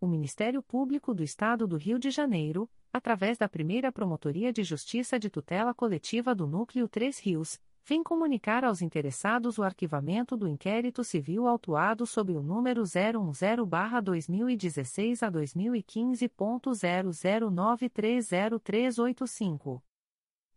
o Ministério Público do Estado do Rio de Janeiro, através da primeira Promotoria de Justiça de Tutela Coletiva do Núcleo 3 Rios, vem comunicar aos interessados o arquivamento do inquérito civil autuado sob o número 010-2016 a 2015.00930385.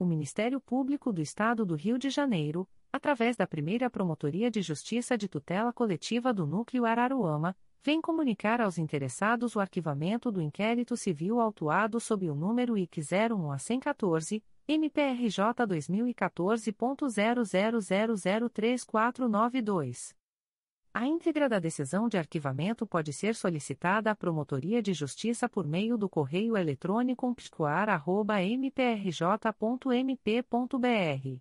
o Ministério Público do Estado do Rio de Janeiro, através da primeira Promotoria de Justiça de Tutela Coletiva do Núcleo Araruama, vem comunicar aos interessados o arquivamento do inquérito civil autuado sob o número IC 01 a 114, MPRJ 2014.00003492. A íntegra da decisão de arquivamento pode ser solicitada à Promotoria de Justiça por meio do correio eletrônico psicoar.mprj.mp.br.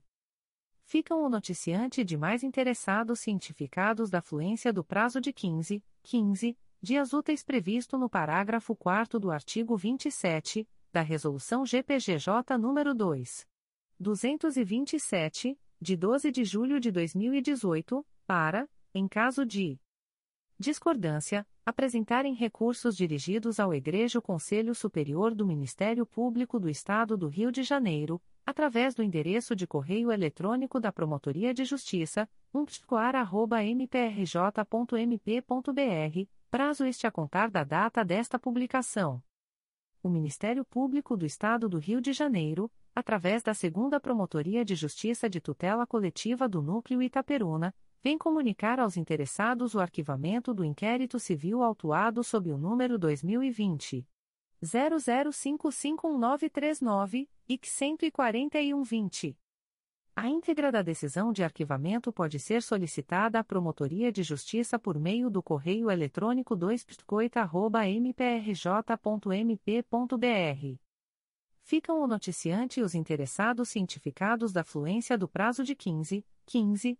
Ficam o noticiante de mais interessados cientificados da fluência do prazo de 15, 15 dias úteis previsto no parágrafo 4 do artigo 27 da Resolução GPGJ nº 2. 227, de 12 de julho de 2018, para em caso de discordância, apresentarem recursos dirigidos ao Egrejo Conselho Superior do Ministério Público do Estado do Rio de Janeiro, através do endereço de correio eletrônico da Promotoria de Justiça, umpticoar.mprj.mp.br, prazo este a contar da data desta publicação. O Ministério Público do Estado do Rio de Janeiro, através da Segunda Promotoria de Justiça de Tutela Coletiva do Núcleo Itaperuna, vem comunicar aos interessados o arquivamento do inquérito civil autuado sob o número 2020 00551939 e 14120. A íntegra da decisão de arquivamento pode ser solicitada à Promotoria de Justiça por meio do correio eletrônico 2 mprj.mp.br. Ficam o noticiante e os interessados cientificados da fluência do prazo de 15, 15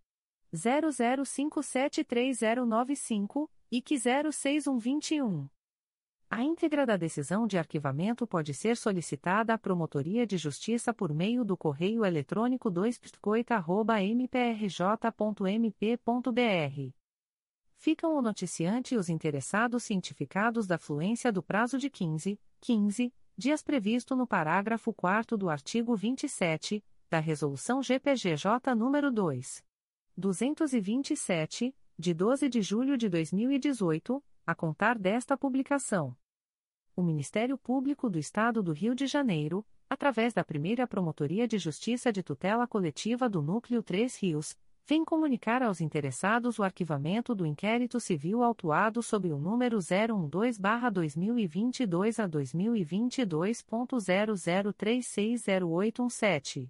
00573095 e que 06121. A íntegra da decisão de arquivamento pode ser solicitada à Promotoria de Justiça por meio do correio eletrônico 2 mprj.mp.br. Ficam o noticiante e os interessados cientificados da fluência do prazo de 15, 15 dias previsto no parágrafo 4 do artigo 27 da Resolução GPGJ nº 2. 227, de 12 de julho de 2018, a contar desta publicação. O Ministério Público do Estado do Rio de Janeiro, através da primeira Promotoria de Justiça de Tutela Coletiva do Núcleo 3 Rios, vem comunicar aos interessados o arquivamento do inquérito civil autuado sob o número 012-2022 a 2022.00360817.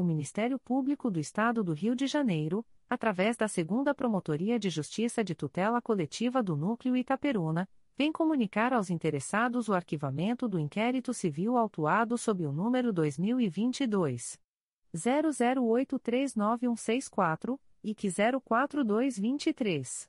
o Ministério Público do Estado do Rio de Janeiro, através da Segunda Promotoria de Justiça de Tutela Coletiva do Núcleo Itaperuna, vem comunicar aos interessados o arquivamento do inquérito civil autuado sob o número 2022 00839164 e que 04223.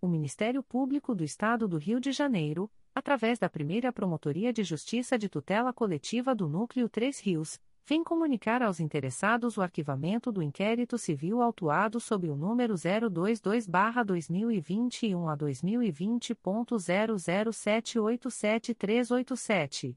O Ministério Público do Estado do Rio de Janeiro, através da primeira Promotoria de Justiça de Tutela Coletiva do Núcleo Três Rios, vem comunicar aos interessados o arquivamento do inquérito civil autuado sob o número 022-2021 a 2020.00787387.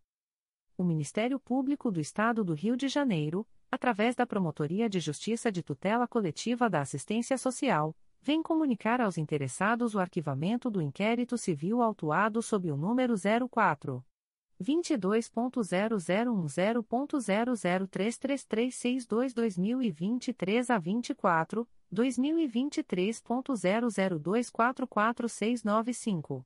o Ministério Público do Estado do Rio de Janeiro, através da Promotoria de Justiça de Tutela Coletiva da Assistência Social, vem comunicar aos interessados o arquivamento do inquérito civil autuado sob o número 04 22.0010.0033362-2023 a 24, 2023.00244695.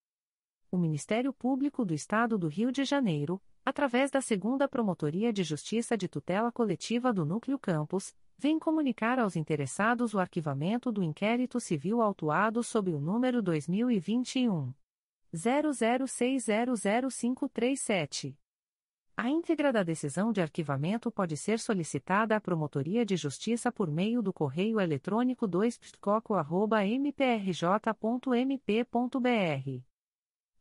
o Ministério Público do Estado do Rio de Janeiro, através da Segunda Promotoria de Justiça de Tutela Coletiva do Núcleo Campos, vem comunicar aos interessados o arquivamento do inquérito civil autuado sob o número 2021 00600537. A íntegra da decisão de arquivamento pode ser solicitada à Promotoria de Justiça por meio do correio eletrônico 2psicoco.mprj.mp.br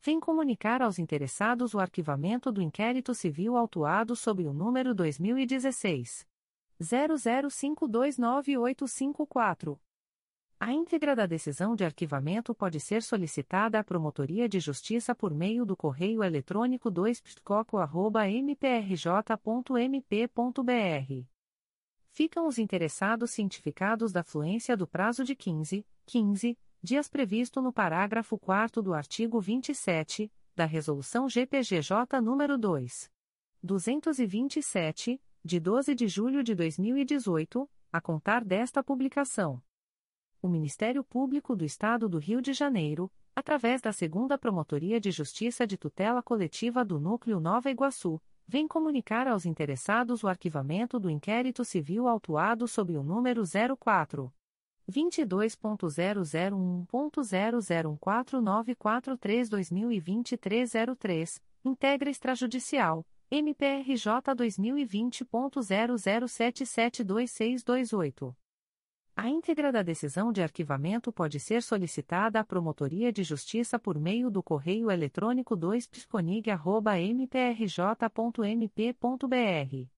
vem comunicar aos interessados o arquivamento do inquérito civil autuado sob o número 2016 00529854. A íntegra da decisão de arquivamento pode ser solicitada à Promotoria de Justiça por meio do correio eletrônico 2psicoco.mprj.mp.br. Ficam os interessados cientificados da fluência do prazo de 15, 15 dias previsto no parágrafo 4 do artigo 27 da Resolução GPGJ nº 2. 227, de 12 de julho de 2018, a contar desta publicação. O Ministério Público do Estado do Rio de Janeiro, através da Segunda Promotoria de Justiça de Tutela Coletiva do Núcleo Nova Iguaçu, vem comunicar aos interessados o arquivamento do inquérito civil autuado sob o número 04 22.0001.0014943-2023 Integra Extrajudicial, MPRJ 2020.00772628. A íntegra da decisão de arquivamento pode ser solicitada à Promotoria de Justiça por meio do correio eletrônico 2psconig.mprj.mp.br.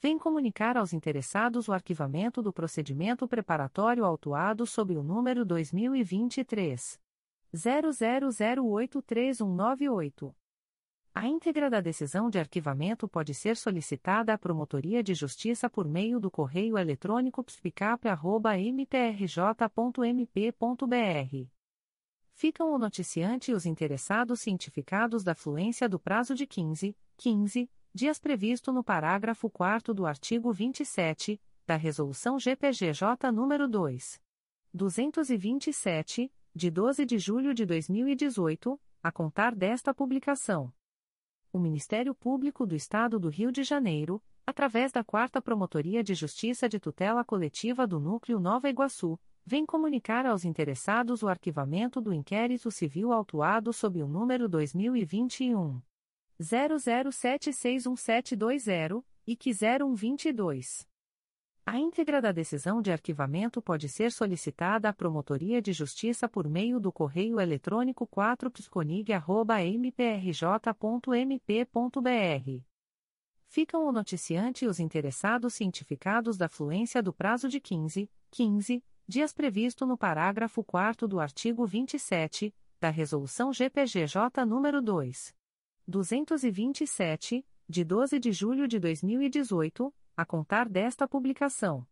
vem comunicar aos interessados o arquivamento do procedimento preparatório autuado sob o número 2023 00083198. A íntegra da decisão de arquivamento pode ser solicitada à Promotoria de Justiça por meio do correio eletrônico psipicape.mprj.mp.br ficam o noticiante e os interessados cientificados da fluência do prazo de 15, 15 dias previsto no parágrafo 4 do artigo 27 da Resolução GPGJ nº 2. 227, de 12 de julho de 2018, a contar desta publicação. O Ministério Público do Estado do Rio de Janeiro, através da 4 Promotoria de Justiça de Tutela Coletiva do Núcleo Nova Iguaçu, vem comunicar aos interessados o arquivamento do inquérito civil autuado sob o número 2021 00761720 e que 0122. A íntegra da decisão de arquivamento pode ser solicitada à Promotoria de Justiça por meio do correio eletrônico 4psconig.mprj.mp.br. Ficam o noticiante e os interessados cientificados da fluência do prazo de 15, 15 dias previsto no parágrafo 4 do artigo 27 da Resolução GPGJ nº 2. 227, de 12 de julho de 2018, a contar desta publicação.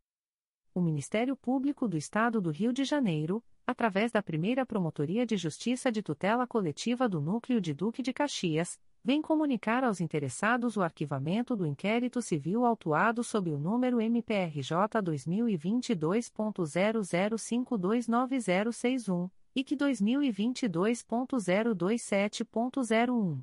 O Ministério Público do Estado do Rio de Janeiro, através da primeira Promotoria de Justiça de Tutela Coletiva do Núcleo de Duque de Caxias, vem comunicar aos interessados o arquivamento do inquérito civil autuado sob o número MPRJ 2022.00529061 e que 2022.027.01.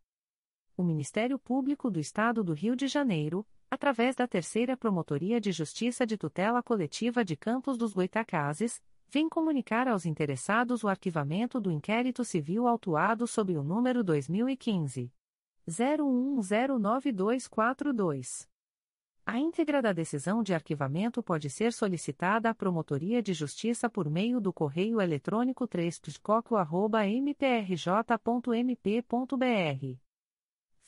O Ministério Público do Estado do Rio de Janeiro, através da Terceira Promotoria de Justiça de Tutela Coletiva de Campos dos Goitacazes, vem comunicar aos interessados o arquivamento do inquérito civil autuado sob o número 2015 01109242. A íntegra da decisão de arquivamento pode ser solicitada à Promotoria de Justiça por meio do correio eletrônico 3 mprj.mp.br.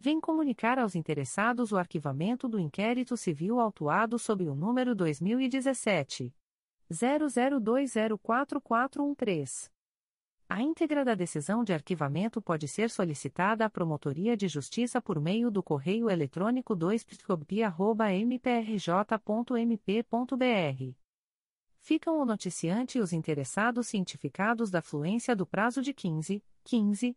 vem comunicar aos interessados o arquivamento do inquérito civil autuado sob o número 2017 00204413. A íntegra da decisão de arquivamento pode ser solicitada à Promotoria de Justiça por meio do correio eletrônico 2 mprj.mp.br. Ficam o noticiante e os interessados cientificados da fluência do prazo de 15, 15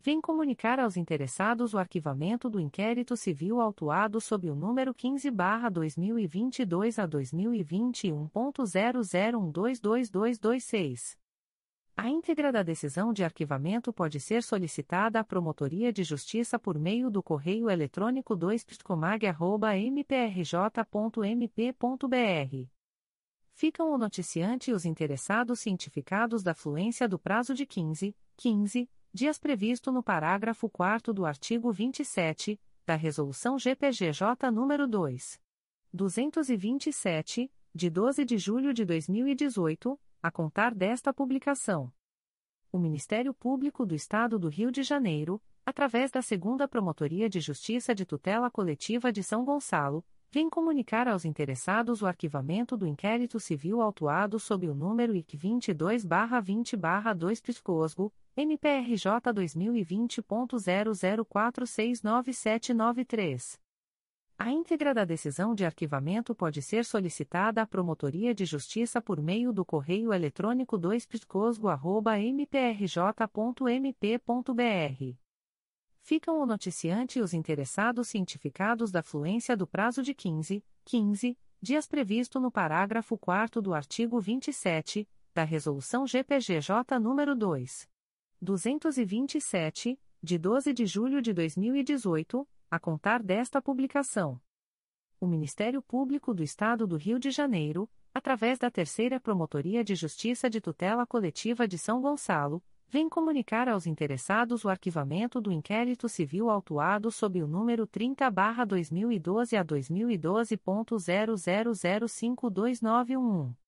vem comunicar aos interessados o arquivamento do inquérito civil autuado sob o número 15-2022 a 2021.00122226. A íntegra da decisão de arquivamento pode ser solicitada à Promotoria de Justiça por meio do correio eletrônico 2 mprj.mp.br. Ficam o noticiante e os interessados cientificados da fluência do prazo de 15, 15 dias previsto no parágrafo 4 do artigo 27 da Resolução GPGJ nº 2. 227, de 12 de julho de 2018 a contar desta publicação. O Ministério Público do Estado do Rio de Janeiro, através da Segunda Promotoria de Justiça de Tutela Coletiva de São Gonçalo, vem comunicar aos interessados o arquivamento do inquérito civil autuado sob o número IC 22-20-2 Piscosgo, MPRJ 2020.00469793. A íntegra da decisão de arquivamento pode ser solicitada à Promotoria de Justiça por meio do correio eletrônico 2piscosgo.mprj.mp.br. Ficam o noticiante e os interessados cientificados da fluência do prazo de 15, 15 dias previsto no parágrafo 4 do artigo 27 da Resolução GPGJ nº 2. 227, de 12 de julho de 2018 a contar desta publicação. O Ministério Público do Estado do Rio de Janeiro, através da Terceira Promotoria de Justiça de Tutela Coletiva de São Gonçalo, vem comunicar aos interessados o arquivamento do inquérito civil autuado sob o número 30-2012 a 2012.00052911.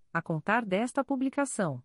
a contar desta publicação.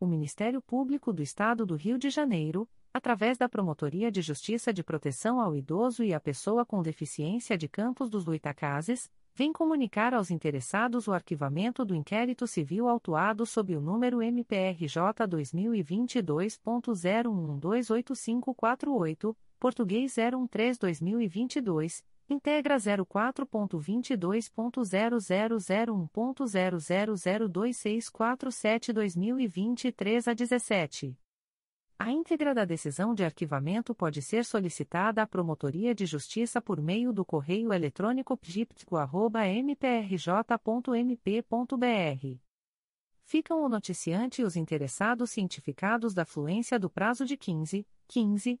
O Ministério Público do Estado do Rio de Janeiro, através da Promotoria de Justiça de Proteção ao Idoso e à Pessoa com Deficiência de Campos dos Luitacazes, vem comunicar aos interessados o arquivamento do inquérito civil autuado sob o número MPRJ 2022.01128548, Português 013-2022 Integra 04.22.0001.0002647-2023 a 17. A íntegra da decisão de arquivamento pode ser solicitada à Promotoria de Justiça por meio do correio eletrônico pgiptico.mprj.mp.br. Ficam o noticiante e os interessados cientificados da fluência do prazo de 15, 15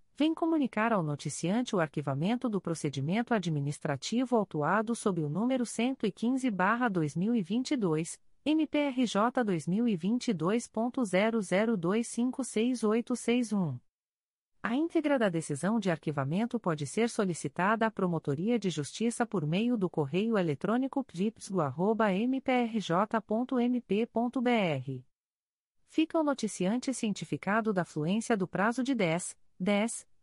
vem comunicar ao noticiante o arquivamento do procedimento administrativo autuado sob o número 115-2022, MPRJ 2022.00256861. A íntegra da decisão de arquivamento pode ser solicitada à Promotoria de Justiça por meio do correio eletrônico pipsgo.mprj.mp.br. Fica o noticiante cientificado da fluência do prazo de 10, 10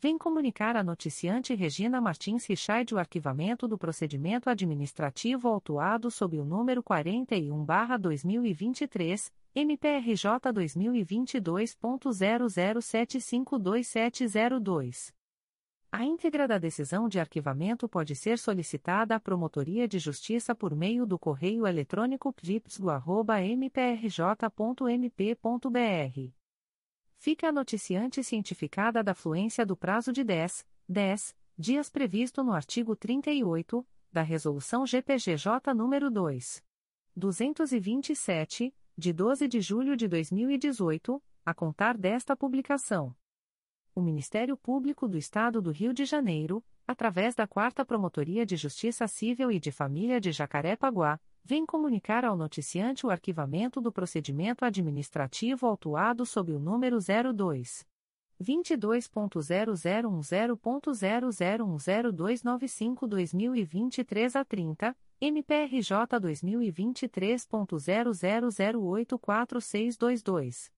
vem comunicar a noticiante Regina Martins Richard o arquivamento do procedimento administrativo autuado sob o número 41-2023, MPRJ 2022.00752702. A íntegra da decisão de arquivamento pode ser solicitada à Promotoria de Justiça por meio do correio eletrônico pipsgo.mprj.mp.br fica a noticiante cientificada da fluência do prazo de 10, 10 dias previsto no artigo 38 da Resolução GPGJ nº 2. 227, de 12 de julho de 2018, a contar desta publicação. O Ministério Público do Estado do Rio de Janeiro, através da 4 Promotoria de Justiça Civil e de Família de Jacarepaguá, vem comunicar ao noticiante o arquivamento do procedimento administrativo autuado sob o número 02 22.0010.0010295-2023 a 30, MPRJ 2023.00084622.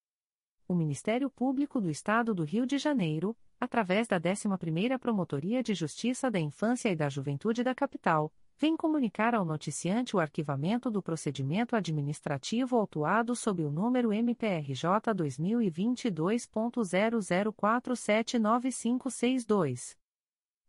o Ministério Público do Estado do Rio de Janeiro, através da 11ª Promotoria de Justiça da Infância e da Juventude da Capital, vem comunicar ao noticiante o arquivamento do procedimento administrativo autuado sob o número MPRJ 2022.00479562.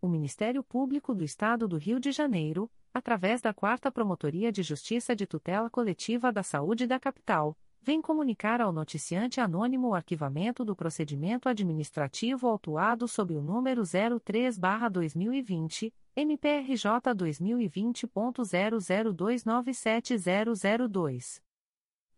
o Ministério Público do Estado do Rio de Janeiro, através da Quarta Promotoria de Justiça de Tutela Coletiva da Saúde da Capital, vem comunicar ao noticiante anônimo o arquivamento do procedimento administrativo autuado sob o número 03-2020, MPRJ 2020.00297002.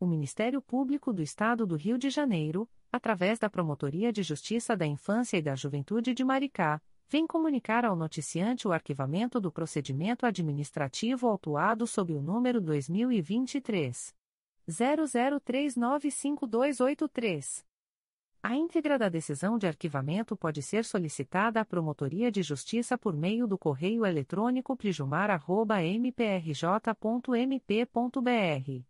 o Ministério Público do Estado do Rio de Janeiro, através da Promotoria de Justiça da Infância e da Juventude de Maricá, vem comunicar ao noticiante o arquivamento do procedimento administrativo autuado sob o número 2023 00395283. A íntegra da decisão de arquivamento pode ser solicitada à Promotoria de Justiça por meio do correio eletrônico prijumar.mprj.mp.br